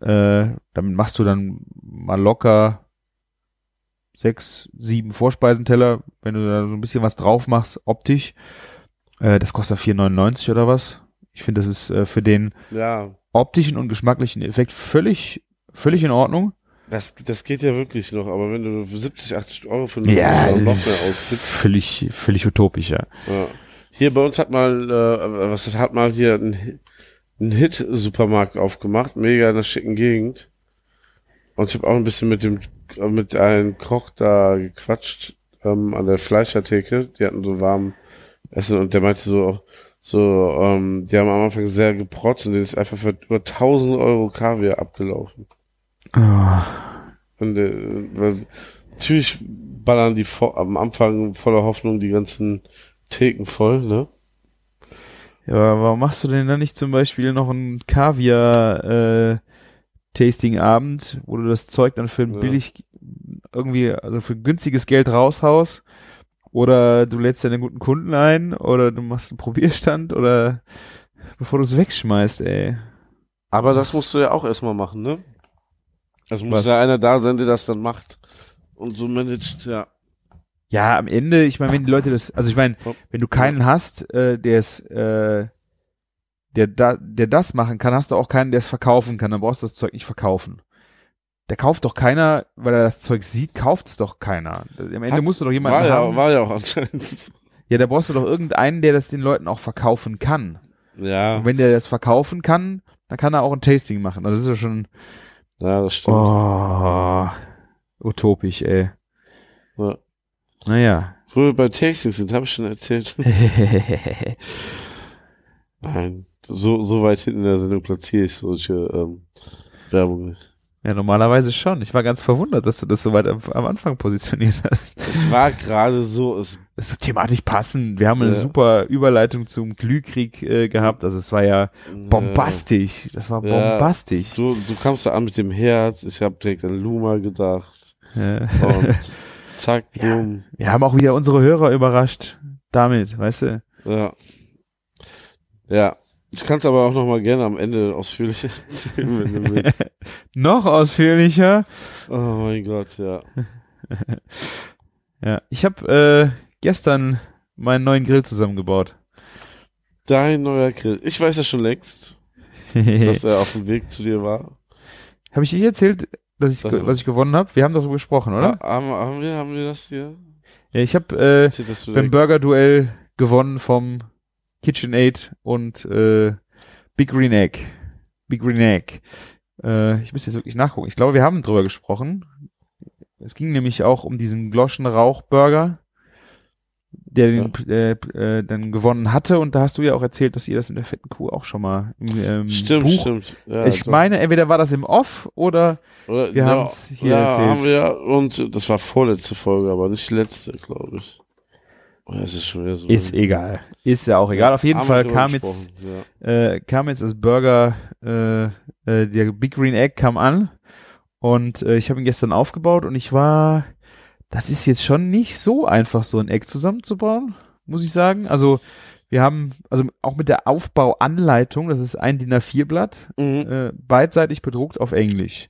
[SPEAKER 4] äh, damit machst du dann mal locker sechs, sieben Vorspeisenteller, wenn du da so ein bisschen was drauf machst, optisch. Äh, das kostet 4,99 oder was. Ich finde, das ist äh, für den
[SPEAKER 5] Ja,
[SPEAKER 4] optischen und geschmacklichen Effekt völlig, völlig in Ordnung.
[SPEAKER 5] das, das geht ja wirklich noch, aber wenn du für 70, 80 Euro für eine
[SPEAKER 4] Ja,
[SPEAKER 5] noch mehr ausgibst.
[SPEAKER 4] Völlig, völlig utopisch, ja.
[SPEAKER 5] Ja. Hier bei uns hat mal, äh, was hat mal hier ein, ein Hit-Supermarkt aufgemacht, mega in der schicken Gegend. Und ich habe auch ein bisschen mit dem, mit einem Koch da gequatscht, ähm, an der Fleischertheke. Die hatten so warm Essen und der meinte so, so, ähm, die haben am Anfang sehr geprotzt und denen ist einfach für über 1000 Euro Kaviar abgelaufen.
[SPEAKER 4] Ah.
[SPEAKER 5] Und, äh, natürlich ballern die am Anfang voller Hoffnung die ganzen Theken voll, ne?
[SPEAKER 4] Ja, aber warum machst du denn dann nicht zum Beispiel noch ein Kaviar-Tasting-Abend, wo du das Zeug dann für ein
[SPEAKER 5] Ja.
[SPEAKER 4] billig, irgendwie, also für günstiges Geld raushaust? Oder du lädst deine guten Kunden ein, oder du machst einen Probierstand, oder bevor du es wegschmeißt, ey.
[SPEAKER 5] Aber das musst du ja auch erstmal machen, ne? Also muss
[SPEAKER 4] Was?
[SPEAKER 5] ja einer da sein, der das dann macht und so managt, ja.
[SPEAKER 4] Ja, am Ende, ich meine, wenn die Leute das, also ich meine,
[SPEAKER 5] Ja.
[SPEAKER 4] wenn du keinen hast, äh, der es, äh, der da, der das machen kann, hast du auch keinen, der es verkaufen kann. Dann brauchst du das Zeug nicht verkaufen. Der kauft doch keiner, weil er das Zeug sieht, kauft es doch keiner. Am Ende musst du doch jemanden
[SPEAKER 5] war
[SPEAKER 4] haben.
[SPEAKER 5] ja, war ja auch anscheinend.
[SPEAKER 4] ja, da brauchst du doch irgendeinen, der das den Leuten auch verkaufen kann.
[SPEAKER 5] Ja,
[SPEAKER 4] Und wenn der das verkaufen kann, dann kann er auch ein Tasting machen. Also das ist ja schon,
[SPEAKER 5] ja, das stimmt.
[SPEAKER 4] oh, utopisch, ey.
[SPEAKER 5] Ja.
[SPEAKER 4] Naja.
[SPEAKER 5] Wo wir bei Tasting sind, habe ich schon erzählt. Nein, so, so weit hinten in der Sendung platziere ich solche ähm, Werbung nicht.
[SPEAKER 4] Ja, normalerweise schon. Ich war ganz verwundert, dass du das so weit am, am Anfang positioniert hast.
[SPEAKER 5] Es war gerade so, es,
[SPEAKER 4] ist thematisch passend. Wir haben eine
[SPEAKER 5] Ja.
[SPEAKER 4] super Überleitung zum Glühkrieg äh, gehabt. Also es war ja bombastisch. Das war
[SPEAKER 5] Ja.
[SPEAKER 4] bombastisch.
[SPEAKER 5] Du, du kamst da an mit dem Herz, ich habe direkt an Luma gedacht.
[SPEAKER 4] Ja.
[SPEAKER 5] Und zack, boom.
[SPEAKER 4] Wir haben auch wieder unsere Hörer überrascht damit, weißt du?
[SPEAKER 5] Ja. Ja. Ich kann es aber auch noch mal gerne am Ende ausführlich erzählen, wenn du willst.
[SPEAKER 4] Noch ausführlicher.
[SPEAKER 5] Oh mein Gott, ja.
[SPEAKER 4] Ja, ich habe äh, gestern meinen neuen Grill zusammengebaut.
[SPEAKER 5] Dein neuer Grill. Ich weiß ja schon längst, dass er auf dem Weg zu dir war.
[SPEAKER 4] habe ich dich erzählt, dass ich, was ich gewonnen habe? Wir haben darüber gesprochen, oder?
[SPEAKER 5] Ha, haben, haben, wir, haben wir das hier?
[SPEAKER 4] Ja, ich habe äh, beim Burger-Duell gewonnen vom KitchenAid und äh, Big Green Egg. Big Green Egg. Äh, ich muss jetzt wirklich nachgucken. Ich glaube, wir haben drüber gesprochen. Es ging nämlich auch um diesen Gloschen-Rauch-Burger, der den äh, äh, dann gewonnen hatte. Und da hast du ja auch erzählt, dass ihr das in der fetten Kuh auch schon mal im ähm,
[SPEAKER 5] Stimmt,
[SPEAKER 4] Buch.
[SPEAKER 5] stimmt. Ja,
[SPEAKER 4] ich
[SPEAKER 5] doch.
[SPEAKER 4] meine, entweder war das im Off oder
[SPEAKER 5] Oder,
[SPEAKER 4] wir
[SPEAKER 5] ja,
[SPEAKER 4] haben's hier
[SPEAKER 5] ja,
[SPEAKER 4] erzählt.
[SPEAKER 5] haben wir ja. Und das war vorletzte Folge, aber nicht die letzte, glaube ich. Oder ist es schon wieder so?
[SPEAKER 4] ist egal. Ist ja auch egal. Auf jeden Fall kam jetzt
[SPEAKER 5] Ja.
[SPEAKER 4] äh, kam jetzt das Burger, äh, äh, der Big Green Egg kam an und äh, ich habe ihn gestern aufgebaut und ich war, das ist jetzt schon nicht so einfach, so ein Egg zusammenzubauen, muss ich sagen. Also wir haben, also auch mit der Aufbauanleitung, das ist ein DIN A4-Blatt,
[SPEAKER 5] Mhm.
[SPEAKER 4] äh, beidseitig bedruckt auf Englisch.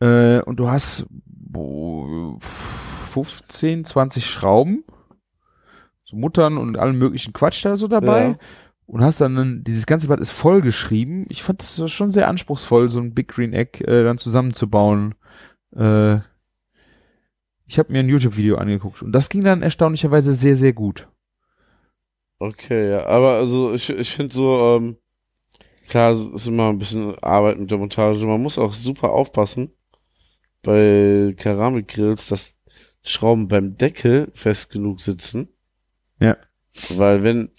[SPEAKER 4] Äh, und du hast bo, 15, 20 Schrauben, so Muttern und allen möglichen Quatsch da so dabei.
[SPEAKER 5] Ja.
[SPEAKER 4] Und hast dann, ein- dieses ganze Blatt ist vollgeschrieben. Ich fand das schon sehr anspruchsvoll, so ein Big Green Egg äh, dann zusammenzubauen. Äh, ich habe mir ein YouTube-Video angeguckt und das ging dann erstaunlicherweise sehr, sehr gut.
[SPEAKER 5] Okay, ja. Aber also ich, ich finde so, ähm, klar, es ist immer ein bisschen Arbeit mit der Montage. Man muss auch super aufpassen bei Keramikgrills, dass Schrauben beim Deckel fest genug sitzen.
[SPEAKER 4] Ja.
[SPEAKER 5] Weil wenn,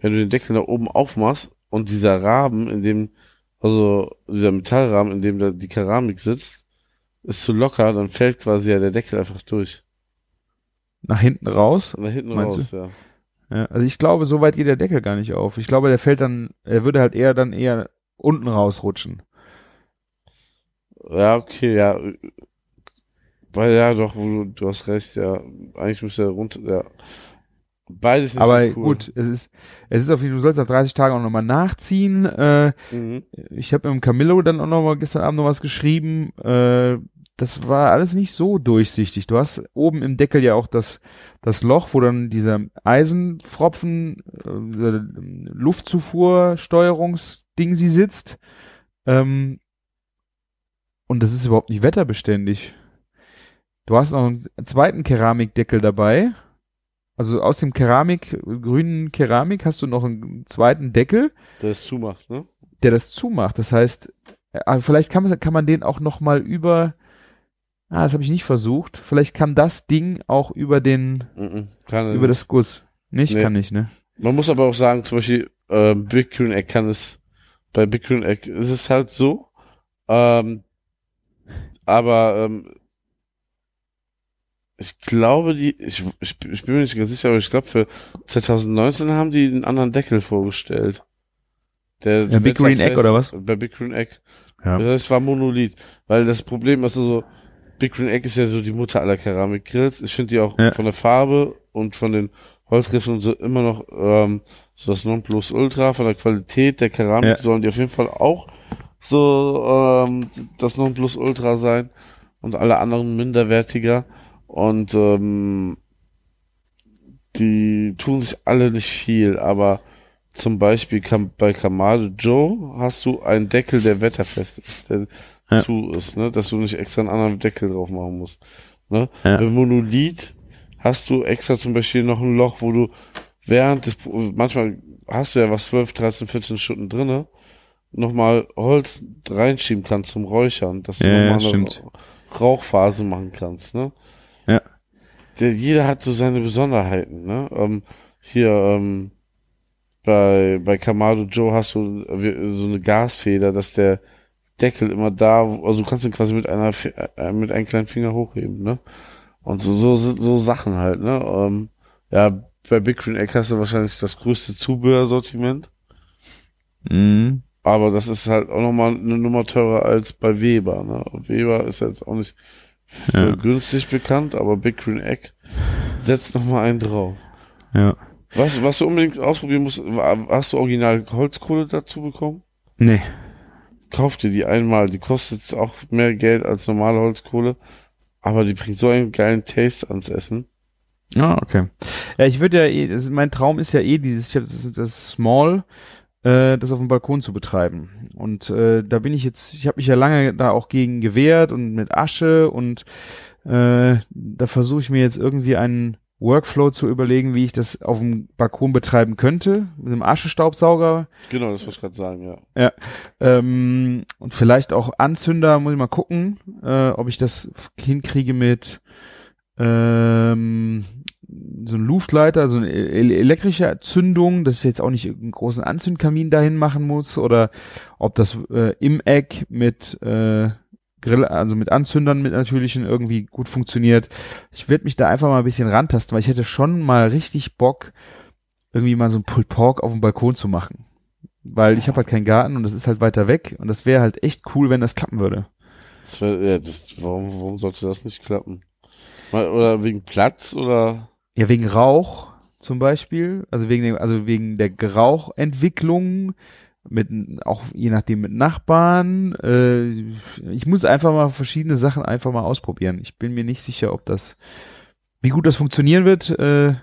[SPEAKER 5] wenn du den Deckel nach oben aufmachst und dieser Rahmen, in dem, also dieser Metallrahmen, in dem da die Keramik sitzt, ist zu locker, dann fällt quasi ja der Deckel einfach durch.
[SPEAKER 4] Nach hinten raus.
[SPEAKER 5] Nach hinten raus, ja.
[SPEAKER 4] Ja, also ich glaube, so weit geht der Deckel gar nicht auf. Ich glaube, der fällt dann, er würde halt eher dann eher unten rausrutschen.
[SPEAKER 5] Ja, okay, ja. Weil ja, doch, du, du hast recht, ja. Eigentlich müsste er runter, ja. Beides nicht
[SPEAKER 4] Aber
[SPEAKER 5] so cool.
[SPEAKER 4] gut, es ist, es ist auf jeden Fall, du sollst nach 30 Tagen auch nochmal nachziehen. Äh,
[SPEAKER 5] Mhm.
[SPEAKER 4] ich habe im Camillo dann auch nochmal gestern Abend noch was geschrieben. Äh, das war alles nicht so durchsichtig. Du hast oben im Deckel ja auch das, das Loch, wo dann dieser Eisenfropfen, äh, Luftzufuhrsteuerungsding sie sitzt. Ähm, und das ist überhaupt nicht wetterbeständig. Du hast noch einen zweiten Keramikdeckel dabei. Also aus dem Keramik, grünen Keramik hast du noch einen zweiten Deckel,
[SPEAKER 5] Der es zumacht, ne?
[SPEAKER 4] der das zumacht. Das heißt, äh, vielleicht kann man, kann man den auch noch mal über, ah, das habe ich nicht versucht. Vielleicht kann das Ding auch über den.
[SPEAKER 5] Kann er
[SPEAKER 4] über das Guss. Nicht,
[SPEAKER 5] Nee.
[SPEAKER 4] kann nicht, ne?
[SPEAKER 5] Man muss aber auch sagen, zum Beispiel, äh, Big Green Egg kann es, bei Big Green Egg ist es halt so, ähm, aber ähm, ich glaube, die, ich, ich, ich bin mir nicht ganz sicher, aber ich glaube, für 2019 haben die einen anderen Deckel vorgestellt. Der
[SPEAKER 4] Ja, Big Green Egg oder was?
[SPEAKER 5] Bei Big Green Egg.
[SPEAKER 4] Ja.
[SPEAKER 5] Das war Monolith. Weil das Problem ist also, Big Green Egg ist ja so die Mutter aller Keramikgrills. Ich finde die auch
[SPEAKER 4] Ja.
[SPEAKER 5] von der Farbe und von den Holzgriffen und so immer noch ähm, so das Nonplusultra. Von der Qualität der Keramik
[SPEAKER 4] Ja.
[SPEAKER 5] sollen die auf jeden Fall auch so ähm, das Nonplusultra sein und alle anderen minderwertiger. Und ähm, die tun sich alle nicht viel, aber zum Beispiel kam, bei Kamado Joe hast du einen Deckel, der wetterfest ist, der
[SPEAKER 4] Ja.
[SPEAKER 5] zu ist, ne? dass du nicht extra einen anderen Deckel drauf machen musst. Ne?
[SPEAKER 4] Ja.
[SPEAKER 5] Bei Monolith hast du extra zum Beispiel noch ein Loch, wo du während des, manchmal hast du ja was 12, 13, 14 Stunden drinne, nochmal Holz reinschieben kannst zum Räuchern, dass du
[SPEAKER 4] Ja,
[SPEAKER 5] nochmal eine. Rauchphase machen kannst, ne?
[SPEAKER 4] Ja.
[SPEAKER 5] Der, jeder hat so seine Besonderheiten, ne? Ähm, hier, ähm, bei, bei Kamado Joe hast du so eine Gasfeder, dass der Deckel immer da, also du kannst ihn quasi mit einer, äh, mit einem kleinen Finger hochheben, ne? Und so, so, so Sachen halt, ne? Ähm, ja, bei Big Green Egg hast du wahrscheinlich das größte Zubehörsortiment,
[SPEAKER 4] Mhm.
[SPEAKER 5] aber das ist halt auch nochmal eine Nummer teurer als bei Weber, ne? Und Weber ist jetzt auch nicht für
[SPEAKER 4] Ja.
[SPEAKER 5] günstig bekannt, aber Big Green Egg setzt nochmal einen drauf.
[SPEAKER 4] Ja.
[SPEAKER 5] Was, was du unbedingt ausprobieren musst, hast du original Holzkohle dazu bekommen?
[SPEAKER 4] Nee.
[SPEAKER 5] Kauf dir die einmal, die kostet auch mehr Geld als normale Holzkohle, aber die bringt so einen geilen Taste ans Essen.
[SPEAKER 4] Ah, okay. Ja, ich würde ja eh, mein Traum ist ja eh dieses, ich hab das, das Small, äh, das auf dem Balkon zu betreiben. Und äh, da bin ich jetzt, ich habe mich ja lange da auch gegen gewehrt und mit Asche und äh, da versuche ich mir jetzt irgendwie einen Workflow zu überlegen, wie ich das auf dem Balkon betreiben könnte, mit einem Aschestaubsauger
[SPEAKER 5] Genau, das wollte ich gerade sagen, ja.
[SPEAKER 4] ähm, und vielleicht auch Anzünder, muss ich mal gucken, äh, ob ich das hinkriege mit ähm, so ein Luftleiter, so eine el- elektrische Zündung, dass ich jetzt auch nicht einen großen Anzündkamin dahin machen muss oder ob das äh, im Eck mit äh, Grill, also mit Anzündern mit natürlichen irgendwie gut funktioniert. Ich werde mich da einfach mal ein bisschen rantasten, weil ich hätte schon mal richtig Bock, irgendwie mal so ein Pulled Pork auf dem Balkon zu machen. Weil ich habe halt keinen Garten und das ist halt weiter weg und das wäre halt echt cool, wenn das klappen würde.
[SPEAKER 5] Das wär, ja das, warum, warum sollte das nicht klappen? Oder wegen Platz oder?
[SPEAKER 4] Ja, wegen Rauch zum Beispiel, also wegen dem, also wegen der Rauchentwicklung, mit auch je nachdem mit Nachbarn. Äh, ich muss einfach mal verschiedene Sachen einfach mal ausprobieren. Ich bin mir nicht sicher, ob das, wie gut das funktionieren wird. Äh,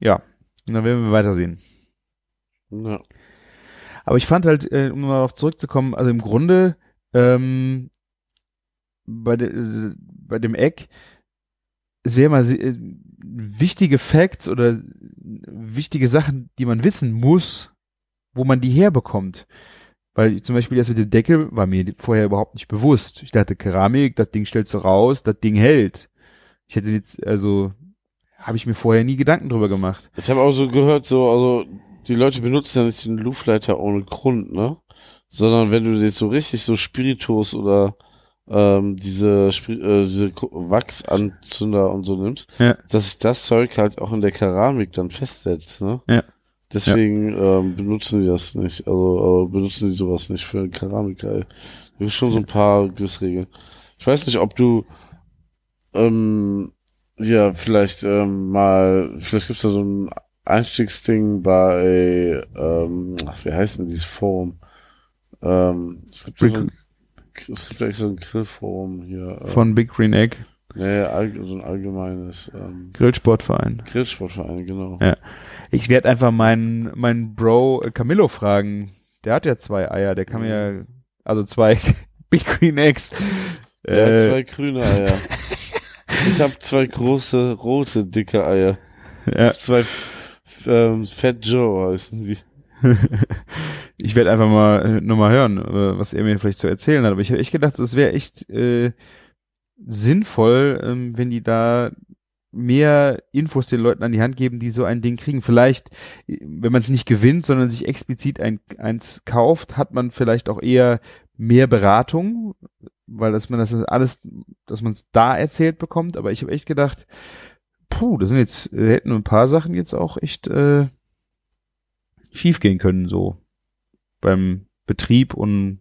[SPEAKER 4] ja, und dann werden wir weitersehen.
[SPEAKER 5] Ja.
[SPEAKER 4] Aber ich fand halt, äh, um mal darauf zurückzukommen, also im Grunde ähm, bei, de, äh, bei dem Eck, es wäre mal äh, wichtige Facts oder wichtige Sachen, die man wissen muss, wo man die herbekommt. Weil zum Beispiel das mit dem Deckel war mir vorher überhaupt nicht bewusst. Ich dachte, Keramik, das Ding stellst du raus, das Ding hält. Ich hätte jetzt, also, habe ich mir vorher nie Gedanken drüber gemacht.
[SPEAKER 5] Ich habe auch so gehört, so, also die Leute benutzen ja nicht den Luftleiter ohne Grund, ne? Sondern wenn du jetzt so richtig so Spiritus oder ähm, diese, äh, diese Wachsanzünder und so nimmst,
[SPEAKER 4] Ja.
[SPEAKER 5] dass sich das Zeug halt auch in der Keramik dann festsetzt, ne?
[SPEAKER 4] Ja.
[SPEAKER 5] Deswegen ähm, benutzen die das nicht, also äh, benutzen die sowas nicht für Keramik. ey. Da gibt schon so ein paar Gewissregeln. Ich weiß nicht, ob du ähm, ja vielleicht ähm, mal, vielleicht gibt's da so ein Einstiegsding bei, ähm, ach, wie heißt denn dieses Forum? Ähm, es gibt ja so ein es gibt ja extra ein Grillforum hier. äh,
[SPEAKER 4] Von Big Green Egg,
[SPEAKER 5] Nee, so ein allgemeines ähm,
[SPEAKER 4] Grillsportverein.
[SPEAKER 5] Grillsportverein, genau.
[SPEAKER 4] Ja. Ich werde einfach meinen meinen Bro äh, Camillo fragen. Der hat ja zwei Eier, der kann mir ja, also zwei Big Green Eggs.
[SPEAKER 5] Der hat
[SPEAKER 4] Äh,
[SPEAKER 5] zwei grüne Eier. ich habe zwei große, rote, dicke Eier.
[SPEAKER 4] ja.
[SPEAKER 5] Zwei ähm, Fat Joe heißen die.
[SPEAKER 4] ich werde einfach mal äh, nur mal hören, äh, was er mir vielleicht zu erzählen hat. Aber ich habe echt gedacht, es wäre echt äh, sinnvoll, ähm, wenn die da mehr Infos den Leuten an die Hand geben, die so ein Ding kriegen. Vielleicht, wenn man es nicht gewinnt, sondern sich explizit ein, eins kauft, hat man vielleicht auch eher mehr Beratung, weil dass man das alles, dass man es da erzählt bekommt. Aber ich habe echt gedacht, puh, das sind jetzt, hätten ein paar Sachen jetzt auch echt äh, schief gehen können, so beim Betrieb und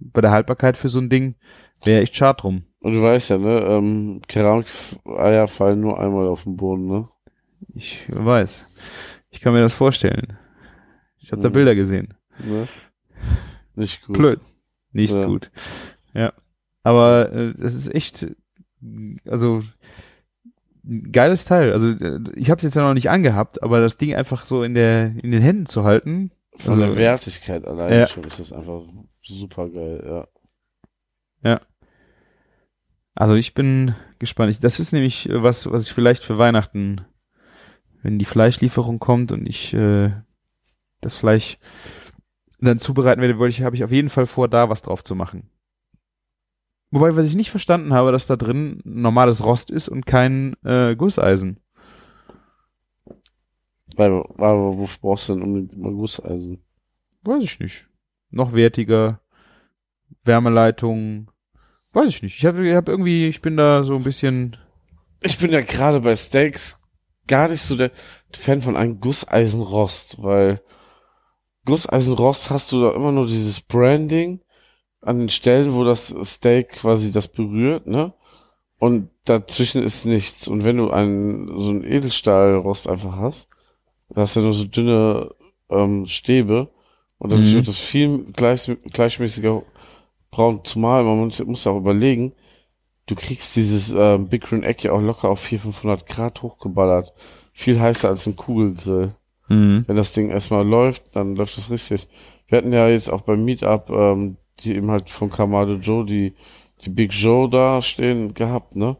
[SPEAKER 4] bei der Haltbarkeit für so ein Ding wäre echt schade drum.
[SPEAKER 5] Und du weißt ja, ne, ähm, Keramik-Eier fallen nur einmal auf den Boden, ne?
[SPEAKER 4] Ich weiß. Ich kann mir das vorstellen. Ich habe da
[SPEAKER 5] Mhm.
[SPEAKER 4] Bilder gesehen.
[SPEAKER 5] ne? Nicht gut.
[SPEAKER 4] Blöd. Nicht
[SPEAKER 5] Ja.
[SPEAKER 4] gut. Ja. Aber äh, das ist echt, also ein geiles Teil. Also äh, ich habe es jetzt ja noch nicht angehabt, aber das Ding einfach so in der in den Händen zu halten.
[SPEAKER 5] Von
[SPEAKER 4] Also-
[SPEAKER 5] der Wertigkeit allein
[SPEAKER 4] Ja.
[SPEAKER 5] schon ist das einfach super geil, ja.
[SPEAKER 4] Also ich bin gespannt. Ich, das ist nämlich äh, was, was ich vielleicht für Weihnachten, wenn die Fleischlieferung kommt und ich äh, das Fleisch dann zubereiten werde, wollte ich, habe ich auf jeden Fall vor, da was drauf zu machen. Wobei, was ich nicht verstanden habe, dass da drin normales Rost ist und kein äh, Gusseisen.
[SPEAKER 5] Weil, aber wofür brauchst du denn unbedingt mal Gusseisen?
[SPEAKER 4] Weiß ich nicht. Noch wertiger. Wärmeleitung. Weiß ich nicht. Ich habe hab irgendwie, ich bin da so ein bisschen.
[SPEAKER 5] Ich bin ja gerade bei Steaks gar nicht so der Fan von einem Gusseisenrost, weil Gusseisenrost hast du da immer nur dieses Branding an den Stellen, wo das Steak quasi das berührt, ne? Und dazwischen ist nichts. Und wenn du einen, so einen Edelstahlrost einfach hast, da hast du nur so dünne ähm, Stäbe und dadurch
[SPEAKER 4] Mhm.
[SPEAKER 5] wird das viel gleich, gleichmäßiger braun. Zumal man muss, muss ja auch überlegen, du kriegst dieses ähm, Big Green Egg ja auch locker auf 400, 500 Grad hochgeballert. Viel heißer als ein Kugelgrill.
[SPEAKER 4] Mhm.
[SPEAKER 5] Wenn das Ding erstmal läuft, dann läuft das richtig. Wir hatten ja jetzt auch beim Meetup, ähm, die eben halt von Kamado Joe, die, die Big Joe da stehen gehabt, ne?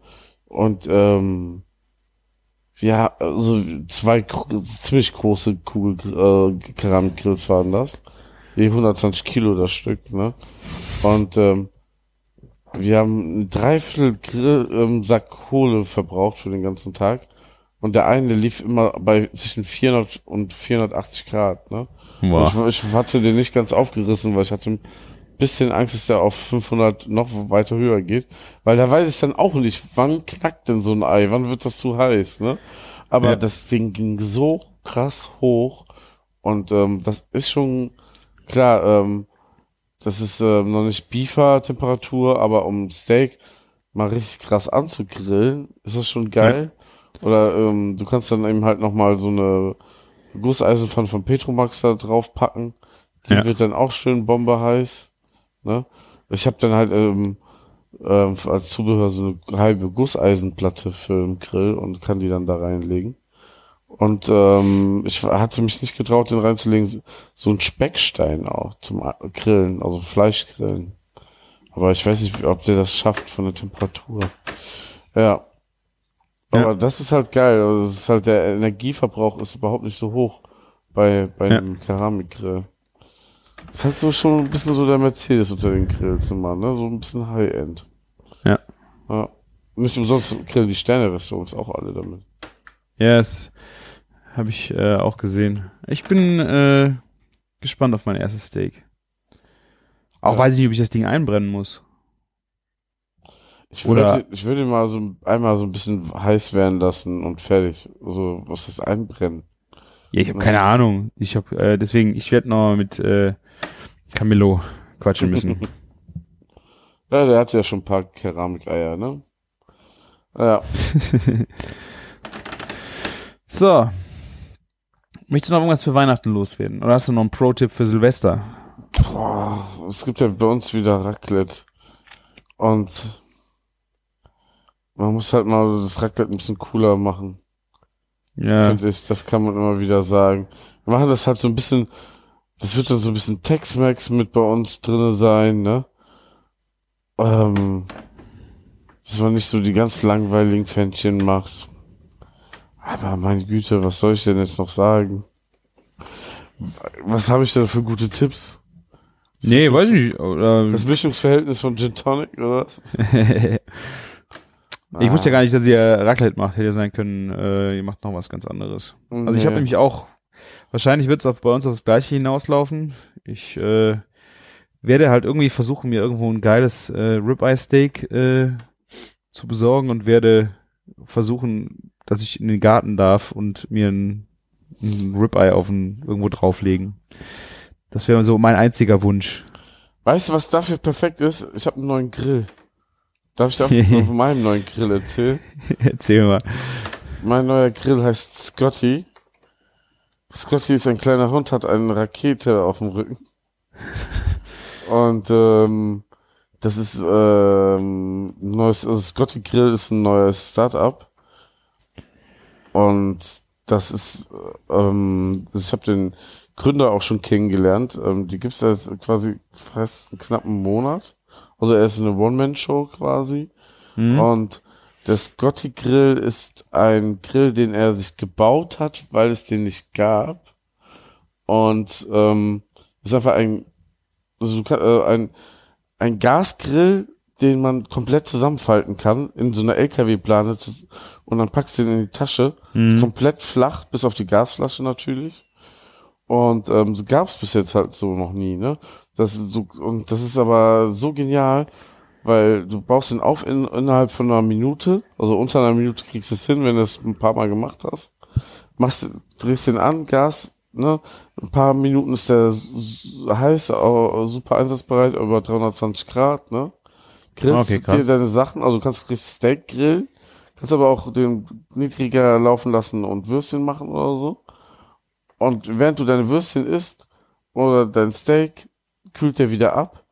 [SPEAKER 5] Und, ähm, ja, also zwei ziemlich große Kugel, äh, Keramikgrills waren das. Je 120 Kilo das Stück, ne? Und, ähm, wir haben ein Dreiviertel Grill, ähm, Sack Kohle verbraucht für den ganzen Tag. Und der eine lief immer bei zwischen 400 und 480 Grad, ne?
[SPEAKER 4] Wow.
[SPEAKER 5] Ich, ich hatte den nicht ganz aufgerissen, weil ich hatte bisschen Angst, dass der auf 500 noch weiter höher geht. Weil da weiß ich dann auch nicht, wann knackt denn so ein Ei, wann wird das zu heiß, ne? Aber
[SPEAKER 4] Ja.
[SPEAKER 5] das Ding ging so krass hoch und ähm, das ist schon klar, ähm, das ist ähm, noch nicht Beefer-Temperatur, aber um Steak mal richtig krass anzugrillen, ist das schon geil. Oder ähm, du kannst dann eben halt nochmal so eine Gusseisenpfanne von Petromax da drauf packen. Die
[SPEAKER 4] Ja.
[SPEAKER 5] wird dann auch schön bombeheiß. Ne? Ich habe dann halt ähm, ähm, als Zubehör so eine halbe Gusseisenplatte für den Grill und kann die dann da reinlegen. Und ähm, ich hatte mich nicht getraut, den reinzulegen. So ein Speckstein auch zum Grillen, also Fleischgrillen. Aber ich weiß nicht, ob der das schafft von der Temperatur. Ja. Aber
[SPEAKER 4] Ja.
[SPEAKER 5] das ist halt geil. Also das ist halt der Energieverbrauch ist überhaupt nicht so hoch bei, bei
[SPEAKER 4] Ja.
[SPEAKER 5] einem Keramikgrill. Das ist halt so schon ein bisschen so der Mercedes unter den Grills immer, ne? So ein bisschen High-End.
[SPEAKER 4] Ja.
[SPEAKER 5] Ja. Nicht umsonst grillen die Sterne-Restaurants auch alle damit.
[SPEAKER 4] Ja, das habe ich äh, auch gesehen. Ich bin äh, gespannt auf mein erstes Steak. Auch
[SPEAKER 5] Ja.
[SPEAKER 4] weiß ich nicht, ob ich das Ding einbrennen muss.
[SPEAKER 5] Ich würde, ich würde ihn mal so einmal so ein bisschen heiß werden lassen und fertig. Also, was ist einbrennen?
[SPEAKER 4] Ja, ich habe keine Ahnung. Ich habe äh, deswegen, ich werde noch mit äh, Camillo quatschen müssen.
[SPEAKER 5] Ja, der hat ja schon ein paar Keramikeier, ne? Ja.
[SPEAKER 4] so. Möchtest du noch irgendwas für Weihnachten loswerden? Oder hast du noch einen Pro-Tipp für Silvester?
[SPEAKER 5] Boah, es gibt ja bei uns wieder Raclette. Und man muss halt mal das Raclette ein bisschen cooler machen,
[SPEAKER 4] Ja.
[SPEAKER 5] finde ich. Das kann man immer wieder sagen. Wir machen das halt so ein bisschen, das wird dann so ein bisschen Tex-Mex mit bei uns drinne sein, ne? Ähm, dass man nicht so die ganz langweiligen Pfännchen macht. Aber meine Güte, was soll ich denn jetzt noch sagen? Was habe ich denn für gute Tipps? Das
[SPEAKER 4] Nee, weiß ich nicht. Oder
[SPEAKER 5] Das Mischungsverhältnis von Gin Tonic, oder was?
[SPEAKER 4] ich wusste ja gar nicht, dass ihr Raclette macht. Hätte ja sein können, äh, ihr macht noch was ganz anderes. Also ich habe
[SPEAKER 5] Nee.
[SPEAKER 4] nämlich auch, wahrscheinlich wird es bei uns auf das gleiche hinauslaufen. Ich äh, werde halt irgendwie versuchen, mir irgendwo ein geiles äh, Ribeye Steak äh, zu besorgen und werde versuchen, dass ich in den Garten darf und mir ein, ein Ribeye auf ein, irgendwo drauflegen. Das wäre so mein einziger Wunsch.
[SPEAKER 5] Weißt du, was dafür perfekt ist? Ich habe einen neuen Grill. Darf ich dir von meinem neuen Grill erzählen?
[SPEAKER 4] Erzähl mal.
[SPEAKER 5] Mein neuer Grill heißt Scotty. Scotty ist ein kleiner Hund, hat eine Rakete auf dem Rücken. Und ähm, das ist ähm, neues, also Scotty Grill ist ein neues Startup. Und das ist, ähm, ich habe den Gründer auch schon kennengelernt. Ähm, die gibt's jetzt quasi fast einen knappen Monat. Also er ist eine One-Man-Show quasi.
[SPEAKER 4] Hm?
[SPEAKER 5] Und der Scotty Grill ist ein Grill, den er sich gebaut hat, weil es den nicht gab. Und ähm, ist einfach ein, also äh, ein, ein Gasgrill, den man komplett zusammenfalten kann in so einer LKW-Plane und dann packst du den in die Tasche. Ist
[SPEAKER 4] Mhm.
[SPEAKER 5] komplett flach, bis auf die Gasflasche natürlich. Und ähm, das gab's bis jetzt halt so noch nie, ne? Das so, und das ist aber so genial, weil du baust den auf in, innerhalb von einer Minute, also unter einer Minute kriegst du es hin, wenn du es ein paar Mal gemacht hast. Machst, drehst den an, Gas, ne? Ein paar Minuten ist der heiß, super einsatzbereit, über 320 Grad, ne? Grillst
[SPEAKER 4] Okay,
[SPEAKER 5] dir deine Sachen, also du kannst richtig Steak grillen, kannst aber auch den niedriger laufen lassen und Würstchen machen oder so. Und während du deine Würstchen isst oder dein Steak, kühlt der wieder ab.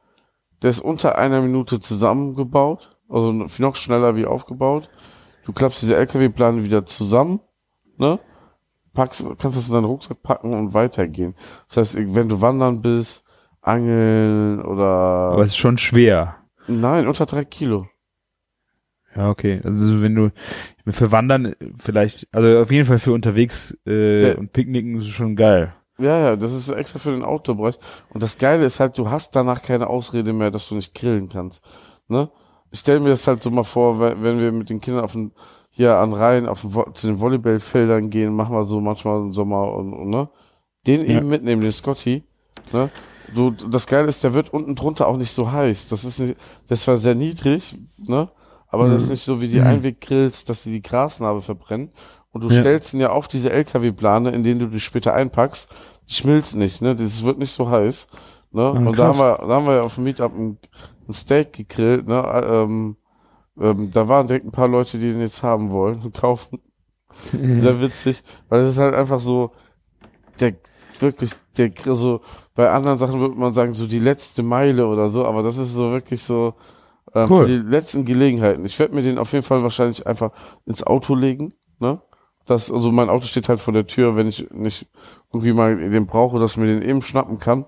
[SPEAKER 5] Der ist unter einer Minute zusammengebaut, also noch schneller wie aufgebaut. Du klappst diese LKW-Plane wieder zusammen, ne? Packst, kannst es in deinen Rucksack packen und weitergehen. Das heißt, wenn du wandern bist, angeln oder
[SPEAKER 4] Aber es ist schon schwer.
[SPEAKER 5] nein, unter drei Kilo.
[SPEAKER 4] Ja, okay. Also wenn du für Wandern vielleicht, also auf jeden Fall für unterwegs äh,
[SPEAKER 5] Der-
[SPEAKER 4] und Picknicken ist es schon geil.
[SPEAKER 5] Ja, ja, das ist extra für den Outdoor-Bereich. Und das Geile ist halt, du hast danach keine Ausrede mehr, dass du nicht grillen kannst. Ne? Ich stelle mir das halt so mal vor, wenn, wir mit den Kindern auf den, hier an Rhein, auf den, zu den Volleyballfeldern gehen, machen wir so manchmal im Sommer und, und ne? Den
[SPEAKER 4] Ja.
[SPEAKER 5] eben mitnehmen, den Scotty. Ne? Du, das Geile ist, der wird unten drunter auch nicht so heiß. Das ist nicht, das war sehr niedrig, ne? Aber das ist nicht so wie die
[SPEAKER 4] Mhm.
[SPEAKER 5] Einweggrills, dass sie die Grasnarbe verbrennen. Und du
[SPEAKER 4] Ja.
[SPEAKER 5] stellst ihn ja auf diese LKW-Plane, in denen du die später einpackst. Die schmilzt nicht, ne? Das wird nicht so heiß. Ne? und da
[SPEAKER 4] Ah, krass.
[SPEAKER 5] haben wir, da haben wir ja auf dem Meetup ein, ein Steak gegrillt, ne? Ähm, ähm, da waren direkt ein paar Leute, die den jetzt haben wollen und kaufen. Sehr witzig, weil es ist halt einfach so, der wirklich, der so, bei anderen Sachen würde man sagen, so die letzte Meile oder so, aber das ist so wirklich so ähm,
[SPEAKER 4] Cool.
[SPEAKER 5] für die letzten Gelegenheiten. Ich werde mir den auf jeden Fall wahrscheinlich einfach ins Auto legen, ne? Das, also mein Auto steht halt vor der Tür, wenn ich nicht irgendwie mal den brauche, dass ich mir den eben schnappen kann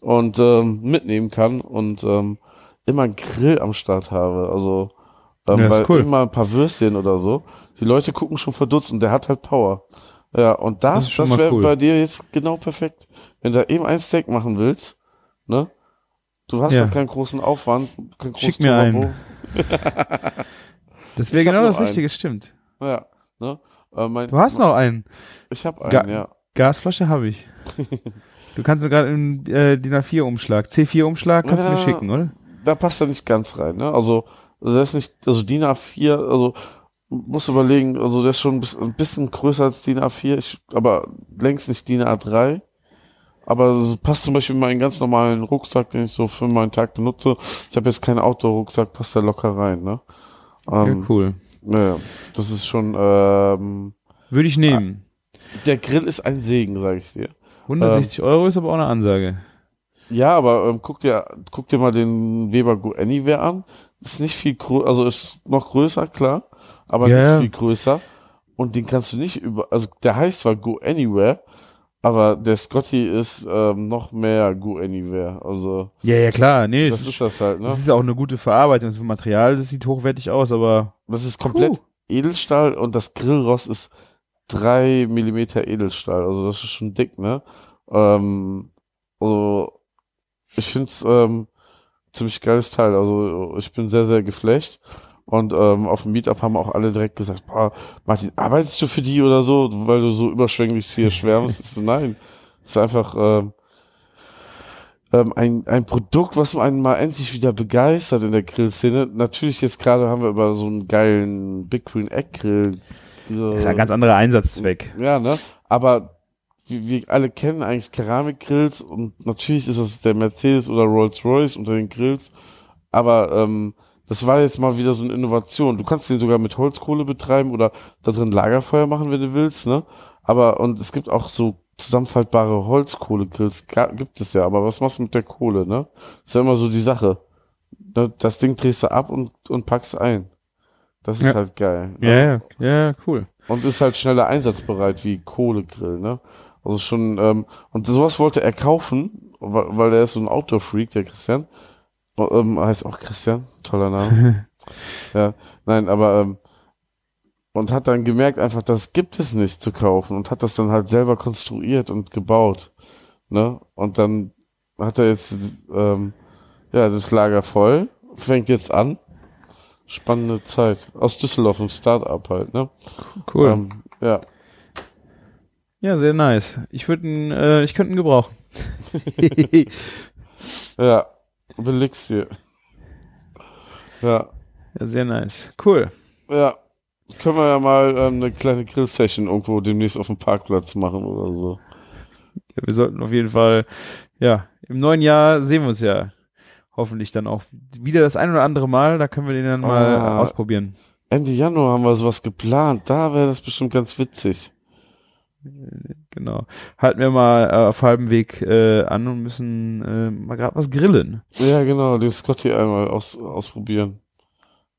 [SPEAKER 5] und ähm, mitnehmen kann und ähm, immer einen Grill am Start habe. Also ähm,
[SPEAKER 4] Ja,
[SPEAKER 5] weil
[SPEAKER 4] cool.
[SPEAKER 5] immer ein paar Würstchen oder so. Die Leute gucken schon verdutzt und der hat halt Power. Ja, und da,
[SPEAKER 4] Das
[SPEAKER 5] das, wäre
[SPEAKER 4] cool.
[SPEAKER 5] bei dir jetzt genau perfekt. Wenn du da eben ein Steak machen willst, ne? Du hast
[SPEAKER 4] Ja.
[SPEAKER 5] ja keinen großen Aufwand, kein großes
[SPEAKER 4] Schick mir
[SPEAKER 5] Turbo.
[SPEAKER 4] einen. Das wäre genau das. Richtige, stimmt.
[SPEAKER 5] Ja, ne? Äh, mein,
[SPEAKER 4] Du hast noch einen.
[SPEAKER 5] Ich habe einen,
[SPEAKER 4] Ga-
[SPEAKER 5] ja.
[SPEAKER 4] Gasflasche habe ich. Du kannst gerade in äh, DIN A4-Umschlag, C4-Umschlag kannst du mir
[SPEAKER 5] Ja.
[SPEAKER 4] schicken, oder?
[SPEAKER 5] Da passt er nicht ganz rein, ne? Also, also das ist nicht, also DIN A4, also muss überlegen, also der ist schon ein bisschen, größer als DIN A4, ich, aber längst nicht DIN A3. Aber so passt zum Beispiel in meinen ganz normalen Rucksack, den ich so für meinen Tag benutze. Ich habe jetzt keinen Outdoor-Rucksack, passt da locker rein, ne?
[SPEAKER 4] Ja,
[SPEAKER 5] Ähm,
[SPEAKER 4] cool.
[SPEAKER 5] Naja, das ist schon, ähm,
[SPEAKER 4] Würde ich nehmen.
[SPEAKER 5] der Grill ist ein Segen, sage ich dir.
[SPEAKER 4] 160
[SPEAKER 5] ähm,
[SPEAKER 4] Euro ist aber auch eine Ansage.
[SPEAKER 5] Ja, aber ähm, guck dir, guck dir mal den Weber Go Anywhere an. ist nicht viel größer, also ist noch größer, klar, aber
[SPEAKER 4] ja.
[SPEAKER 5] nicht viel größer. Und den kannst du nicht über, also der heißt zwar Go Anywhere, aber der Scotty ist ähm, noch mehr Go Anywhere. Also
[SPEAKER 4] Ja, ja, klar. Nee,
[SPEAKER 5] das ist das halt, ne?
[SPEAKER 4] Das ist auch eine gute Verarbeitung. Das Material, das sieht hochwertig aus, aber
[SPEAKER 5] Das ist komplett Edelstahl und das Grillrost ist drei Millimeter Edelstahl. Also das ist schon dick, ne? Ähm, also ich find's ähm, ziemlich geiles Teil. Also ich bin sehr, sehr geflecht. Und ähm, auf dem Meetup haben auch alle direkt gesagt, boah, Martin, arbeitest du für die oder so, weil du so überschwänglich hier schwärmst? Ich so, nein. Es ist einfach ähm, ähm, ein, ein Produkt, was einen mal endlich wieder begeistert in der Grillszene. Natürlich jetzt gerade haben wir über so einen geilen Big Green Egg Grill.
[SPEAKER 4] das ist ein ganz anderer Einsatzzweck.
[SPEAKER 5] Ja, ne? Aber wir, wir alle kennen eigentlich Keramikgrills und natürlich ist das der Mercedes oder Rolls Royce unter den Grills. Aber ähm, das war jetzt mal wieder so eine Innovation. Du kannst den sogar mit Holzkohle betreiben oder da drin Lagerfeuer machen, wenn du willst, ne? Aber und es gibt auch so zusammenfaltbare Holzkohlegrills, gibt es ja. Aber was machst du mit der Kohle, ne? ist ja immer so die Sache. Ne? Das Ding drehst du ab und und packst ein. Das ist
[SPEAKER 4] Ja.
[SPEAKER 5] halt geil. ne?
[SPEAKER 4] Ja, ja, ja, cool.
[SPEAKER 5] und ist halt schneller einsatzbereit wie Kohlegrill, ne? Also schon, ähm, und sowas wollte er kaufen, weil, weil er ist so ein Outdoor-Freak, der Christian. Oh, Ähm, heißt auch Christian, toller Name. ja, nein, aber ähm, und hat dann gemerkt einfach, das gibt es nicht zu kaufen und hat das dann halt selber konstruiert und gebaut, ne? Und dann hat er jetzt ähm, ja das Lager voll, fängt jetzt an. Spannende Zeit. Aus Düsseldorf im Start-up halt, ne?
[SPEAKER 4] Cool.
[SPEAKER 5] Ähm, ja.
[SPEAKER 4] ja, sehr nice. Ich würde äh, ich könnte ihn gebrauchen.
[SPEAKER 5] Ja, belegst dir. Ja,
[SPEAKER 4] ja, sehr nice. Cool.
[SPEAKER 5] ja. Können wir ja mal ähm, eine kleine Grill-Session irgendwo demnächst auf dem Parkplatz machen oder so.
[SPEAKER 4] Ja, wir sollten auf jeden Fall, ja, im neuen Jahr sehen wir uns ja hoffentlich dann auch wieder das ein oder andere Mal. Da können wir den dann mal
[SPEAKER 5] Ah.
[SPEAKER 4] ausprobieren.
[SPEAKER 5] Ende Januar haben wir sowas geplant. Da wäre das bestimmt ganz witzig.
[SPEAKER 4] Genau. Halten wir mal äh, auf halbem Weg äh, an und müssen äh, mal gerade was grillen.
[SPEAKER 5] Ja, genau, den Scotty einmal aus, ausprobieren.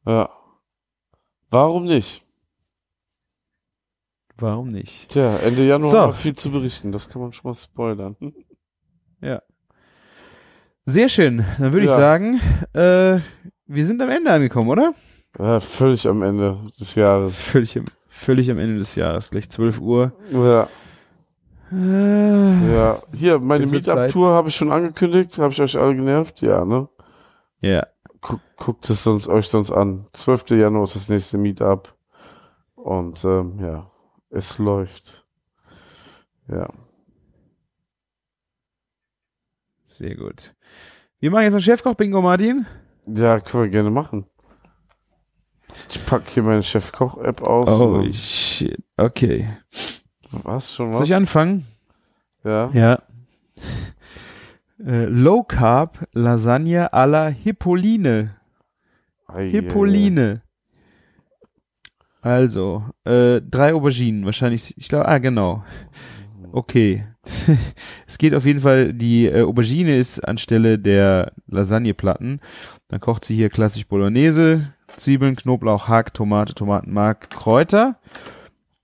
[SPEAKER 5] Ja. Warum nicht?
[SPEAKER 4] Warum nicht?
[SPEAKER 5] Tja, Ende Januar
[SPEAKER 4] So.
[SPEAKER 5] viel zu berichten. Das kann man schon mal spoilern.
[SPEAKER 4] Sehr schön. Dann würde ich
[SPEAKER 5] Ja.
[SPEAKER 4] sagen, äh, wir sind am Ende angekommen, oder?
[SPEAKER 5] Ja, völlig am Ende des Jahres.
[SPEAKER 4] Völlig am, völlig am Ende des Jahres, gleich 12 Uhr.
[SPEAKER 5] Ja.
[SPEAKER 4] Äh,
[SPEAKER 5] Ja, hier, meine Meetup-Tour habe ich schon angekündigt. Habe ich euch alle genervt? Ja, ne?
[SPEAKER 4] ja.
[SPEAKER 5] Guck, guckt es sonst, euch sonst an. 12. Januar ist das nächste Meetup. Und ähm, ja, es läuft. Ja.
[SPEAKER 4] Sehr gut. Wir machen jetzt ein Chefkoch-Bingo, Martin.
[SPEAKER 5] Ja, können wir gerne machen. Ich pack hier meine Chefkoch-App aus.
[SPEAKER 4] Oh, shit. Okay.
[SPEAKER 5] was schon was?
[SPEAKER 4] Soll ich anfangen?
[SPEAKER 5] ja.
[SPEAKER 4] Ja. Äh, Low Carb Lasagne à la Hippoline.
[SPEAKER 5] Ei,
[SPEAKER 4] Hippoline. Also, äh, drei Auberginen, wahrscheinlich, ich glaube, ah, genau. Okay. es geht auf jeden Fall, die äh, Aubergine ist anstelle der Lasagneplatten. Dann kocht sie hier klassisch Bolognese, Zwiebeln, Knoblauch, Hack, Tomate, Tomatenmark, Kräuter.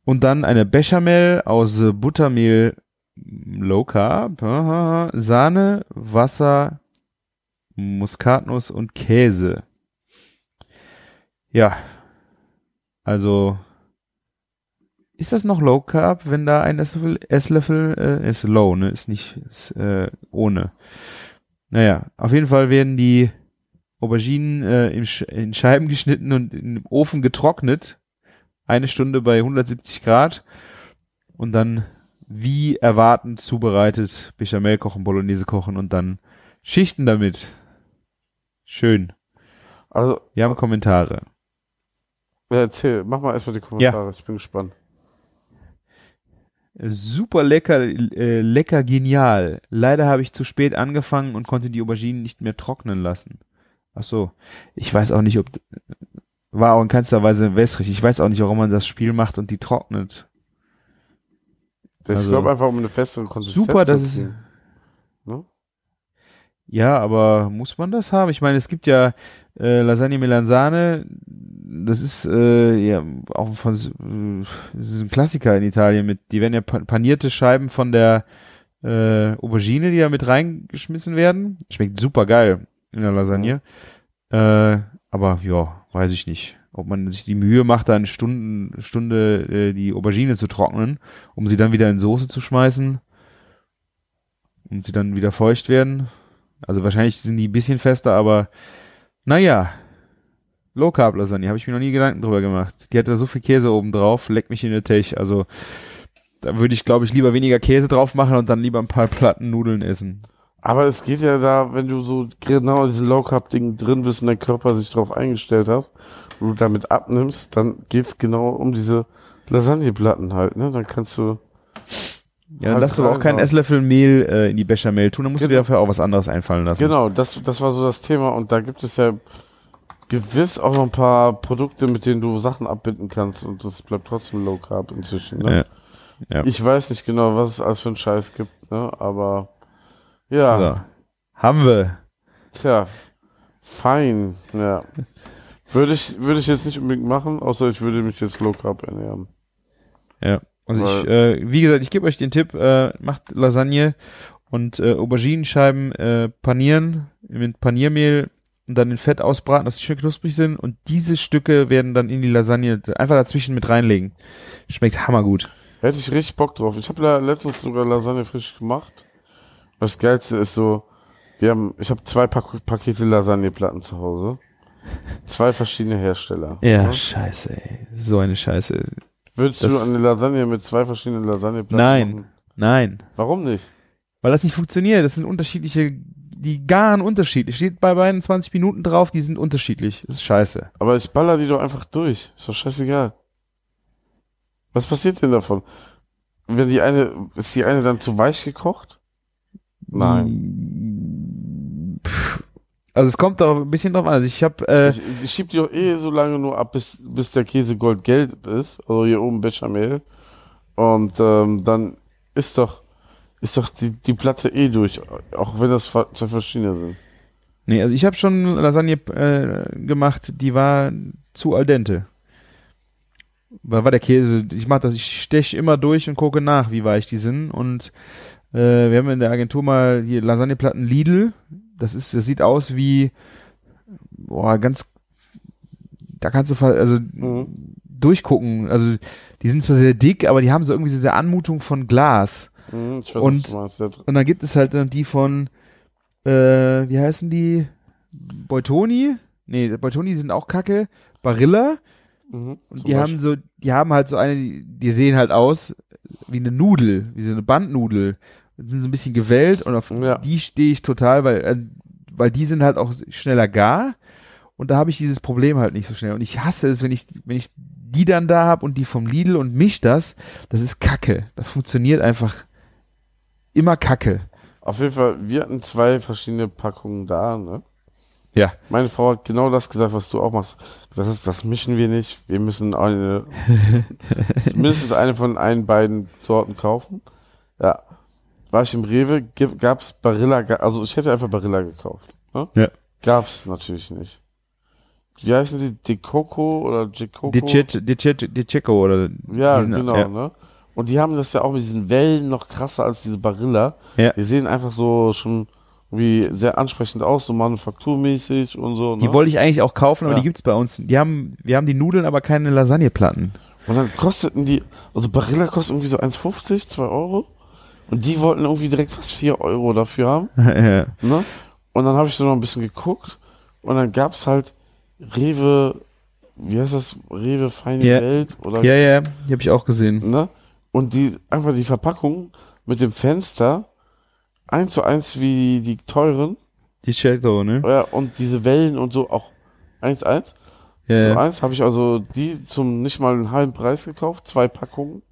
[SPEAKER 4] Und dann eine Bechamel aus Buttermehl, Low Carb, Sahne, Wasser, Muskatnuss und Käse. Ja. Also ist das noch Low Carb, wenn da ein Esslöffel, Esslöffel äh, ist low, ne? Ist nicht ist, äh, ohne. Naja, auf jeden Fall werden die Auberginen äh, in, Sch in Scheiben geschnitten und im Ofen getrocknet. Eine Stunde bei 170 Grad. Und dann wie erwartend zubereitet Bechamel kochen, Bolognese kochen und dann Schichten damit. Schön.
[SPEAKER 5] Also,
[SPEAKER 4] Wir haben Kommentare.
[SPEAKER 5] ja, erzähl, mach mal erstmal die Kommentare. Ich bin gespannt.
[SPEAKER 4] Super lecker, äh, lecker genial. Leider habe ich zu spät angefangen und konnte die Auberginen nicht mehr trocknen lassen. Ach so. Ich weiß auch nicht, ob war auch in keinster Weise wässrig. Ich weiß auch nicht, warum man das Spiel macht und die trocknet.
[SPEAKER 5] Ich
[SPEAKER 4] Also,
[SPEAKER 5] glaube einfach, um eine festere Konsistenz
[SPEAKER 4] Super,
[SPEAKER 5] zu
[SPEAKER 4] das ist
[SPEAKER 5] kriegen. Ne?
[SPEAKER 4] ja, aber muss man das haben? Ich meine, es gibt ja Äh, Lasagne Melanzane, das ist äh, ja auch von äh, das ist ein Klassiker in Italien mit, die werden ja pa- panierte Scheiben von der äh, Aubergine, die da mit reingeschmissen werden. Schmeckt super geil in der Lasagne. Äh, aber ja, weiß ich nicht. Ob man sich die Mühe macht, da eine Stunden, Stunde äh, die Aubergine zu trocknen, um sie dann wieder in Soße zu schmeißen und sie dann wieder feucht werden. Also wahrscheinlich sind die ein bisschen fester, aber naja. Low Carb Lasagne, habe ich mir noch nie Gedanken drüber gemacht. Die hat da so viel Käse oben drauf, leckt mich in der Tech. Also da würde ich, glaube ich, lieber weniger Käse drauf machen und dann lieber ein paar Platten Nudeln essen.
[SPEAKER 5] Aber es geht ja da, wenn du so genau in diesem Low Carb Ding drin bist und dein Körper sich darauf eingestellt hat, und du damit abnimmst, dann geht's genau um diese Lasagneplatten halt, ne? Dann kannst du
[SPEAKER 4] Ja, dann
[SPEAKER 5] Halt
[SPEAKER 4] darfst du aber auch keinen. Esslöffel Mehl äh, in die Bechamel tun, dann musst du dir
[SPEAKER 5] Genau.
[SPEAKER 4] dafür auch was anderes einfallen lassen.
[SPEAKER 5] Genau, das, das war so das Thema und da gibt es ja gewiss auch noch ein paar Produkte, mit denen du Sachen abbinden kannst und das bleibt trotzdem Low Carb inzwischen. Ne?
[SPEAKER 4] Ja. Ja.
[SPEAKER 5] Ich weiß nicht genau, was es alles für einen Scheiß gibt, ne? aber ja,
[SPEAKER 4] So. Haben wir.
[SPEAKER 5] tja, fein, ja. Würde ich, würde ich jetzt nicht unbedingt machen, außer ich würde mich jetzt Low Carb ernähren.
[SPEAKER 4] Ja. Also ich,
[SPEAKER 5] Weil-
[SPEAKER 4] äh, wie gesagt, ich gebe euch den Tipp, äh, macht Lasagne und äh, Auberginenscheiben äh, panieren mit Paniermehl und dann in Fett ausbraten, dass die schön knusprig sind und diese Stücke werden dann in die Lasagne einfach dazwischen mit reinlegen. Schmeckt hammergut.
[SPEAKER 5] Hätte ich richtig Bock drauf. Ich habe letztens sogar Lasagne frisch gemacht. Das Geilste ist so, wir haben, ich habe zwei Pak Pakete Lasagneplatten zu Hause. Zwei verschiedene Hersteller.
[SPEAKER 4] Ja,
[SPEAKER 5] Ne?
[SPEAKER 4] scheiße, ey. So eine Scheiße.
[SPEAKER 5] Würdest
[SPEAKER 4] das-
[SPEAKER 5] du eine Lasagne mit zwei verschiedenen Lasagneplatten
[SPEAKER 4] Nein.
[SPEAKER 5] machen?
[SPEAKER 4] Nein.
[SPEAKER 5] Warum nicht?
[SPEAKER 4] Weil das nicht funktioniert. Das sind unterschiedliche, die garen unterschiedlich. Steht bei beiden 20 Minuten drauf, die sind unterschiedlich. Das ist scheiße.
[SPEAKER 5] Aber ich baller die doch einfach durch. Ist doch scheißegal. Was passiert denn davon? Wenn die eine, ist die eine dann zu weich gekocht? Nein.
[SPEAKER 4] Pff. Also es kommt doch ein bisschen drauf an. Also ich habe äh,
[SPEAKER 5] Ich, ich schieb die doch eh so lange nur ab, bis, bis der Käse goldgelb ist. Also hier oben Bechamel. Und ähm, dann ist doch, ist doch die, die Platte eh durch. Auch wenn das zwei verschiedene sind.
[SPEAKER 4] nee, also ich habe schon Lasagne äh, gemacht, die war zu al dente. Weil war der Käse, ich mach das, ich stech immer durch und gucke nach, wie weich die sind und äh, wir haben in der Agentur mal hier Lasagneplatten Lidl. Das ist, das sieht aus wie boah, ganz da kannst du also
[SPEAKER 5] Mhm.
[SPEAKER 4] durchgucken. Also die sind zwar sehr dick, aber die haben so irgendwie diese Anmutung von Glas.
[SPEAKER 5] Mhm, ich weiß,
[SPEAKER 4] Und-
[SPEAKER 5] was du meinst. Ja,
[SPEAKER 4] Und dann gibt es halt dann die von, äh, wie heißen die? Beutoni? Nee, Beutoni sind auch kacke. Barilla.
[SPEAKER 5] Mhm,
[SPEAKER 4] Und die haben
[SPEAKER 5] Beispiel.
[SPEAKER 4] so, die haben halt so eine, die, die sehen halt aus wie eine Nudel, wie so eine Bandnudel. Sind so ein bisschen gewellt und auf
[SPEAKER 5] Ja.
[SPEAKER 4] die stehe ich total, weil, äh, weil die sind halt auch schneller gar. Und da habe ich dieses Problem halt nicht so schnell. Und ich hasse es, wenn ich, wenn ich die dann da habe und die vom Lidl und misch das, das ist kacke. Das funktioniert einfach immer kacke.
[SPEAKER 5] Auf jeden Fall, wir hatten zwei verschiedene Packungen da, ne?
[SPEAKER 4] Ja.
[SPEAKER 5] Meine Frau hat genau das gesagt, was du auch machst. Gesagt hast, das mischen wir nicht. Wir müssen eine, mindestens eine von einen beiden Sorten kaufen. Ja. War ich im Rewe, gab's Barilla, also ich hätte einfach Barilla gekauft. Ne?
[SPEAKER 4] Ja.
[SPEAKER 5] Gab's natürlich nicht. Wie heißen sie? De Coco oder De Coco?
[SPEAKER 4] Dicet, Diceco oder
[SPEAKER 5] Ja, genau,
[SPEAKER 4] ja.
[SPEAKER 5] ne? Und die haben das ja auch mit diesen Wellen noch krasser als diese Barilla.
[SPEAKER 4] Ja.
[SPEAKER 5] Die sehen einfach so schon wie sehr ansprechend aus, so manufakturmäßig und so. Ne?
[SPEAKER 4] Die wollte ich eigentlich auch kaufen, aber
[SPEAKER 5] Ja.
[SPEAKER 4] die gibt's bei uns. Die haben, wir haben die Nudeln, aber keine Lasagneplatten.
[SPEAKER 5] und dann kosteten die, also Barilla kostet irgendwie so 1,50, 2 Euro. Und die wollten irgendwie direkt fast 4 Euro dafür haben.
[SPEAKER 4] ja.
[SPEAKER 5] Ne? Und dann habe ich so noch ein bisschen geguckt und dann gab's halt Rewe, wie heißt das? Rewe Feine
[SPEAKER 4] Ja.
[SPEAKER 5] Welt oder
[SPEAKER 4] ja, ja, die habe ich auch gesehen.
[SPEAKER 5] ne? Und die, einfach die Verpackung mit dem Fenster, eins zu eins wie die teuren,
[SPEAKER 4] Diceco, ne?
[SPEAKER 5] ja, und diese Wellen und so auch eins eins.
[SPEAKER 4] Ja,
[SPEAKER 5] Zu eins habe ich also die zum nicht mal einen halben Preis gekauft, zwei Packungen.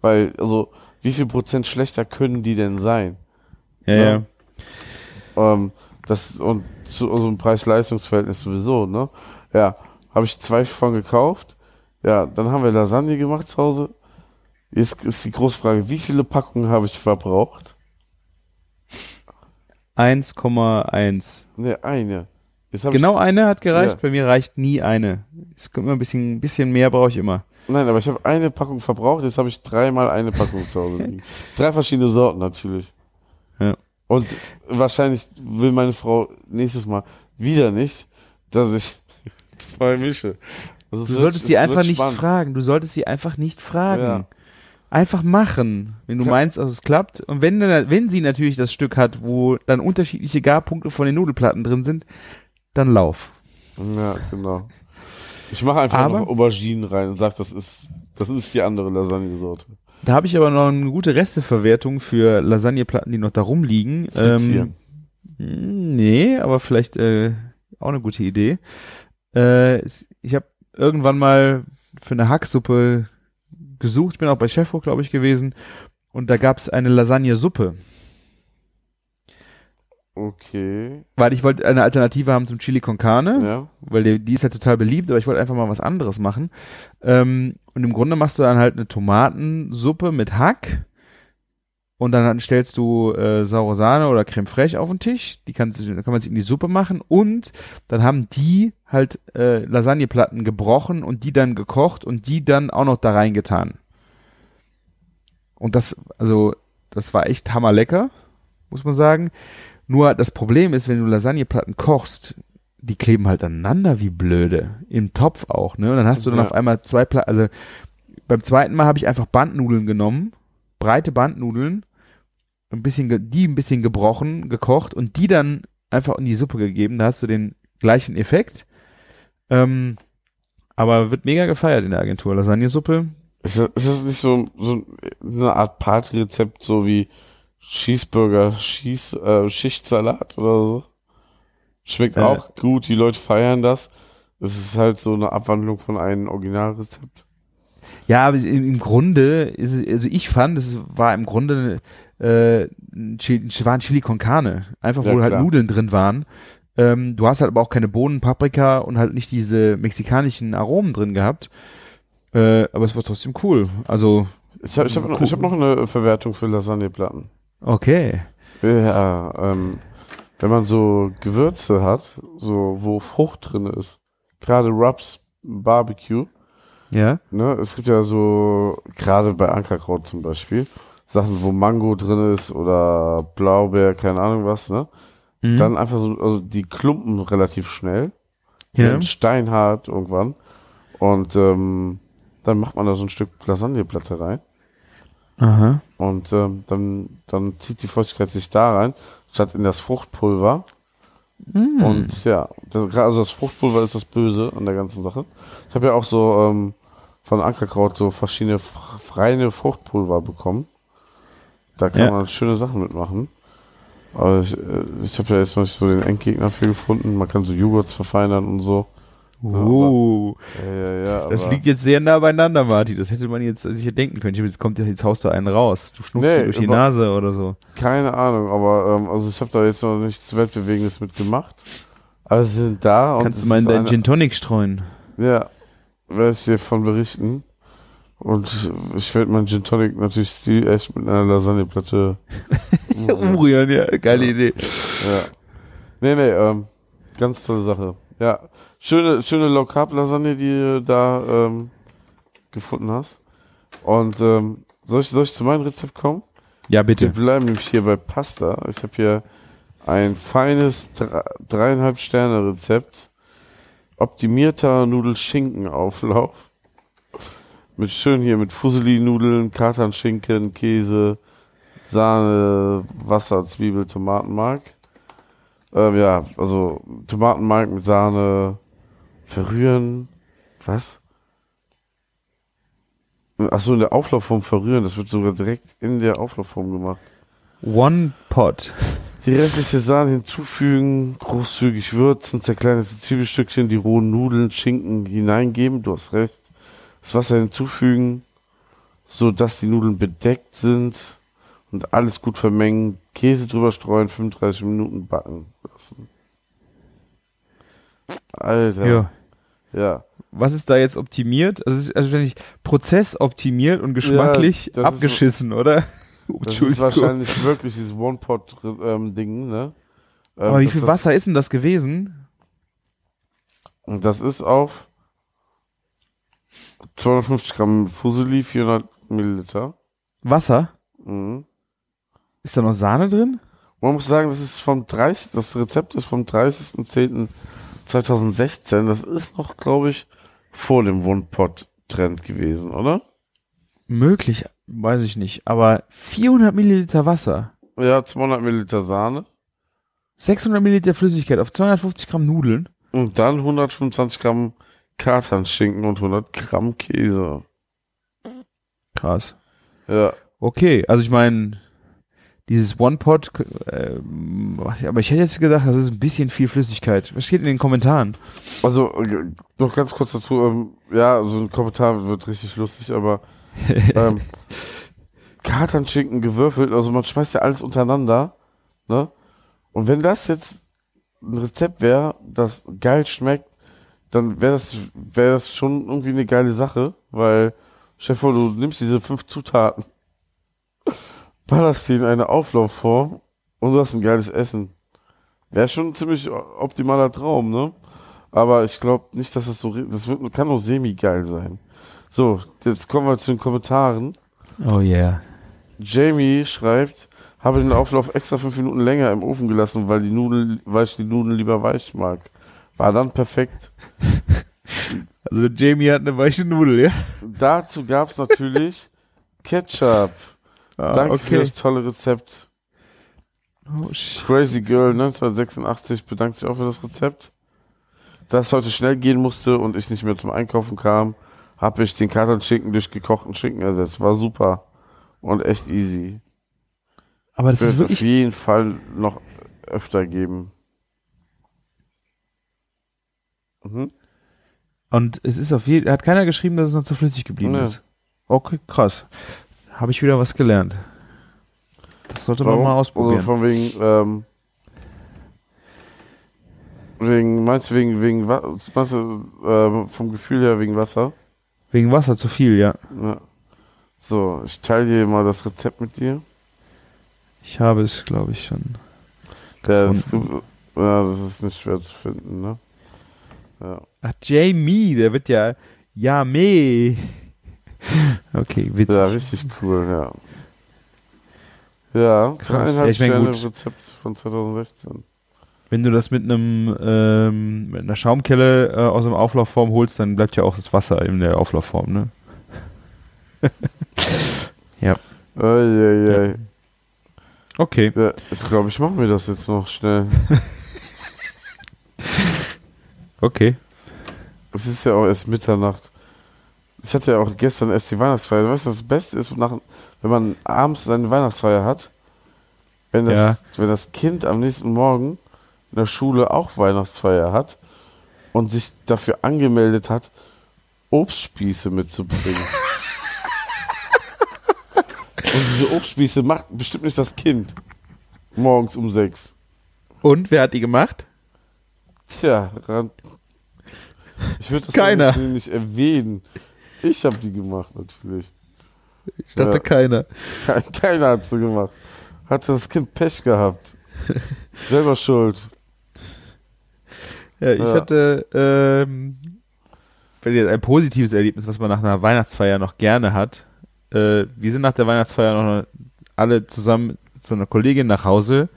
[SPEAKER 5] Weil, also, wie viel Prozent schlechter können die denn sein?
[SPEAKER 4] ja,
[SPEAKER 5] Ja.
[SPEAKER 4] ja.
[SPEAKER 5] Ähm, das, und zu so einem Preis-Leistungs-Verhältnis sowieso, ne? Ja, habe ich zwei von gekauft. Ja, dann haben wir Lasagne gemacht zu Hause. Jetzt ist die Großfrage, wie viele Packungen habe ich verbraucht?
[SPEAKER 4] 1,1.
[SPEAKER 5] Ne, eine.
[SPEAKER 4] Genau eine hat gereicht,
[SPEAKER 5] Ja.
[SPEAKER 4] bei mir reicht nie eine. Es kommt immer ein bisschen, bisschen mehr brauche ich immer.
[SPEAKER 5] Nein, aber ich habe eine Packung verbraucht, jetzt habe ich dreimal eine Packung zu Hause liegen. Drei verschiedene Sorten natürlich.
[SPEAKER 4] Ja.
[SPEAKER 5] Und wahrscheinlich will meine Frau nächstes Mal wieder nicht, dass ich zwei mische. Also
[SPEAKER 4] Du solltest
[SPEAKER 5] es
[SPEAKER 4] sie einfach nicht
[SPEAKER 5] spannend.
[SPEAKER 4] fragen. Du solltest sie einfach nicht fragen.
[SPEAKER 5] Ja.
[SPEAKER 4] Einfach machen, wenn du
[SPEAKER 5] Klar.
[SPEAKER 4] meinst, dass es klappt. Und wenn, wenn sie natürlich das Stück hat, wo dann unterschiedliche Garpunkte von den Nudelplatten drin sind, dann lauf.
[SPEAKER 5] Ja, genau. Ich mache einfach
[SPEAKER 4] Aber-
[SPEAKER 5] noch Auberginen rein und sag, das ist, das ist die andere Lasagne-Sorte.
[SPEAKER 4] Da habe ich aber noch eine gute Resteverwertung für Lasagneplatten, die noch da rumliegen. Ähm, nee, aber vielleicht äh, auch eine gute Idee. Äh, ich habe irgendwann mal für eine Hacksuppe gesucht, bin auch bei Chefo, glaube ich, gewesen. Und da gab es eine Lasagnesuppe.
[SPEAKER 5] Okay.
[SPEAKER 4] Weil ich wollte eine Alternative haben zum Chili con Carne,
[SPEAKER 5] Ja.
[SPEAKER 4] weil die, die ist ja total beliebt, aber ich wollte einfach mal was anderes machen. Ähm, und im Grunde machst du dann halt eine Tomatensuppe mit Hack und dann stellst du äh, saure Sahne oder Creme fraiche auf den Tisch. Die kannst kann man sich in die Suppe machen und dann haben die halt äh, Lasagneplatten gebrochen und die dann gekocht und die dann auch noch da reingetan. Und das, also, das war echt hammerlecker, muss man sagen. Nur das Problem ist, wenn du Lasagneplatten kochst, die kleben halt aneinander wie blöde. Im Topf auch, ne? Und dann hast du dann
[SPEAKER 5] Ja.
[SPEAKER 4] auf einmal zwei Platten, also beim zweiten Mal habe ich einfach Bandnudeln genommen, breite Bandnudeln, ein bisschen, die ein bisschen gebrochen, gekocht und die dann einfach in die Suppe gegeben. Da hast du den gleichen Effekt. Ähm, aber wird mega gefeiert in der Agentur. Lasagnesuppe.
[SPEAKER 5] Ist das, ist das nicht so, so eine Art Partyrezept, so wie Cheeseburger, Schieß, äh, Schichtsalat oder so? Schmeckt
[SPEAKER 4] Äh.
[SPEAKER 5] auch gut, die Leute feiern das. Es ist halt so eine Abwandlung von einem Originalrezept.
[SPEAKER 4] Ja, aber im, Grunde ist es, also ich fand, es war im Grunde äh, ein Chili, war ein Chili con Carne. Einfach,
[SPEAKER 5] Ja,
[SPEAKER 4] wo halt
[SPEAKER 5] klar.
[SPEAKER 4] Nudeln drin waren. Ähm, du hast halt aber auch keine Bohnen, Paprika und halt nicht diese mexikanischen Aromen drin gehabt. Äh, aber es war trotzdem cool. Also,
[SPEAKER 5] Ich habe ich hab noch, ich hab noch eine Verwertung für Lasagneplatten.
[SPEAKER 4] Okay.
[SPEAKER 5] Ja, ähm, wenn man so Gewürze hat, so wo Frucht drin ist, gerade Rubs, Barbecue,
[SPEAKER 4] Ja.
[SPEAKER 5] ne, es gibt ja so, gerade bei Ankerkraut zum Beispiel, Sachen, wo Mango drin ist oder Blaubeer, keine Ahnung was, ne,
[SPEAKER 4] Mhm.
[SPEAKER 5] dann einfach so, also die klumpen relativ schnell,
[SPEAKER 4] ja.
[SPEAKER 5] steinhart irgendwann und ähm, dann macht man da so ein Stück Lasagneplatte rein.
[SPEAKER 4] Aha.
[SPEAKER 5] Und ähm, dann, dann zieht die Feuchtigkeit sich da rein, statt in das Fruchtpulver.
[SPEAKER 4] Mm.
[SPEAKER 5] Und ja, das, also das Fruchtpulver ist das Böse an der ganzen Sache. Ich habe ja auch so ähm, von Ankerkraut so verschiedene f- reine Fruchtpulver bekommen. Da kann
[SPEAKER 4] Ja.
[SPEAKER 5] man schöne Sachen mitmachen. Aber ich, äh, ich habe ja jetzt noch nicht so den Endgegner für gefunden. Man kann so Joghurts verfeinern und so.
[SPEAKER 4] Uh,
[SPEAKER 5] Ja, ja, ja.
[SPEAKER 4] das liegt jetzt sehr nah beieinander, Martin. Das hätte man jetzt sicher denken können. Ich Jetzt kommt ja, jetzt haust du einen raus. Du schnupfst
[SPEAKER 5] Nee,
[SPEAKER 4] durch die Nase oder so.
[SPEAKER 5] Keine Ahnung, aber ähm, also ich habe da jetzt noch nichts Weltbewegendes mitgemacht. Aber sie sind da und
[SPEAKER 4] Kannst du mal in deinen
[SPEAKER 5] eine-
[SPEAKER 4] Gin Tonic streuen.
[SPEAKER 5] Ja, werde ich dir von berichten. Und ich werde meinen Gin Tonic natürlich stilecht mit einer Lasagneplatte. Umrühren,
[SPEAKER 4] ja, geile Idee.
[SPEAKER 5] ja. Nee, nee, ähm, ganz tolle Sache. Ja, schöne, schöne Low Carb Lasagne, die du da ähm, gefunden hast. Und ähm, soll ich, soll ich zu meinem Rezept kommen?
[SPEAKER 4] Ja,
[SPEAKER 5] Wir
[SPEAKER 4] bitte.
[SPEAKER 5] bleiben nämlich hier bei Pasta. Ich habe hier ein feines dre- dreieinhalb Sterne Rezept. Optimierter Nudelschinkenauflauf. Mit schön hier mit Fusilli-Nudeln, Kartanschinken, Käse, Sahne, Wasser, Zwiebel, Tomatenmark. Ähm, ja, also Tomatenmark mit Sahne verrühren. Was? Achso, in der Auflaufform verrühren. Das wird sogar direkt in der Auflaufform gemacht.
[SPEAKER 4] One Pot.
[SPEAKER 5] Die restliche Sahne hinzufügen, großzügig würzen, zerkleinerte Zwiebelstückchen, die rohen Nudeln, Schinken hineingeben, du hast recht. Das Wasser hinzufügen, so dass die Nudeln bedeckt sind und alles gut vermengen. Käse drüber streuen, 35 Minuten backen lassen. Alter.
[SPEAKER 4] Ja.
[SPEAKER 5] Ja.
[SPEAKER 4] Was ist da jetzt optimiert? Also, es ist also wenn ich Prozess optimiert und geschmacklich
[SPEAKER 5] ist-
[SPEAKER 4] abgeschissen, oder?
[SPEAKER 5] Das ist wahrscheinlich wirklich dieses One-Pot-Ding, ne? Ähm,
[SPEAKER 4] Aber wie viel Wasser ist denn das gewesen?
[SPEAKER 5] Das ist auf 250 Gramm Fuseli, 400 Milliliter.
[SPEAKER 4] Wasser?
[SPEAKER 5] Mhm.
[SPEAKER 4] Ist da noch Sahne drin?
[SPEAKER 5] Man muss sagen, das ist vom 30. Das Rezept ist vom 30.10.2016. Das ist noch, glaube ich, vor dem One-Pot-Trend gewesen, oder?
[SPEAKER 4] Möglich, weiß ich nicht. Aber 400 Milliliter Wasser,
[SPEAKER 5] Ja, 200 Milliliter Sahne
[SPEAKER 4] 600 Milliliter Flüssigkeit auf 250 Gramm Nudeln.
[SPEAKER 5] und dann 125 Gramm Kartanschinken und 100 Gramm Käse.
[SPEAKER 4] Krass.
[SPEAKER 5] Ja,
[SPEAKER 4] Okay, also ich meine, dieses One-Pot, ähm, aber ich hätte jetzt gedacht, das ist ein bisschen viel Flüssigkeit. Was steht in den Kommentaren?
[SPEAKER 5] also äh, noch ganz kurz dazu. Ähm, ja, so ein Kommentar wird richtig lustig, aber ähm, Kartanschinken gewürfelt, also man schmeißt ja alles untereinander, ne? Und wenn das jetzt ein Rezept wäre, das geil schmeckt, dann wäre das, wäre das schon irgendwie eine geile Sache, weil, Chef, du nimmst diese fünf Zutaten, ballerst eine Auflaufform und du hast ein geiles Essen. Wäre schon ein ziemlich optimaler Traum, ne? Aber ich glaube nicht, dass das so, das wird, kann nur semi-geil sein. So, jetzt kommen wir zu den Kommentaren.
[SPEAKER 4] Oh yeah.
[SPEAKER 5] Jamie schreibt, habe den Auflauf extra fünf Minuten länger im Ofen gelassen, weil die Nudeln, weil ich die Nudeln lieber weich mag. War dann perfekt.
[SPEAKER 4] Also Jamie hat eine weiche Nudel, ja?
[SPEAKER 5] Dazu gab's natürlich Ketchup.
[SPEAKER 4] Ah,
[SPEAKER 5] Danke für
[SPEAKER 4] okay.
[SPEAKER 5] das tolle Rezept.
[SPEAKER 4] Oh.
[SPEAKER 5] Crazy Girl 1986 bedankt sich auch für das Rezept. Da es heute schnell gehen musste und ich nicht mehr zum Einkaufen kam, habe ich den Kartonschinken durch gekochten Schinken ersetzt. War super und echt easy.
[SPEAKER 4] Aber das ist
[SPEAKER 5] Wird auf
[SPEAKER 4] wirklich,
[SPEAKER 5] jeden Fall noch öfter geben. Mhm.
[SPEAKER 4] und es ist auf jeden, hat keiner geschrieben, dass es noch zu flüssig geblieben
[SPEAKER 5] Nee.
[SPEAKER 4] ist. Okay, krass. Habe ich wieder was gelernt. Das sollte man
[SPEAKER 5] Warum?
[SPEAKER 4] mal ausprobieren.
[SPEAKER 5] Also von wegen, ähm, wegen, meinst du wegen, wegen, meinst du, ähm, vom Gefühl her wegen Wasser?
[SPEAKER 4] Wegen Wasser zu viel, ja.
[SPEAKER 5] Ja. So, ich teile dir mal das Rezept mit dir.
[SPEAKER 4] Ich habe es, glaube ich, schon.
[SPEAKER 5] Ja, das, ja, das ist nicht schwer zu finden, ne? Ja.
[SPEAKER 4] Ach, Jamie, der wird ja Yame. Okay, witzig.
[SPEAKER 5] ja, richtig cool, ja. Ja,
[SPEAKER 4] Krass.
[SPEAKER 5] dreieinhalb
[SPEAKER 4] Ja, ich mein,
[SPEAKER 5] Sterne
[SPEAKER 4] gut.
[SPEAKER 5] Rezept von 2016.
[SPEAKER 4] Wenn du das mit einem ähm, mit einer Schaumkelle äh, aus dem Auflaufform holst, dann bleibt ja auch das Wasser in der Auflaufform, ne?
[SPEAKER 5] Eieiei.
[SPEAKER 4] Okay.
[SPEAKER 5] Ja, ich glaube, ich mache mir das jetzt noch schnell.
[SPEAKER 4] Okay.
[SPEAKER 5] Es ist ja auch erst Mitternacht. Ich hatte ja auch gestern erst die Weihnachtsfeier. Weißt du, das Beste ist, nach, wenn man abends seine Weihnachtsfeier hat, wenn das, wenn das Kind am nächsten Morgen in der Schule auch Weihnachtsfeier hat und sich dafür angemeldet hat, Obstspieße mitzubringen. und diese Obstspieße macht bestimmt nicht das Kind. Morgens um sechs.
[SPEAKER 4] Und wer hat die gemacht?
[SPEAKER 5] Tja. Ich würde das
[SPEAKER 4] Keiner.
[SPEAKER 5] nicht erwähnen. Ich habe die gemacht, natürlich.
[SPEAKER 4] Ich dachte
[SPEAKER 5] Ja.
[SPEAKER 4] keiner.
[SPEAKER 5] Ke- Keiner hat sie gemacht. Hat das Kind Pech gehabt. Selber schuld.
[SPEAKER 4] Ja, ich
[SPEAKER 5] Ja.
[SPEAKER 4] hatte ähm, jetzt ein positives Erlebnis, was man nach einer Weihnachtsfeier noch gerne hat. Äh, wir sind nach der Weihnachtsfeier noch alle zusammen zu einer Kollegin nach Hause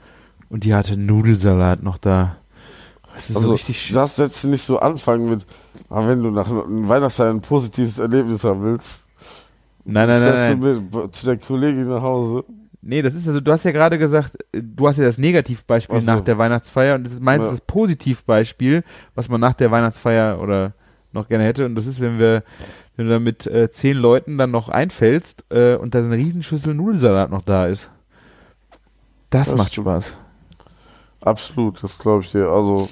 [SPEAKER 4] und die hatte Nudelsalat noch da. Das ist so
[SPEAKER 5] Also,
[SPEAKER 4] richtig schön.
[SPEAKER 5] das setzt nicht so anfangen mit, ah, wenn du nach einem Weihnachtsfeier ein positives Erlebnis haben willst,
[SPEAKER 4] Nein, nein, nein,
[SPEAKER 5] fährst
[SPEAKER 4] nein.
[SPEAKER 5] du mit, zu der Kollegin nach Hause.
[SPEAKER 4] Nee, das ist also, du hast ja gerade gesagt, du hast ja das Negativbeispiel
[SPEAKER 5] so.
[SPEAKER 4] nach der Weihnachtsfeier und das ist meins
[SPEAKER 5] Ja.
[SPEAKER 4] das Positivbeispiel, was man nach der Weihnachtsfeier oder noch gerne hätte. Und das ist, wenn wir, wenn du da mit äh, zehn Leuten dann noch einfällst äh, und da eine Riesenschüssel Nudelsalat noch da ist. Das,
[SPEAKER 5] Das
[SPEAKER 4] macht. Spaß.
[SPEAKER 5] Absolut, das glaube ich dir. Also,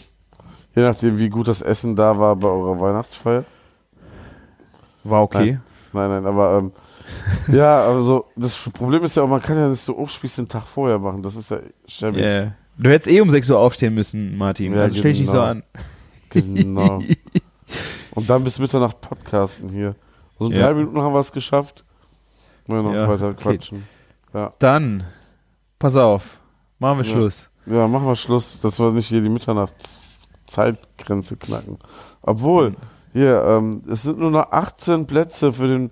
[SPEAKER 5] je nachdem, wie gut das Essen da war bei eurer Weihnachtsfeier.
[SPEAKER 4] War okay.
[SPEAKER 5] Nein, nein, aber ähm, ja, also das Problem ist ja auch, man kann ja nicht so Obstspieße den Tag vorher machen. Das ist ja schäbig.
[SPEAKER 4] Yeah. Du hättest eh um 6 Uhr aufstehen müssen, Martin.
[SPEAKER 5] Ja,
[SPEAKER 4] also stell dich nicht so
[SPEAKER 5] genau.
[SPEAKER 4] an.
[SPEAKER 5] Genau. Und dann bis Mitternacht podcasten hier. Also in
[SPEAKER 4] Ja.
[SPEAKER 5] drei Minuten haben wir es geschafft. Wollen wir noch
[SPEAKER 4] Ja,
[SPEAKER 5] weiter
[SPEAKER 4] okay.
[SPEAKER 5] quatschen. Ja.
[SPEAKER 4] Dann, pass auf, machen wir. Schluss.
[SPEAKER 5] ja, machen wir Schluss. Das war nicht hier die Mitternachtszeit Zeitgrenze knacken. Obwohl, hier, ähm, es sind nur noch 18 Plätze für den,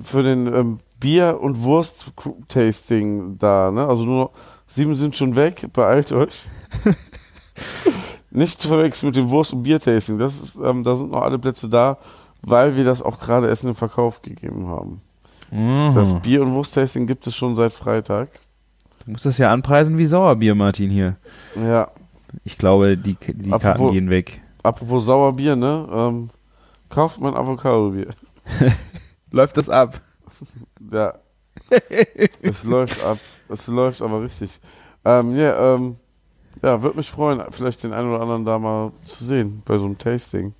[SPEAKER 5] für den ähm, Bier- und Wurst-Tasting da, ne? Also nur noch sieben sind schon weg, beeilt euch. Nicht zu verwechseln mit dem Wurst- und Bier-Tasting. Das ist, ähm, da sind noch alle Plätze da, weil wir das auch gerade erst in den Verkauf gegeben haben.
[SPEAKER 4] Mhm.
[SPEAKER 5] Das Bier- und Wurst-Tasting gibt es schon seit Freitag.
[SPEAKER 4] Du musst das ja anpreisen wie Sauerbier, Martin, hier.
[SPEAKER 5] Ja,
[SPEAKER 4] Ich glaube, die, die Karten
[SPEAKER 5] Apropos-
[SPEAKER 4] gehen weg.
[SPEAKER 5] apropos Sauerbier, ne? Ähm, kauft mein Avocado-Bier.
[SPEAKER 4] Läuft das ab?
[SPEAKER 5] Ja. es läuft ab. Es läuft aber richtig. Ähm, ja, ähm, ja, würde mich freuen, vielleicht den einen oder anderen da mal zu sehen bei so einem Tasting.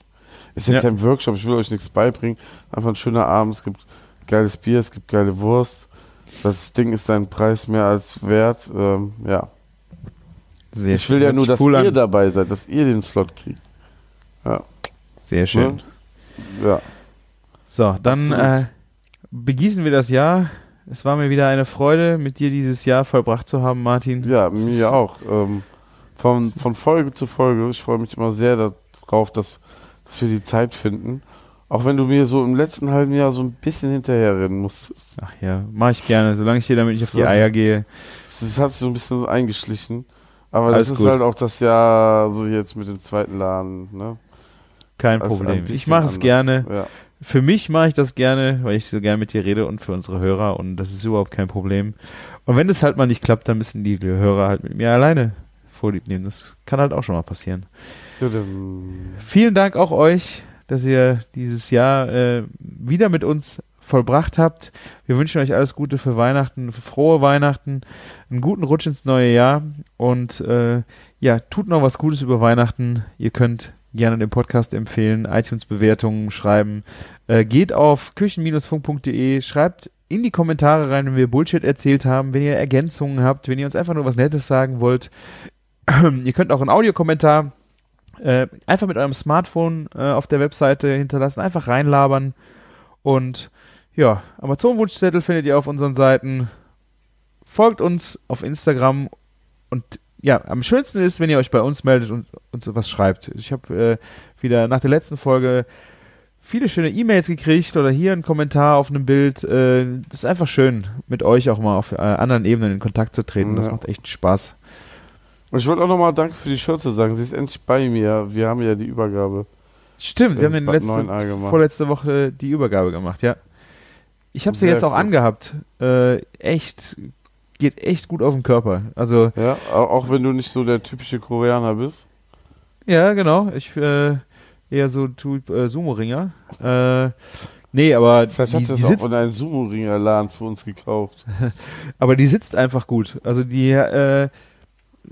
[SPEAKER 5] Ist ja,
[SPEAKER 4] Ja.
[SPEAKER 5] kein Workshop, ich will euch nichts beibringen. Einfach ein schöner Abend. Es gibt geiles Bier, es gibt geile Wurst. Das Ding ist seinen Preis mehr als wert. Ähm, ja.
[SPEAKER 4] Sehr
[SPEAKER 5] Ich will
[SPEAKER 4] schön.
[SPEAKER 5] ja nur, dass
[SPEAKER 4] cool
[SPEAKER 5] ihr
[SPEAKER 4] an.
[SPEAKER 5] dabei seid, dass ihr den Slot kriegt.
[SPEAKER 4] Sehr schön.
[SPEAKER 5] Ne? Ja.
[SPEAKER 4] So, dann äh, begießen wir das Jahr. Es war mir wieder eine Freude, mit dir dieses Jahr vollbracht zu haben, Martin.
[SPEAKER 5] Ja, mir auch. Ähm, von, von Folge zu Folge. Ich freue mich immer sehr darauf, dass, dass wir die Zeit finden. Auch wenn du mir so im letzten halben Jahr so ein bisschen hinterherrennen musstest.
[SPEAKER 4] Ach ja, mache ich gerne, solange ich dir damit nicht auf die. Eier gehe.
[SPEAKER 5] Es hat sich so ein bisschen eingeschlichen. Aber
[SPEAKER 4] Alles
[SPEAKER 5] das ist
[SPEAKER 4] gut.
[SPEAKER 5] halt auch das Jahr so jetzt mit dem zweiten Laden. Ne?
[SPEAKER 4] Kein Problem. Ich mache es gerne.
[SPEAKER 5] Ja.
[SPEAKER 4] Für mich mache ich das gerne, weil ich so gerne mit dir rede und für unsere Hörer und das ist überhaupt kein Problem. Und wenn es halt mal nicht klappt, dann müssen die Hörer halt mit mir alleine vorlieb nehmen. Das kann halt auch schon mal passieren.
[SPEAKER 5] Tudum.
[SPEAKER 4] Vielen Dank auch euch, dass ihr dieses Jahr äh, wieder mit uns vollbracht habt. Wir wünschen euch alles Gute für Weihnachten, frohe Weihnachten, einen guten Rutsch ins neue Jahr und äh, ja, tut noch was Gutes über Weihnachten. Ihr könnt gerne den Podcast empfehlen, iTunes-Bewertungen schreiben. Äh, geht auf küchen-funk.de, schreibt in die Kommentare rein, wenn wir Bullshit erzählt haben, wenn ihr Ergänzungen habt, wenn ihr uns einfach nur was Nettes sagen wollt. ihr könnt auch einen Audiokommentar äh, einfach mit eurem Smartphone äh, auf der Webseite hinterlassen, einfach reinlabern. Und ja, Amazon-Wunschzettel findet ihr auf unseren Seiten. Folgt uns auf Instagram und ja, am schönsten ist, wenn ihr euch bei uns meldet und uns sowas schreibt. Ich habe äh, wieder nach der letzten Folge viele schöne E-Mails gekriegt oder hier einen Kommentar auf einem Bild. Äh, das ist einfach schön, mit euch auch mal auf äh, anderen Ebenen in Kontakt zu treten. Das
[SPEAKER 5] Ja.
[SPEAKER 4] macht echt Spaß.
[SPEAKER 5] Und ich wollte auch nochmal Danke für die Schürze sagen. Sie ist endlich bei mir. Wir haben ja die Übergabe.
[SPEAKER 4] Stimmt, wir haben in letzte,
[SPEAKER 5] 9a gemacht.
[SPEAKER 4] vorletzte Woche die Übergabe gemacht, ja. Ich habe sie jetzt auch
[SPEAKER 5] cool.
[SPEAKER 4] angehabt. Äh, echt, geht echt gut auf den Körper. Also,
[SPEAKER 5] Ja, au- auch wenn du nicht so der typische Koreaner bist.
[SPEAKER 4] ja, genau. Ich äh, eher so Typ äh, Sumo-Ringer. Äh, nee, aber die,
[SPEAKER 5] Vielleicht hat
[SPEAKER 4] die,
[SPEAKER 5] sie es auch in einem Sumo-Ringer-Laden für uns gekauft.
[SPEAKER 4] aber die sitzt einfach gut. Also die, äh,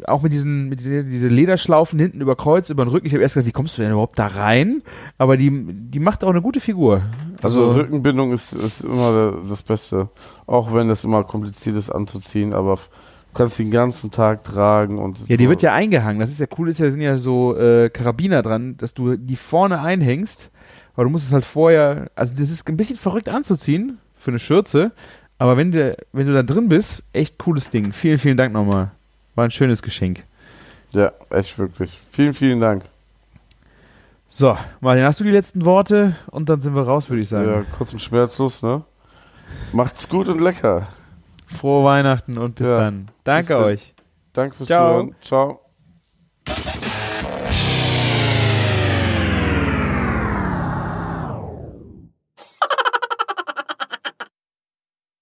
[SPEAKER 4] auch mit diesen, mit diese, diese Lederschlaufen hinten über Kreuz, über den Rücken. Ich habe erst gedacht, wie kommst du denn überhaupt da rein? Aber die, die macht auch eine gute Figur.
[SPEAKER 5] Also, Rückenbindung ist, ist immer das Beste. Auch wenn es immer kompliziert ist anzuziehen, aber du kannst den ganzen Tag tragen und.
[SPEAKER 4] Ja, die wird ja eingehangen. Das ist ja cool, ist ja, sind ja so äh, Karabiner dran, dass du die vorne einhängst. Aber du musst es halt vorher, also das ist ein bisschen verrückt anzuziehen für eine Schürze. Aber wenn du, wenn du da drin bist, echt cooles Ding. Vielen, vielen Dank nochmal. War ein schönes Geschenk.
[SPEAKER 5] Ja, echt wirklich. Vielen, vielen Dank.
[SPEAKER 4] So, Martin, hast du die letzten Worte? Und dann sind wir raus, würde ich sagen.
[SPEAKER 5] Ja, kurz und schmerzlos, ne? Macht's gut und lecker.
[SPEAKER 4] Frohe Weihnachten und bis
[SPEAKER 5] Ja,
[SPEAKER 4] dann. Danke
[SPEAKER 5] dann.
[SPEAKER 4] euch.
[SPEAKER 5] Danke fürs
[SPEAKER 4] Ciao.
[SPEAKER 5] Zuhören. Ciao.